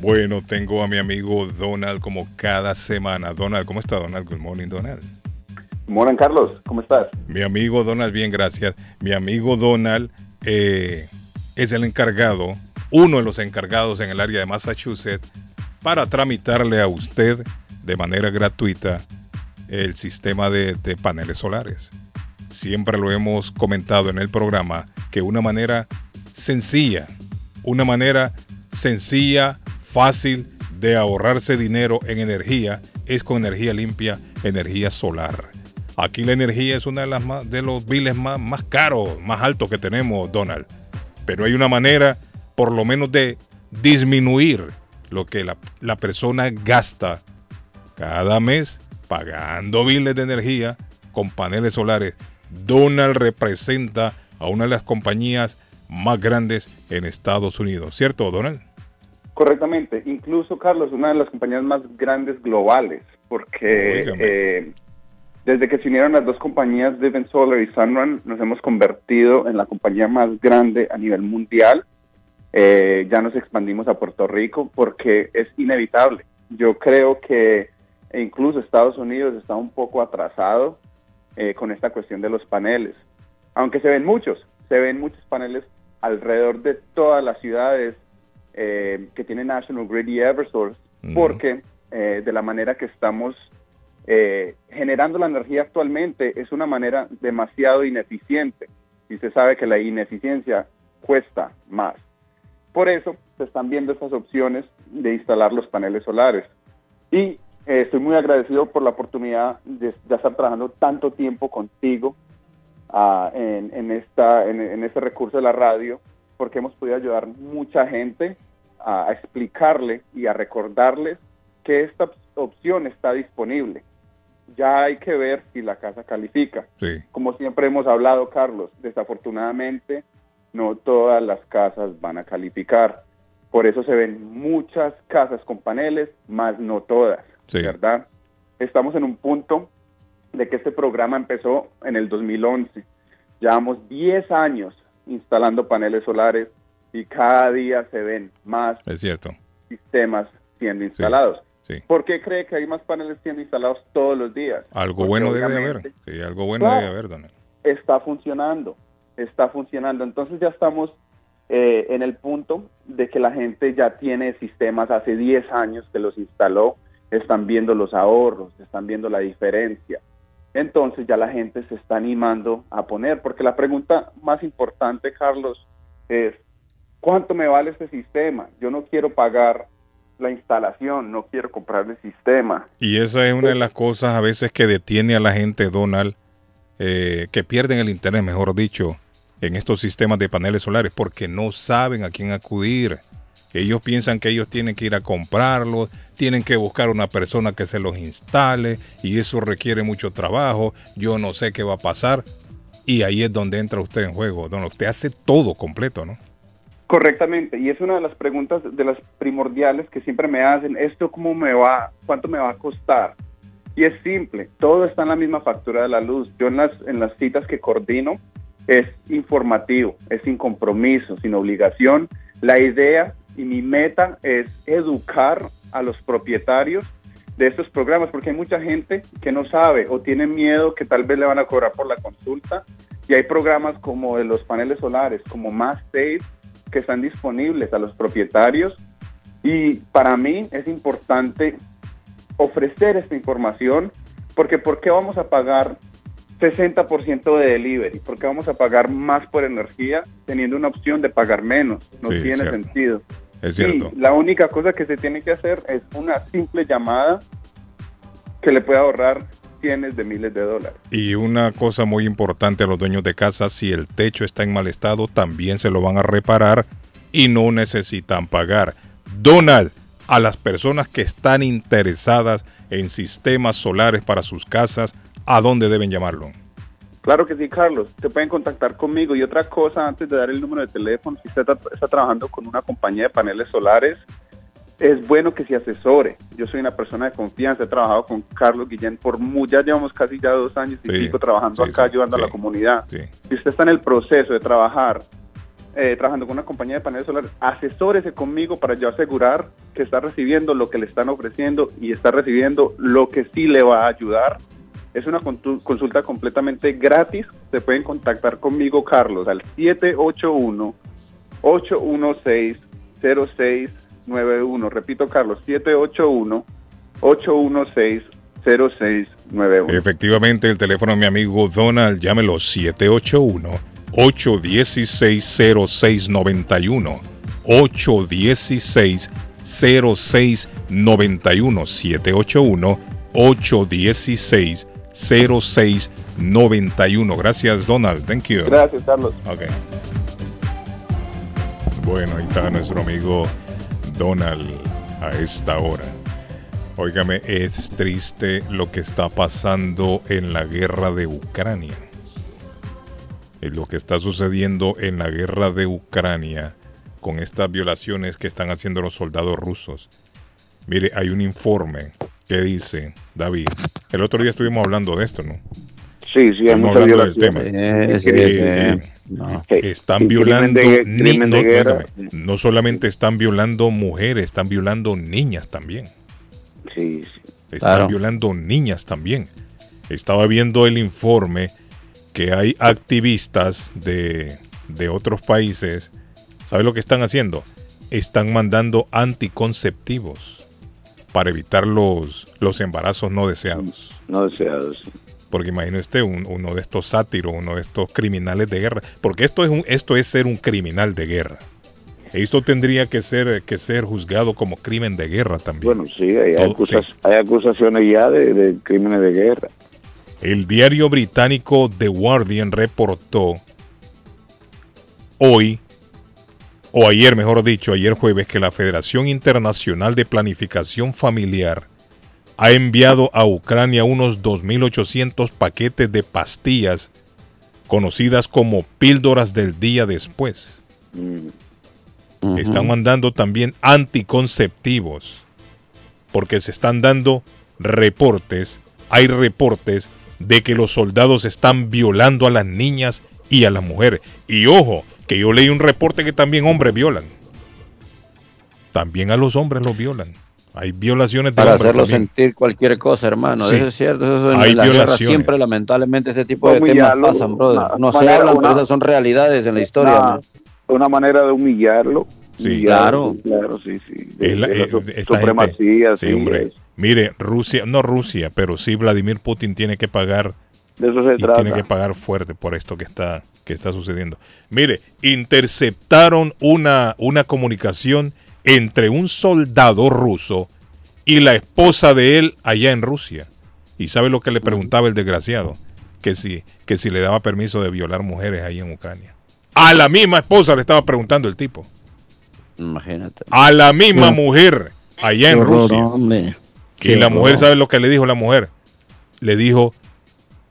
Bueno, tengo a mi amigo Donald como cada semana. Donald, ¿cómo está Donald? Good morning, Donald. Morning, Carlos. ¿Cómo estás? Mi amigo Donald, bien, gracias. Mi amigo Donald eh, es el encargado, uno de los encargados en el área de Massachusetts, para tramitarle a usted de manera gratuita el sistema de, de paneles solares. Siempre lo hemos comentado en el programa que una manera sencilla, una manera sencilla, fácil de ahorrarse dinero en energía es con energía limpia, energía solar. Aquí la energía es uno de, las más, de los biles más, caros, más altos que tenemos, Donald. Pero hay una manera, por lo menos, de disminuir lo que la, la persona gasta cada mes pagando biles de energía con paneles solares. Donald representa a una de las compañías más grandes en Estados Unidos. ¿Cierto, Donald? Correctamente. Incluso, Carlos, una de las compañías más grandes globales, porque eh, desde que se unieron las dos compañías, Devon Solar y Sunrun, nos hemos convertido en la compañía más grande a nivel mundial. Eh, ya nos expandimos a Puerto Rico porque es inevitable. Yo creo que incluso Estados Unidos está un poco atrasado eh, con esta cuestión de los paneles. Aunque se ven muchos, se ven muchos paneles alrededor de todas las ciudades eh, que tienen National Grid y Eversource, porque eh, de la manera que estamos eh, generando la energía actualmente es una manera demasiado ineficiente. Y se sabe que la ineficiencia cuesta más. Por eso se están viendo estas opciones de instalar los paneles solares. Y eh, estoy muy agradecido por la oportunidad de, de estar trabajando tanto tiempo contigo ah, en, en, esta, en, en este recurso de la radio, porque hemos podido ayudar mucha gente a, explicarle y a recordarles que esta opción está disponible. Ya hay que ver si la casa califica. Sí. Como siempre hemos hablado, Carlos, desafortunadamente no todas las casas van a calificar. Por eso se ven muchas casas con paneles, más no todas, ¿verdad? Estamos en un punto de que este programa empezó en el 2011. Llevamos 10 años instalando paneles solares y cada día se ven más Es cierto. sistemas siendo instalados. Sí. ¿Por qué cree que hay más paneles siendo instalados todos los días? Algo Porque bueno debe haber. Sí, algo bueno Claro. debe haber, Donald. Está funcionando, está funcionando. Entonces ya estamos eh, en el punto de que la gente ya tiene sistemas hace 10 años que los instaló, están viendo los ahorros, están viendo la diferencia. Entonces ya la gente se está animando a poner, porque la pregunta más importante, Carlos, es, ¿cuánto me vale este sistema? Yo no quiero pagar la instalación, no quiero comprar el sistema. Y esa es una de las cosas a veces que detiene a la gente, Donald, eh, que pierden el interés, mejor dicho, en estos sistemas de paneles solares, porque no saben a quién acudir. Ellos piensan que ellos tienen que ir a comprarlos, tienen que buscar una persona que se los instale y eso requiere mucho trabajo. Yo no sé qué va a pasar. Y ahí es donde entra usted en juego, donde usted hace todo completo, ¿no? Correctamente, y es una de las preguntas de las primordiales que siempre me hacen, ¿esto cómo me va, cuánto me va a costar? Y es simple, todo está en la misma factura de la luz. Yo en las, en las citas que coordino es informativo, es sin compromiso, sin obligación. La idea y mi meta es educar a los propietarios de estos programas, porque hay mucha gente que no sabe o tiene miedo que tal vez le van a cobrar por la consulta. Y hay programas como de los paneles solares, como Más Safe, que están disponibles a los propietarios. Y para mí es importante ofrecer esta información, porque ¿por qué vamos a pagar 60% de delivery? ¿Por qué vamos a pagar más por energía teniendo una opción de pagar menos? No tiene sentido. Es cierto. la única cosa que se tiene que hacer es una simple llamada que le puede ahorrar cientos de miles de dólares. Y una cosa muy importante a los dueños de casa, si el techo está en mal estado, también se lo van a reparar y no necesitan pagar. Donald, a las personas que están interesadas en sistemas solares para sus casas, ¿a dónde deben llamarlo? Claro que sí, Carlos. Te pueden contactar conmigo. Y otra cosa, antes de dar el número de teléfono, si usted está, trabajando con una compañía de paneles solares, es bueno que se asesore. Yo soy una persona de confianza, he trabajado con Carlos Guillén por muy, ya llevamos casi ya dos años y pico trabajando acá, ayudando a la comunidad. Si usted está en el proceso de trabajar, eh, trabajando con una compañía de paneles solares, asesórese conmigo para yo asegurar que está recibiendo lo que le están ofreciendo y está recibiendo lo que sí le va a ayudar es una consulta completamente gratis. Se pueden contactar conmigo, Carlos, al 781-816-0691. Repito, Carlos, 781-816-0691. Efectivamente, el teléfono de mi amigo Donald, llámelo 781-816-0691. 816-0691. 781 816 0691. Gracias, Donald. Thank you. Gracias, Carlos. Ok. Bueno, ahí está nuestro amigo Donald a esta hora. Óigame, es triste lo que está pasando en la guerra de Ucrania. Es lo que está sucediendo en la guerra de Ucrania con estas violaciones que están haciendo los soldados rusos. Mire, hay un informe que dice, David, el otro día estuvimos hablando de esto, ¿no? Sí, sí, estamos hablando del tema. están violando no, solamente están violando mujeres, están violando niñas también. Sí, Están violando niñas también. Estaba viendo el informe que hay activistas de, de otros países. ¿Sabe lo que están haciendo? Están mandando anticonceptivos para evitar los, los embarazos no deseados. No deseados. Porque imagínese usted uno de estos sátiros, uno de estos criminales de guerra, porque esto es un, esto es ser un criminal de guerra. Esto tendría que ser que ser juzgado como crimen de guerra también. Bueno, sí, hay, hay acusaciones ya de, de crímenes de guerra. El diario británico The Guardian reportó hoy o ayer mejor dicho, ayer jueves, que la Federación Internacional de Planificación Familiar ha enviado a Ucrania unos 2.800 paquetes de pastillas conocidas como píldoras del día después. Están mandando también anticonceptivos, porque se están dando reportes, hay reportes de que los soldados están violando a las niñas y a las mujeres. Y ojo, que yo leí un reporte que también hombres violan. También a los hombres los violan. Hay violaciones de Para hacerlo sentir cualquier cosa, hermano. Eso es cierto. Eso en Hay la guerra siempre, lamentablemente, ese tipo de temas pasan, brother. no se hablan, pero esas son realidades en la historia. Una, manera de humillarlo. Sí, claro. Claro, sí, sí. Es la, supremacía, sí, hombre. Mire, Rusia, no Rusia, pero sí Vladimir Putin tiene que pagar de eso se y tiene que pagar fuerte por esto que está, que está sucediendo. Mire, interceptaron una, una comunicación entre un soldado ruso y la esposa de él allá en Rusia. ¿Y sabe lo que le preguntaba el desgraciado? Que si, que si le daba permiso de violar mujeres ahí en Ucrania. A la misma esposa le estaba preguntando el tipo. Imagínate. A la misma mujer allá en Rusia. Y la mujer, ¿sabe lo que le dijo la mujer? Le dijo,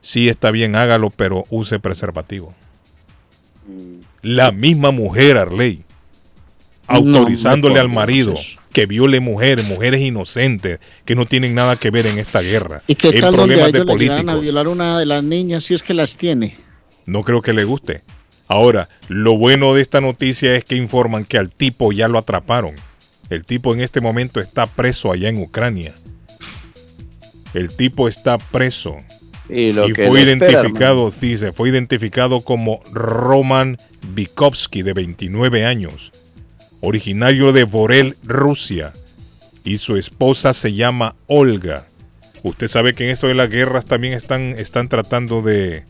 sí está bien, hágalo, pero use preservativo. La misma mujer, Arley, autorizándole al marido que viole mujeres, mujeres inocentes, que no tienen nada que ver en esta guerra. ¿Y qué tal donde de ellos le a violar una de las niñas si es que las tiene? No creo que le guste. Ahora, lo bueno de esta noticia es que informan que al tipo ya lo atraparon. El tipo en este momento está preso allá en Ucrania. El tipo está preso. Y lo y que fue le espera, identificado, dice, fue identificado como Roman Bikovsky, de 29 años, originario de Borel, Rusia, y su esposa se llama Olga. Usted sabe que en esto de las guerras también están, están tratando de,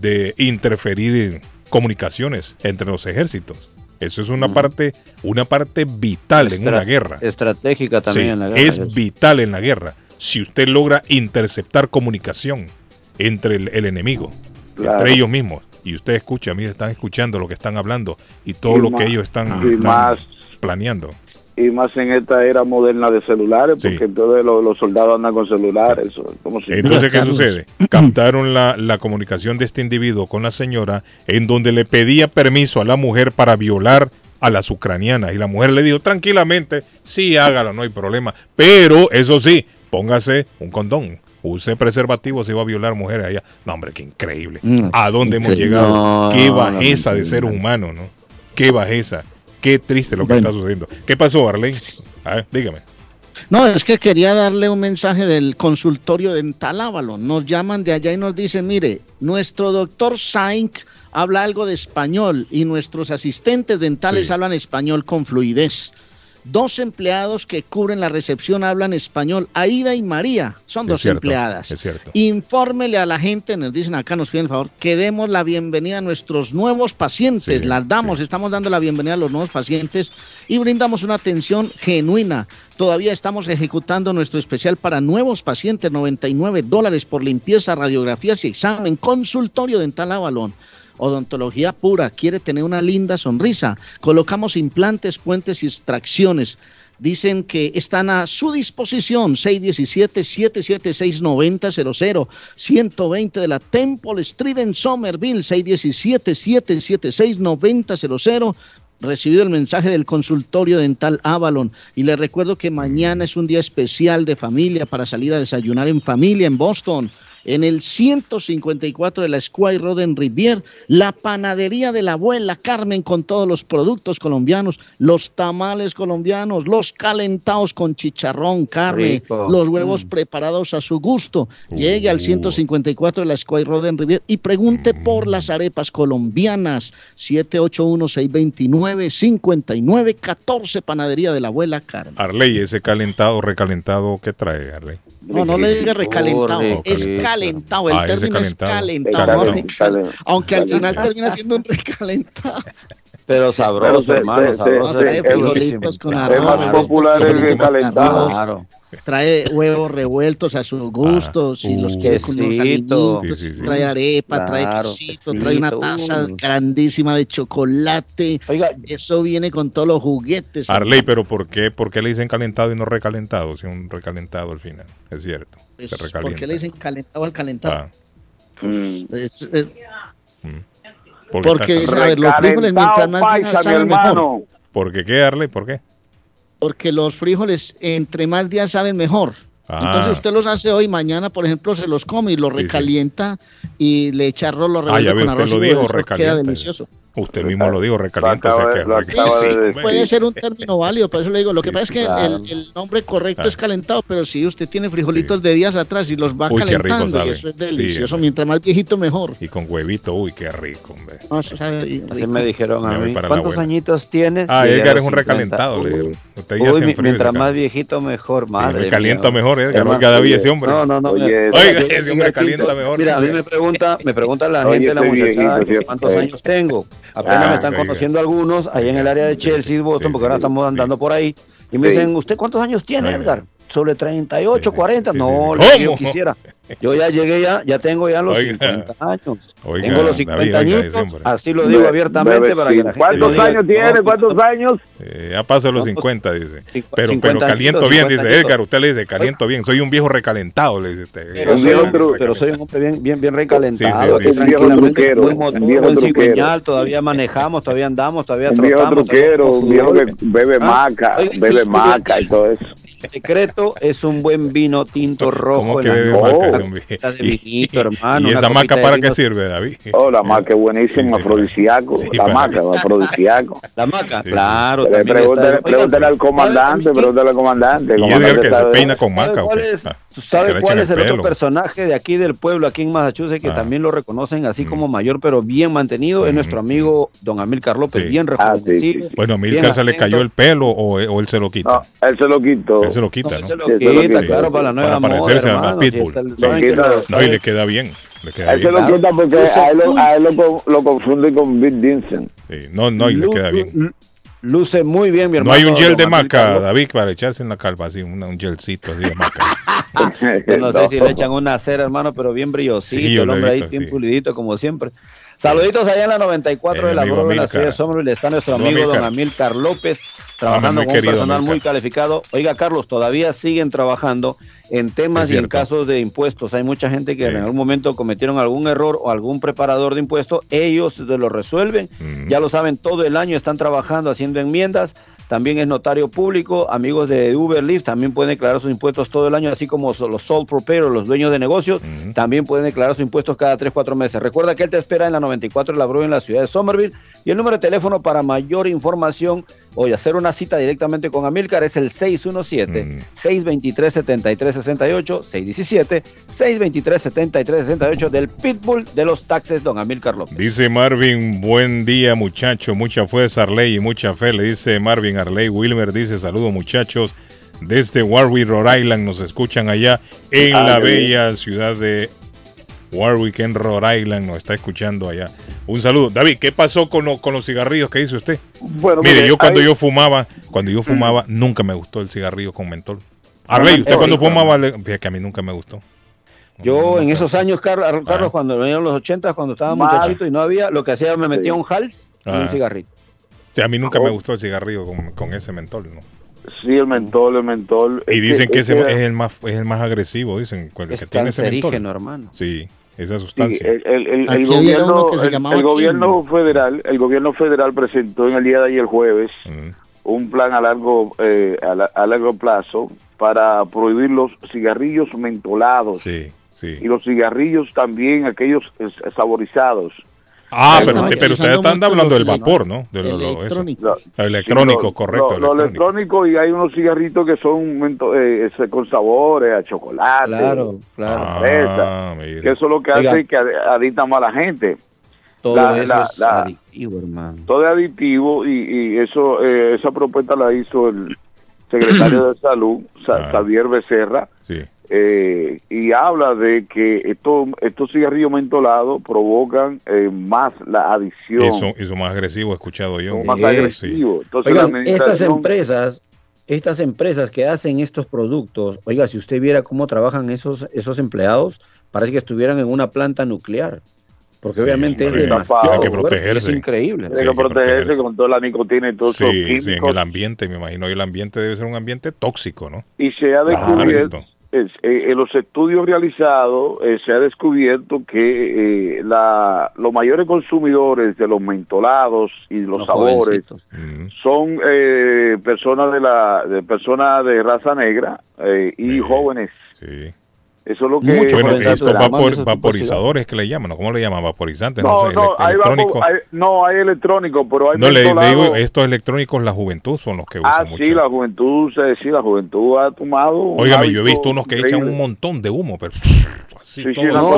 de interferir en comunicaciones entre los ejércitos. Eso es una parte, una parte vital en una guerra. Estratégica también Sí, en la guerra. Es vital en la guerra. Si usted logra interceptar comunicación entre el, el enemigo, Claro. entre ellos mismos, y usted escucha, mire, están escuchando lo que están hablando y todo Y lo más- que ellos están, y están más- planeando. Y más en esta era moderna de celulares, Sí. porque todos los, los soldados andan con celulares. eso, como si- Entonces, ¿qué sucede? Captaron la, la comunicación de este individuo con la señora en donde le pedía permiso a la mujer para violar a las ucranianas. Y la mujer le dijo tranquilamente, sí, hágalo, no hay problema. Pero, eso sí, póngase un condón. Use preservativo si va a violar mujeres allá. No, hombre, qué increíble. Mm, ¿A dónde hemos llegado? No, qué bajeza no, de ser no. humano, ¿no? Qué bajeza. Qué triste lo que Bueno. está sucediendo. ¿Qué pasó, Arlene? A ver, dígame. No, es que quería darle un mensaje del consultorio dental Avalon. Nos llaman de allá y nos dicen, mire, nuestro doctor Sainz habla algo de español y nuestros asistentes dentales hablan español con fluidez. Dos empleados que cubren la recepción hablan español. Aida y María son Es dos cierto, empleadas. Es cierto. Infórmele a la gente, nos dicen acá, nos piden el favor, que demos la bienvenida a nuestros nuevos pacientes. Sí, Las damos, estamos dando la bienvenida a los nuevos pacientes y brindamos una atención genuina. Todavía estamos ejecutando nuestro especial para nuevos pacientes, 99 dólares por limpieza, radiografías y examen, consultorio dental Avalon. Odontología pura, quiere tener una linda sonrisa. Colocamos implantes, puentes y extracciones. Dicen que están a su disposición 617-776-9000, 120 de la Temple Street en Somerville, 617-776-9000. Recibido el mensaje del consultorio dental Avalon y les recuerdo que mañana es un día especial de familia para salir a desayunar en familia en Boston en el 154 de la Squire Road en Rivier, la panadería de la abuela Carmen con todos los productos colombianos, los tamales colombianos, los calentados con chicharrón, carne, Rico. los huevos preparados a su gusto. Llegue al 154 de la Squire Road en Rivier y pregunte por las arepas colombianas. 781-629-5914, panadería de la abuela Carmen. Arley, ese calentado, recalentado, ¿qué trae, Arley? No, no le diga recalentado, Oh, es rico. Calentado, el Ah, término es calentado. aunque al final termina siendo un recalentado. Pero sabroso, Pero hermano, se- sabroso. se- Trae frijolitos con es arroz. más popular el recalentado. arroz, Trae huevos revueltos a su gusto, si los quiere con quesito. aliñitos, Sí, sí, sí. trae arepa, trae Claro, quesito, trae una taza grandísima de chocolate. Eso viene con todos los juguetes. Arley, pero ¿por qué, ¿por qué le dicen calentado y no recalentado? Si un recalentado al final, es cierto. Pues, se ¿Por qué le dicen calentado al calentado? Ah, Es- es- porque a ver, los frijoles mientras más paisa, saben mejor. ¿Por qué qué, Arley? ¿Por qué? Porque los frijoles entre más días saben mejor. Ah. Entonces usted los hace hoy, mañana, por ejemplo, se los come y los Sí, sí. recalienta y le echa arroz, lo Ah, revuelve con usted arroz lo y dijo, queda delicioso. Usted mismo lo dijo, recalienta. Lo o sea acaba que- de- lo acaba Sí, hombre. Puede ser un término válido, por eso le digo. Lo que pasa es que claro. el, el nombre correcto Ah. es calentado, pero si usted tiene frijolitos de días atrás y los va Uy, rico calentando, y eso es Sí, delicioso. Mientras más viejito, mejor. Y con huevito, uy, qué rico, hombre. No, eso sabe Así me dijeron a mí. ¿Cuántos añitos tienes? Ah, Edgar es un 50. recalentado, le dijeron. Usted ya Uy, se mientras más viejito, mejor, madre. me calienta mía. mejor, Edgar, cada día ese hombre. No, no, no. Oiga, ese hombre calienta mejor. Mira, a mí me pregunta, me pregunta la gente, la muchachada, cuántos años tengo. Apenas Ah, me están oiga. conociendo algunos ahí en el área de Chelsea, Boston, porque ahora estamos andando por ahí. Y me dicen, ¿usted cuántos años tiene. Edgar? Sobre 38, 40. no, yo quisiera. Yo ya llegué ya, ya tengo ya los 50 años. tengo los 50 años, así lo digo abiertamente para que la gente ¿Cuántos años tiene? ¿Cuántos años? Eh, ya paso los 50, dice. Pero, pero caliento bien, dice Edgar. Usted le dice, caliento bien. Soy un viejo recalentado, le dice usted. Pero, soy, pero soy un hombre bien, bien, bien recalentado. Sí, sí, un viejo truquero. Muy, muy todavía manejamos, todavía andamos, todavía un viejo truquero, un viejo que bebe ¿Ah? maca, bebe maca y todo eso. El secreto es un buen vino tinto rojo en la de vinito, hermano. ¿Y esa maca para qué sirve, David? Oh, la maca es buenísima, afrodisíaco. la maca, afrodisíaco. La maca, claro. Pregúntale al comandante, pregúntale al comandante. Y Edgar que se peina con maca. ¿Cuál es, ah, ¿Sabe cuál es el otro personaje de aquí del pueblo, aquí en Massachusetts, que ah. también lo reconocen así mm. como mayor, pero bien mantenido? Es mm. nuestro amigo don Amilcar López, bien ah, reconocido. Bueno, Amilcar se le cayó el pelo o, él se lo quita. él se lo quitó. Se lo quita, ¿no? Se lo quita, claro, para la nueva Para parecerse a las Pitbull. No, y le queda bien. él se lo quita porque a él, lo, a él lo, lo, confunde con Bill Vincent. Sí, no, no, y le queda bien. Luce muy bien, mi hermano. No hay un gel de maca, David, para echarse en la calva, así, un gelcito así de maca. no sé si le echan una cera, hermano, pero bien brillosito, el hombre ahí bien pulidito, como siempre. Saluditos allá en la 94 de la Grove, en la ciudad de Somerville. Está nuestro amigo don Amilcar López, trabajando con un personal muy calificado. Oiga, Carlos, todavía siguen trabajando en temas y en casos de impuestos. Hay mucha gente que en algún momento cometieron algún error o algún preparador de impuestos. Ellos se lo resuelven. Ya lo saben, todo el año están trabajando, haciendo enmiendas también es notario público, amigos de Uber Lyft, también pueden declarar sus impuestos todo el año, así como los sole proprietors, los dueños de negocios, también pueden declarar sus impuestos cada 3, 4 meses. Recuerda que él te espera en la 94 de la Brue en la ciudad de Somerville y el número de teléfono para mayor información o hacer una cita directamente con Amilcar es el 617-623-7368, 617-623-7368 del Pitbull de los taxes, don Amilcar López. Dice Marvin, buen día muchacho, mucha fuerza Arley y mucha fe, le dice Marvin Arley. Wilmer dice, saludos muchachos, desde Warwick, Rhode Island, nos escuchan allá en ah, la bella ciudad de Warwick en Rhode Island nos está escuchando allá. Un saludo. David, ¿qué pasó con, con los cigarrillos que dice usted? Bueno, mire, yo cuando yo fumaba, cuando yo fumaba, nunca me gustó el cigarrillo con mentol. Arley, usted cuando fumaba, fíjate que a mí nunca me gustó. Yo en esos años, Carlos, ah. cuando venían los 80, cuando estaba muchachito y no había, lo que hacía me metía un hals y un ah. cigarrillo. Sí, a mí nunca me gustó el cigarrillo con, con ese mentol, ¿no? Sí, el mentol, el mentol. Y dicen que, ese es, el más, es el más agresivo, dicen. El que tiene ese mentol. hermano. Sí esa sustancia. el, gobierno, el, gobierno federal, el gobierno federal presentó en el día de ayer jueves un plan a largo eh, a, largo plazo para prohibir los cigarrillos mentolados y los cigarrillos también aquellos saborizados. Ah, pero, pero ustedes están hablando del vapor, ¿no? De lo, electrónico. electrónico, correcto. Lo, electrónico. y hay unos cigarritos que son eh, con sabores a chocolate. Claro, claro. Ah, que eso es lo que hace que adicta más a la gente. Todo eso es adictivo, hermano. Todo es adictivo y, eso eh, esa propuesta la hizo el secretario de Salud, ah. Xavier Becerra. Sí eh, y habla de que estos, estos cigarrillos mentolados provocan eh, más la adicción. Eso, eso más agresivo, he escuchado yo. más agresivo. Entonces, Estas empresas, estas empresas que hacen estos productos, oiga, si usted viera cómo trabajan esos, esos empleados, parece que estuvieran en una planta nuclear. Porque obviamente es demasiado. que protegerse. Es increíble. Hay que protegerse con toda la nicotina y todo eso. Sí, en el ambiente, me imagino. Y el ambiente debe ser un ambiente tóxico, ¿no? Y se ha descubierto. Eh, en los estudios realizados eh, se ha descubierto que eh, la, los mayores consumidores de los mentolados y los, sabores son personas de la de personas de raza negra y jóvenes. Eso es lo que... bueno, estos vaporizadores que le llaman, ¿no? ¿Cómo le llaman? Vaporizantes, no, no, hay electrónico. no, hay electrónico, pero hay No, le, digo, estos electrónicos, la juventud son los que usan ah, sí, la juventud, sí, la juventud ha tomado... Óigame, yo he visto unos que echan un montón de humo, pero... Sí, sí, no,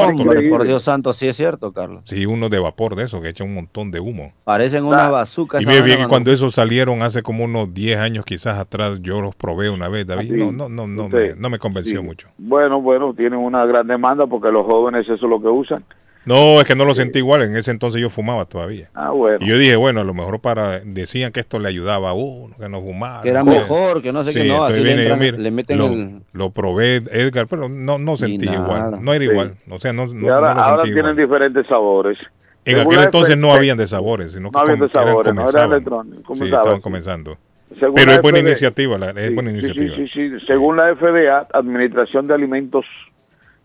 por Dios santo, sí es cierto, Carlos. Sí, uno de vapor de eso, que echa un montón de humo. Parecen una bazooka. Y bien, bien cuando esos salieron hace como unos 10 años quizás atrás, yo los probé una vez, David, no, no, no, no, me, convenció mucho. Bueno, bueno, tienen una gran demanda porque los jóvenes eso es lo que usan. No, es que no lo sentí igual. En ese entonces yo fumaba todavía. Ah, bueno. Y yo dije, bueno, a lo mejor para. Decían que esto le ayudaba a uno, que no fumaba. Que era mejor, que no sé qué no. Así le, entran, yo, le meten lo, el... lo probé, Edgar, pero no, no sentí igual. No era sí. igual. O sea, no, no, ahora, no ahora tienen igual. diferentes sabores. En aquel entonces no habían de sabores, sino que no habían de sabores, no era electrónico. Sí, estaban comenzando. Según Pero es buena FDA, iniciativa, la, es sí, buena iniciativa. Sí, sí, sí, Según la FDA, Administración de Alimentos,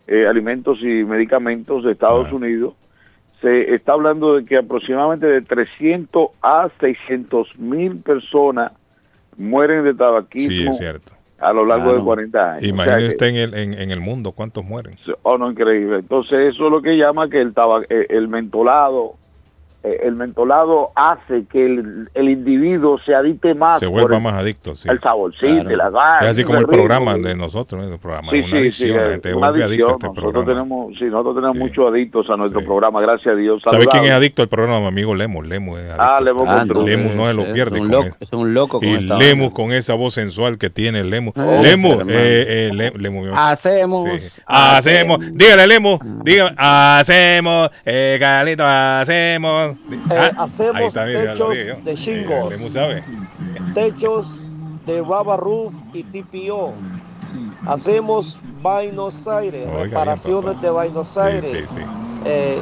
eh, Alimentos y Medicamentos de Estados ah. Unidos, se está hablando de que aproximadamente de 300 a 600 mil personas mueren de tabaquismo sí, es cierto. a lo largo de 40 años. Imagínese o sea usted en el, en, en, el mundo cuántos mueren. Oh, no, increíble. Entonces eso es lo que llama que el, tabac, eh, el mentolado el mentolado hace que el, el, individuo se adicte más. Se vuelva el, más adicto, sí. El saborcito, claro. la gana. Es así como el programa de nosotros, el programa. Sí, una sí, adicción, sí, la gente una vuelve adicto a este nosotros programa. tenemos, sí, nosotros tenemos sí. muchos adictos a nuestro sí. programa, gracias a Dios. ¿Sabe quién es adicto al programa? Mi amigo Lemus. Lemus es adicto. Ah, Lemus, ah, no, Lemus no se lo pierde. Es un, con loco, es un loco con y esta Lemus banda. con esa voz sensual que tiene Lemus. Oh, Lemus, eh, eh, Le, Lemus. Hacemos. Hacemos. Dígale, Lemus. Dígale. Hacemos. Eh, Carlito, hacemos. Eh, hacemos techos de shingles, techos de rubber roof y TPO. Hacemos Buenos Aires, Oiga, reparaciones bien, de Buenos Aires. Sí, sí, sí. Eh,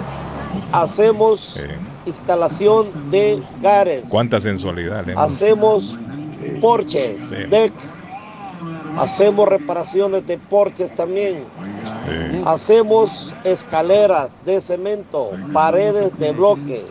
hacemos instalación de gares. Cuánta sensualidad. Hacemos porches, deck. Hacemos reparaciones de porches también. Hacemos escaleras de cemento, paredes de bloque.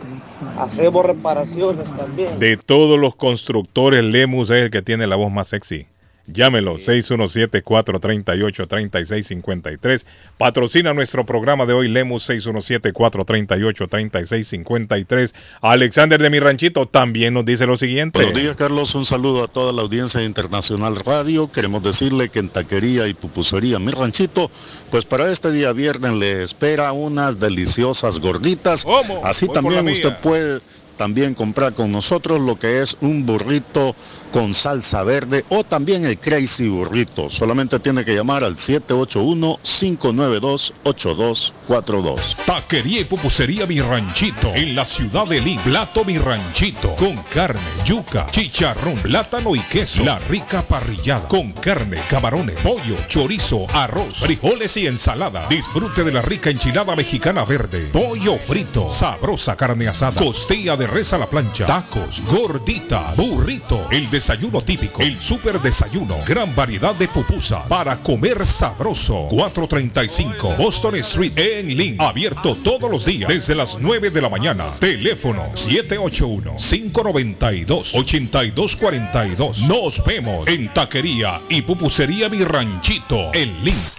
Hacemos reparaciones también. De todos los constructores, Lemus es el que tiene la voz más sexy. Llámelo, 617-438-3653. Patrocina nuestro programa de hoy, Lemus 617-438-3653. Alexander de mi ranchito también nos dice lo siguiente. Buenos días, Carlos. Un saludo a toda la audiencia de Internacional Radio. Queremos decirle que en Taquería y Pupusería Mi Ranchito, pues para este día viernes le espera unas deliciosas gorditas. ¿Cómo? Así Voy también usted puede también comprar con nosotros lo que es un burrito con salsa verde o también el Crazy Burrito. Solamente tiene que llamar al 781-592-8242. Taquería y pupusería Mi Ranchito en la ciudad de Lima. Plato Mi Ranchito con carne, yuca, chicharrón, plátano y queso. La rica parrillada con carne, camarones, pollo, chorizo, arroz, frijoles y ensalada. Disfrute de la rica enchilada mexicana verde, pollo frito, sabrosa carne asada, costilla de res a la plancha, tacos, gordita, burrito, el desayuno típico, el super desayuno, gran variedad de pupusa para comer sabroso. 435 Boston Street en Link, abierto todos los días desde las 9 de la mañana. Teléfono 781-592-8242. Nos vemos en Taquería y Pupusería Mi Ranchito en Link.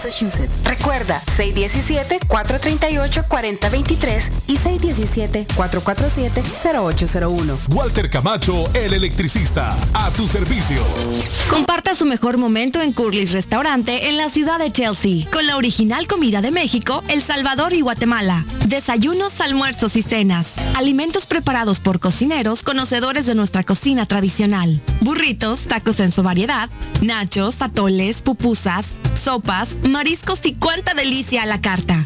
Recuerda, 617-438-4023 y 617-447-0801. Walter Camacho, el electricista, a tu servicio. Comparta su mejor momento en Curly's Restaurante en la ciudad de Chelsea, con la original comida de México, El Salvador y Guatemala. Desayunos, almuerzos y cenas. Alimentos preparados por cocineros conocedores de nuestra cocina tradicional. Burritos, tacos en su variedad, nachos, atoles, pupusas, sopas, mariscos y cuánta delicia a la carta.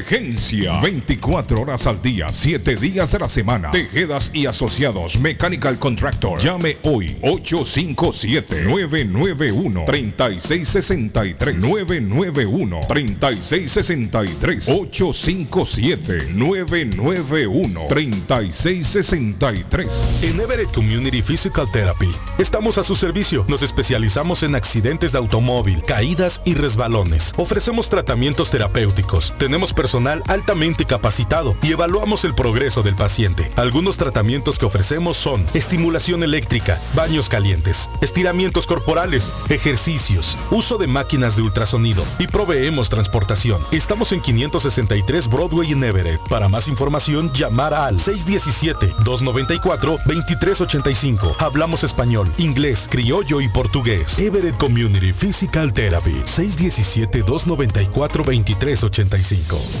Emergencia. 24 horas al día, 7 días de la semana. Tejedas y asociados. Mechanical Contractor. Llame hoy. 857-991-3663. 991-3663. 857-991-3663. En Everett Community Physical Therapy estamos a su servicio. Nos especializamos en accidentes de automóvil, caídas y resbalones. Ofrecemos tratamientos terapéuticos. Tenemos personal altamente capacitado y evaluamos el progreso del paciente. Algunos tratamientos que ofrecemos son estimulación eléctrica, baños calientes, estiramientos corporales, ejercicios, uso de máquinas de ultrasonido y proveemos transportación. Estamos en 563 Broadway en Everett. Para más información, llamar al 617-294-2385. Hablamos español, inglés, criollo y portugués. Everett Community Physical Therapy. 617-294-2385.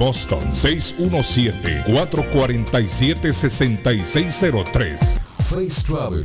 Boston, 617-447-6603. Face Travel.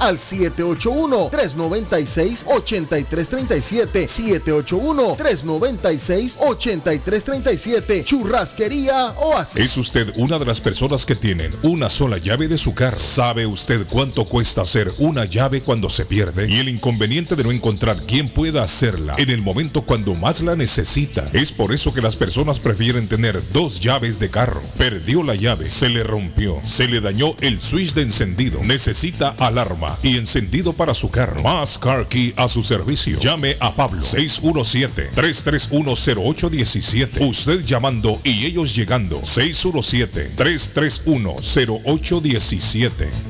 al 781-396-8337. 781-396-8337. Churrasquería Oasis. ¿Es usted una de las personas que tienen una sola llave de su carro? ¿Sabe usted cuánto cuesta hacer una llave cuando se pierde? Y el inconveniente de no encontrar quién pueda hacerla en el momento cuando más la necesita. Es por eso que las personas prefieren tener dos llaves de carro. Perdió la llave, se le rompió, se le dañó el switch de encendido, necesita alarma y encendido para su carro. Más Car Key a su servicio. Llame a Pablo 617-331-0817. Usted llamando y ellos llegando. 617-331-0817.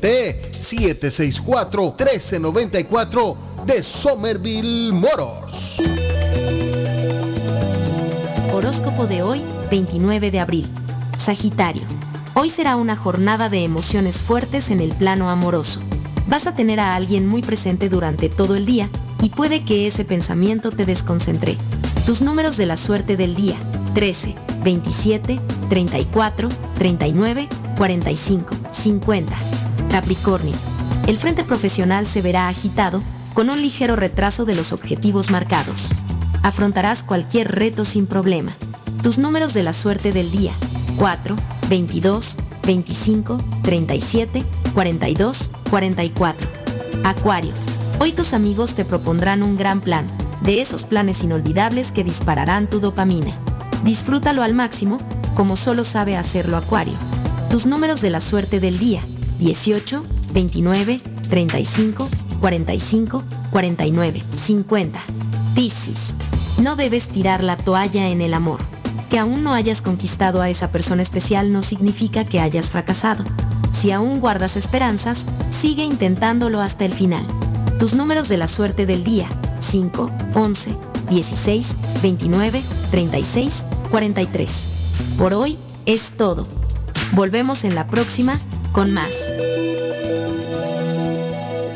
764-1394 de Somerville Motors. Horóscopo de hoy, 29 de abril. Sagitario. Hoy será una jornada de emociones fuertes en el plano amoroso. Vas a tener a alguien muy presente durante todo el día y puede que ese pensamiento te desconcentre. Tus números de la suerte del día. 13, 27, 34, 39, 45, 50. Capricornio. El frente profesional se verá agitado con un ligero retraso de los objetivos marcados. Afrontarás cualquier reto sin problema. Tus números de la suerte del día. 4, 22, 25, 37, 42, 44. Acuario. Hoy tus amigos te propondrán un gran plan, de esos planes inolvidables que dispararán tu dopamina. Disfrútalo al máximo, como solo sabe hacerlo Acuario. Tus números de la suerte del día. 18, 29, 35, 45, 49, 50. Piscis. No debes tirar la toalla en el amor. Que aún no hayas conquistado a esa persona especial no significa que hayas fracasado. Si aún guardas esperanzas, sigue intentándolo hasta el final. Tus números de la suerte del día. 5, 11, 16, 29, 36, 43. Por hoy es todo. Volvemos en la próxima con más.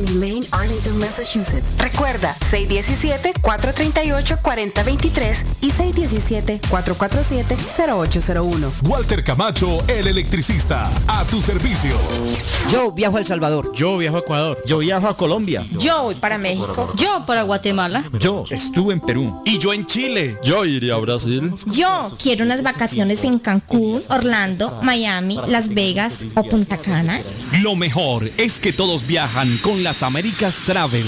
Colony Lane, Arlington, Massachusetts. Recuerda, 617-438-4023 y 617-447-0801. Walter Camacho, el electricista, a tu servicio. Yo viajo a El Salvador. Yo viajo a Ecuador. Yo viajo a Colombia. Yo voy para México. Yo para Guatemala. Yo estuve en Perú. Y yo en Chile. Yo iría a Brasil. Yo quiero unas vacaciones en Cancún, Orlando, Miami, Las Vegas o Punta Cana. Lo mejor es que todos viajan con las Américas Travel.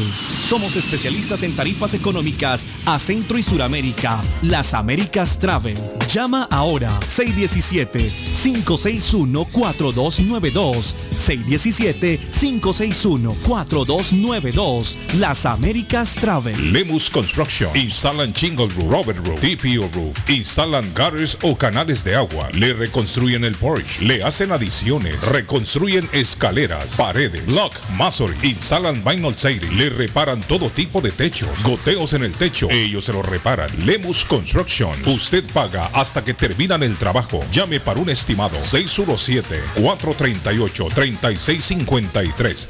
Somos especialistas en tarifas económicas a Centro y Suramérica. Las Américas Travel. Llama ahora 617-561-4292. 617-561-4292. Las Américas Travel. Lemus Construction. Instalan Chingle Roof, Robert Roof, TPO Roof. Instalan gutters o canales de agua. Le reconstruyen el porch. Le hacen adiciones. Reconstruyen escaleras, paredes, lock, masonry. Instalan vinyl siding. Le reparan todo tipo de techos. Goteos en el techo. Ellos se lo reparan. Lemus Construction. Usted paga hasta que terminan el trabajo. Llame para un estimado. 617-438-3653.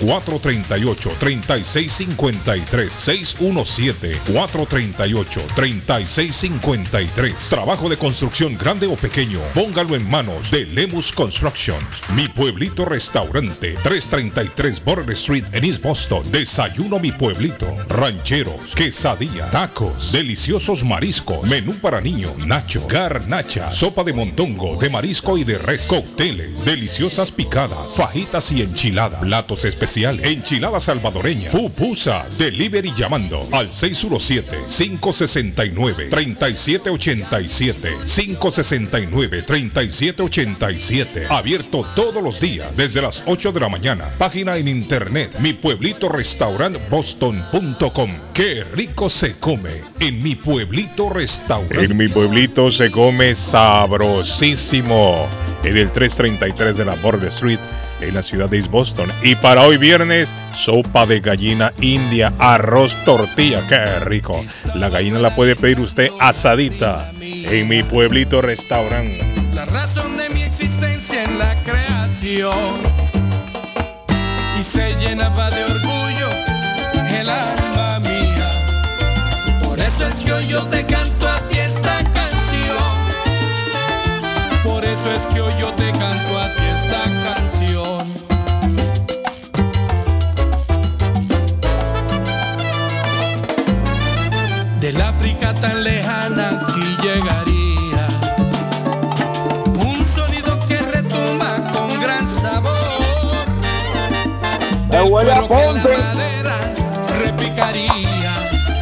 617-438-3653. 617-438-3653. Trabajo de construcción grande o pequeño. Póngalo en manos de Lemus Construction. Mi pueblito restaurante. 333 Border Street en East Boston. Desayuno mi pueblito. Rancheros, quesadilla, tacos, deliciosos mariscos, menú para niños, nacho, garnacha, sopa de montongo, de marisco y de res, cócteles, deliciosas picadas, fajitas y enchiladas, platos especiales, enchilada salvadoreña, pupusas, delivery llamando al 617-569-3787, 569-3787, abierto todos los días desde las 8 de la mañana, página en internet, mi pueblito restaurant boston.com. Qué rico se come en mi pueblito restaurante. En mi pueblito se come sabrosísimo. En el 333 de la Border Street en la ciudad de East Boston. Y para hoy viernes, sopa de gallina india, arroz, tortilla. ¡Qué rico! La gallina la puede pedir usted asadita en mi pueblito restaurante. La razón de mi existencia en la creación. Llenaba de orgullo el alma mía. Por eso es que hoy yo te canto a ti esta canción. Por eso es que hoy yo te canto a ti esta canción. Del África tan lejana huele a ponte.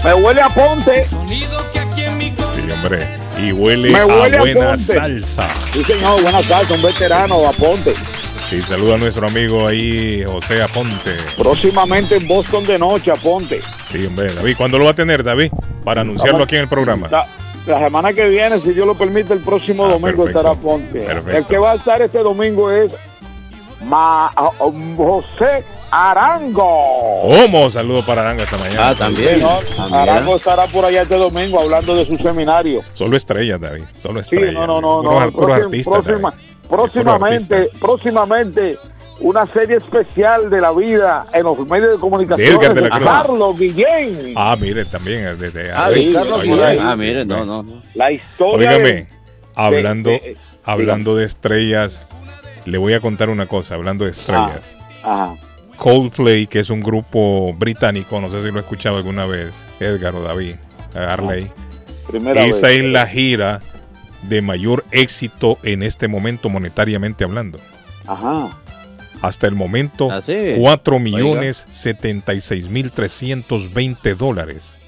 Me huele a ponte. Sí, hombre. Y huele, Me huele a a buena ponte. salsa. Sí, señor, buenas tardes, un veterano, Aponte. Y saluda a nuestro amigo ahí, José Aponte. Próximamente en Boston de noche, Aponte. Sí, hombre, David. ¿Cuándo lo va a tener, David? Para anunciarlo aquí en el programa. La, la semana que viene, si Dios lo permite, el próximo domingo Ah, perfecto. estará Ponte. Perfecto. El que va a estar este domingo es Ma- José Arango. ¿Cómo? Saludo para Aranga esta mañana. Ah, también. Señor, Arango estará por allá este domingo hablando de su seminario. Solo estrellas, David. Solo Sí, estrellas. no, no, no, Puros- no. puros Próxim- artistas, próxima- David. próximamente, próximamente una serie especial de la vida en los medios de comunicación de, Carlos Guillén. Ah, mire, también desde ah, Carlos Guillén. Ah, mire, no, no. La historia. Óigame, hablando, hablando de estrellas, le voy a contar una cosa, hablando de estrellas. Ah, Coldplay, que es un grupo británico, no sé si lo he escuchado alguna vez, Edgar o David, Arley. Primera Esa es la gira de mayor éxito en este momento monetariamente hablando. Ajá. Hasta el momento, 4 millones 76 mil 320 dólares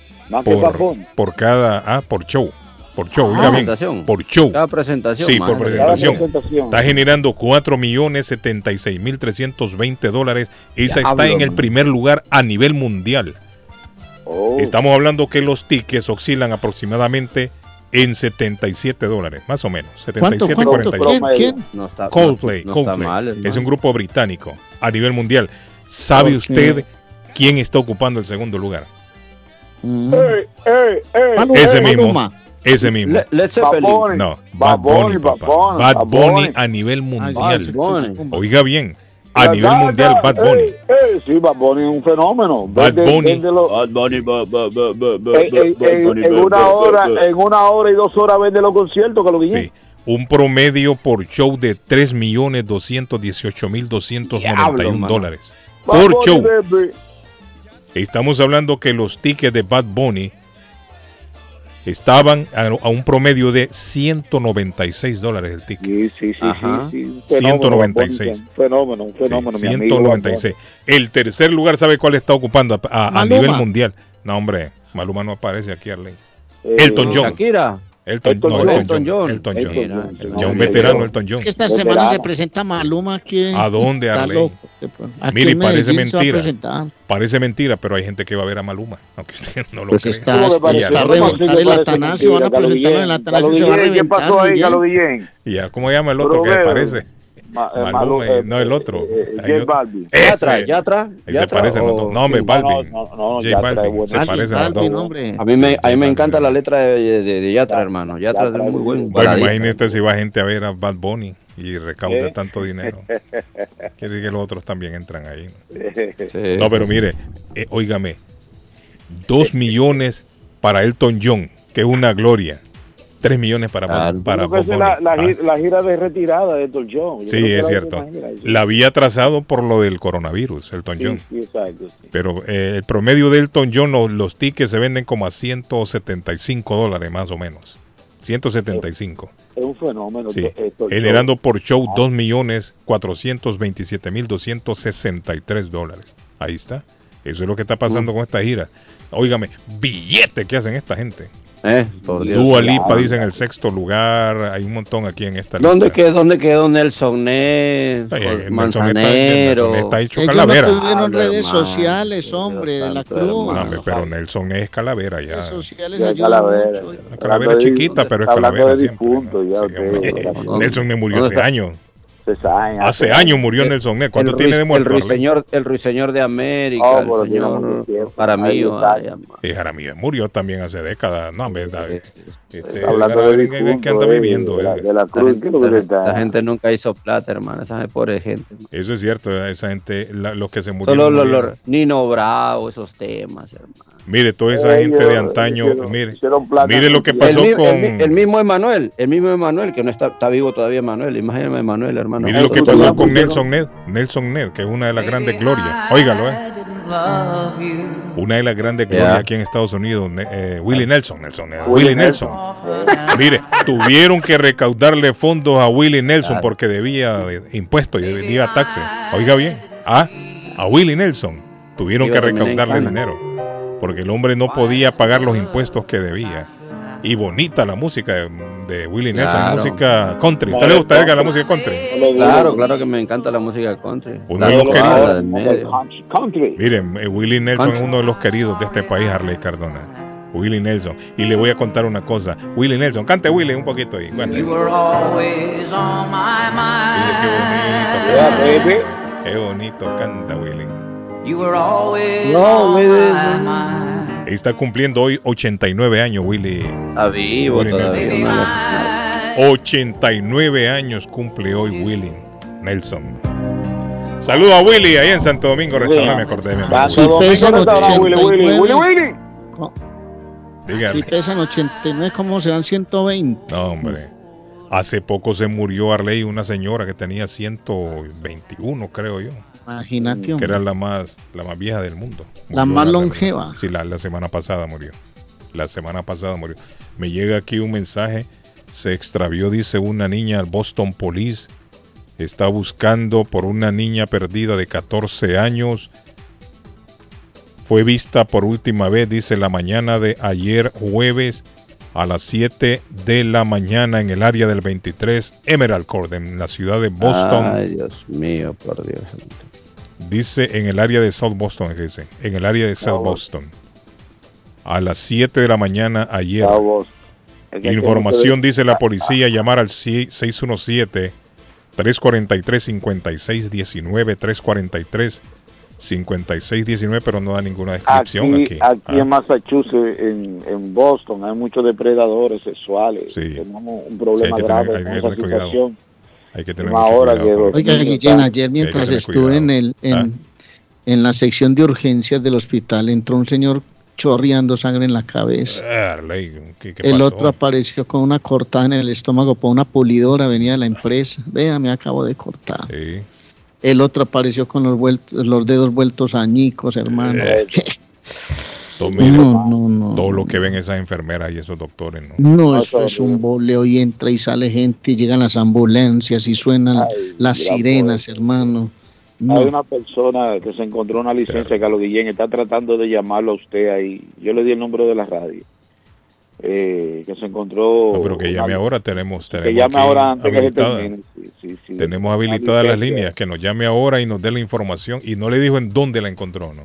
por, por cada, ah, por show. Por show, bien, por show. Cada presentación. Sí, por presentación. Está generando 4 millones 76 mil 320 dólares. Esa está en el primer lugar a nivel mundial. Oh. Estamos hablando que los tickets oscilan aproximadamente en 77 dólares, más o menos. 77, ¿Quién? Coldplay. es un grupo británico a nivel mundial. ¿Sabe usted quién está ocupando el segundo lugar? Mm. ese mismo. Ese mismo. No, Bad Bunny, Bad Bunny, a nivel mundial. Oiga bien, a nivel mundial Bad Bunny. Eh, eh, sí, Bad Bunny es un fenómeno. Bad Bunny. Bad Bunny, en, una hora, en una hora y dos horas vende los conciertos que lo dije. Sí. Un promedio por show de 3.218.291 dólares. Por show. Estamos hablando que los tickets de Bad Bunny estaban a, un promedio de 196 dólares el ticket. Sí, sí, sí. sí, 196. Un fenómeno, un fenómeno. 196. el tercer lugar, ¿sabe cuál está ocupando a, nivel mundial? No, hombre, Maluma no aparece aquí, Arley. Eh, Elton John. Shakira. Elton, no, Elton, John. Elton John. Ya un veterano, Elton John. esta semana se presenta Maluma aquí. ¿A dónde, Arley? Mire, parece mentira. Parece mentira, pero hay gente que va a ver a Maluma, aunque usted no lo pues Está, está, está a reventar el Atanasio, van a presentarlo en el Atanasio, se va a reventar. ¿Qué pasó ahí, Galo Guillén? ¿Y ya cómo llama el otro que parece? Maluma, eh, no el otro. Eh, J Balvin. Yatra, Yatra. Se parecen los dos. No, hombre, Balvin. J Balvin. Se parecen los dos. A mí me, a mí me encanta la letra de, de, Yatra, hermano. Yatra es muy buen. Bueno, imagínate si va gente a ver a Bad Bunny y recaude tanto dinero. Quiere decir que los otros también entran ahí. No, pero mire, eh, óigame, dos millones para Elton John, que es una gloria. 3 millones para, para la, la, gira de retirada de Elton John. sí, es cierto. La había trazado por lo del coronavirus, Elton John. Sí, exacto, Pero eh, el promedio de Elton John, los, tickets se venden como a 175 dólares más o menos. 175. Es un fenómeno. Sí. Generando por show 2 millones 427 mil 263 dólares. Ahí está. Eso es lo que está pasando con esta gira. Óigame, billete que hacen esta gente. Eh, Dua Lipa dice en el sexto lugar. Hay un montón aquí en esta ¿Dónde lista. Quedó, ¿Dónde quedó Nelson Ned? Manzanero. Nelson está, hecho Ellos calavera. no tuvieron redes sociales, hombre, de la cruz. No, pero Nelson es calavera ya. Redes sociales ayudan mucho. Una calavera chiquita, pero es calavera siempre. Nelson me murió hace años. Hace años murió Nelson Ned. ¿Cuánto tiene de muerto? El ruiseñor, el ruiseñor de América. Oh, el señor Jaramillo. Y Jaramillo murió también hace décadas. No, en verdad. Este, Hablando de que anda viviendo. De la, de la, cruz, la, gente, la, gente, nunca hizo plata, hermano. Esa pobre gente. Eso es cierto. Esa gente, los que se murieron. Solo los, los, Nino Bravo, esos temas, hermano. Mire, toda esa gente de antaño, mire, mire lo que pasó el, con... El, mismo Emanuel, el mismo Emanuel, que no está, está vivo todavía Emanuel, imagínate Emanuel, hermano. Mire lo que pasó con Nelson Ned, Nelson Ned, que es una de las grandes glorias. Óigalo, eh. Una de las grandes glorias aquí en Estados Unidos, eh, Willie Nelson, Nelson Ned, Willie Nelson. Mire, tuvieron que recaudarle fondos a Willie Nelson porque debía impuestos y debía taxes. Oiga bien, ¿ah? a Willie Nelson tuvieron que recaudarle dinero porque el hombre no podía pagar los impuestos que debía. Y bonita la música de, Willie Nelson, música country. ¿Usted le gusta la música country? Claro, claro que me encanta la música country. Uno de los queridos. Miren, eh, Willie Nelson es uno de los queridos de este país, Harley Cardona. Willie Nelson. Y le voy a contar una cosa. Willie Nelson, cante Willie un poquito ahí. Bueno. Qué bonito canta Willie. Está cumpliendo hoy 89 años, Willy. Está vivo 89 años cumple hoy Willy Nelson. Saludo a Willy ahí en Santo Domingo, restaurante, me acordé. Mi si pesan 89, Willy, Willy, Willy. Si pesan 89, ¿cómo serán 120? No, hombre. Hace poco se murió Arley, una señora que tenía 121, creo yo. Imagínate. Que era la más, la más vieja del mundo. la más longeva. Sí, la, la semana pasada murió. La semana pasada murió. Me llega aquí un mensaje. Se extravió, dice una niña al Boston Police. Está buscando por una niña perdida de 14 años. Fue vista por última vez, dice, la mañana de ayer jueves a las 7 de la mañana en el área del 23 Emerald Court, en la ciudad de Boston. Ay, Dios mío, por Dios. Dice en el área de South Boston, dice, en el área de South Boston. A las 7 de la mañana ayer. Información dice la policía llamar al 617 343 5619 343 5619, pero no da ninguna descripción aquí. Aquí, en ah. Massachusetts, en, en, Boston, hay muchos depredadores sexuales. Tenemos un problema grave hay, esa situación. Hay que tener mucho cuidado, Oiga, Guillén, ayer mientras estuve en, el, en, ¿Ah? en la sección de urgencias del hospital, entró un señor chorreando sangre en la cabeza. El otro apareció con una cortada en el estómago por una pulidora, venía de la empresa. Vea, me acabo de cortar. El otro apareció con los, los dedos vueltos añicos, hermano. Eh. todo, no, no, todo lo que ven esas enfermeras y esos doctores. No, no eso es un boleo y entra y sale gente y llegan las ambulancias y suenan las sirenas, hermano. Hay una persona que se encontró una licencia, Carlos Guillén, está tratando de llamarlo a usted ahí. Yo le di el número de la radio. Eh, que se encontró. No, pero que llame ahora, tenemos. tenemos que llame ahora antes que se Tenemos habilitadas las líneas, que nos llame ahora y nos dé la información. Y no le dijo en dónde la encontró, ¿no?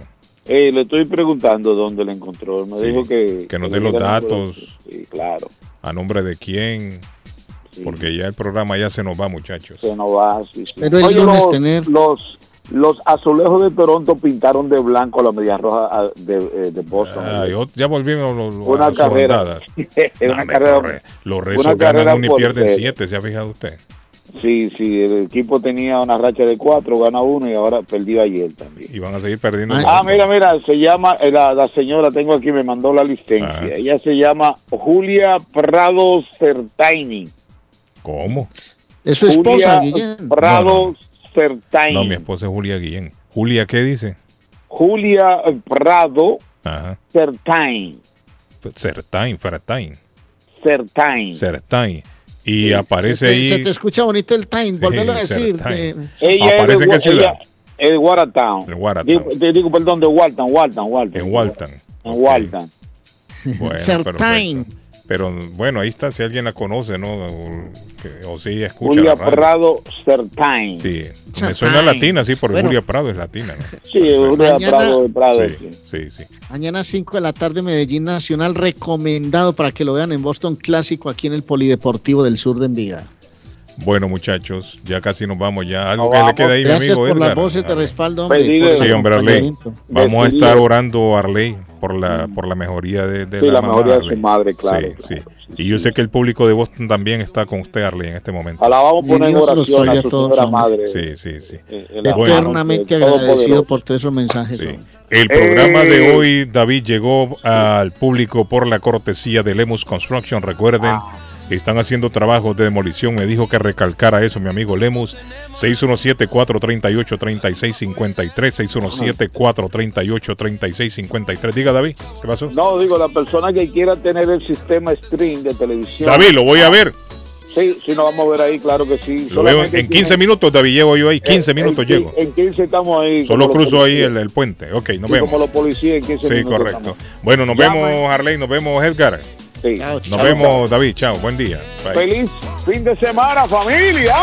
Eh, le estoy preguntando dónde la encontró. Me dijo que. Que nos dé los datos. Sí, claro. A nombre de quién. Porque ya el programa ya se nos va, muchachos. Se nos va, Pero el lunes tener. Los, los azulejos de Toronto pintaron de blanco la media roja ah, de, eh, de Boston. ya volvimos los, una carrera. una carrera. Los rezos ganan uno y pierden siete, ¿se ha fijado usted? Sí, sí, el equipo tenía una racha de cuatro, gana uno y ahora perdió ayer también. Y van a seguir perdiendo. Ah, mira, mira, se llama, eh, la, señora, tengo aquí, me mandó la licencia. Ah. Ella se llama Julia Prado Certaini. ¿Cómo? Es su esposa, Guillén. Prado no, mi esposa es Julia Guillén. ¿Julia qué dice? Julia Prado Ajá. Certain. Certain, Fertain. Certain. Certain. Y aparece ahí. Se te escucha bonito el time, volvelo a decir. Ella ¿Aparece en qué ciudad? Es Watertown. En Watertown. Digo, digo, perdón, de Walton, Walton, Walton. En Walton. En Walton. Bueno, Certain. Pero bueno, ahí está, si alguien la conoce, ¿no? O, si escucha. Julia Prado Certain. Sí, me suena latina, sí, porque Julia Prado es latina. ¿no? Sí, Julia Prado de Prado. Sí, sí, sí. Mañana 5 de la tarde, Medellín Nacional, recomendado para que lo vean en Boston Clásico, aquí en el Polideportivo del Sur de Envigado. Bueno, muchachos, ya casi nos vamos ya. Algo que le queda ahí, Gracias mi amigo por las voces de respaldo, hombre. Sí, hombre, Arley. Vamos a estar orando, Arley, por la, por la mejoría de, de sí, la, mejoría de su madre, claro. Sí, sí. Y yo sé que el público de Boston también está con usted, Arley, en este momento. A la vamos a poner en oración a su señora madre. Sí, sí, sí. Eh, Eternamente agradecido por todos esos mensajes. El programa de hoy, David, llegó al público por la cortesía de Lemus Construction. Recuerden. Ah están haciendo trabajos de demolición. Me dijo que recalcara eso mi amigo Lemus. 617-438-3653. 617-438-3653. Diga, David, ¿qué pasó? No, digo, la persona que quiera tener el sistema stream de televisión. David, lo voy a ver. Sí, sí, nos vamos a ver ahí, claro que sí. Lo veo en 15 minutos, David, llego yo ahí. 15 minutos llego. En 15 estamos ahí. Solo cruzo ahí el, puente. Ok, nos vemos. Como los policías en 15 minutos. Sí, correcto. Bueno, nos vemos, Harley, nos vemos, Edgar. Nos vemos, David. Chao, buen día. Feliz fin de semana, familia.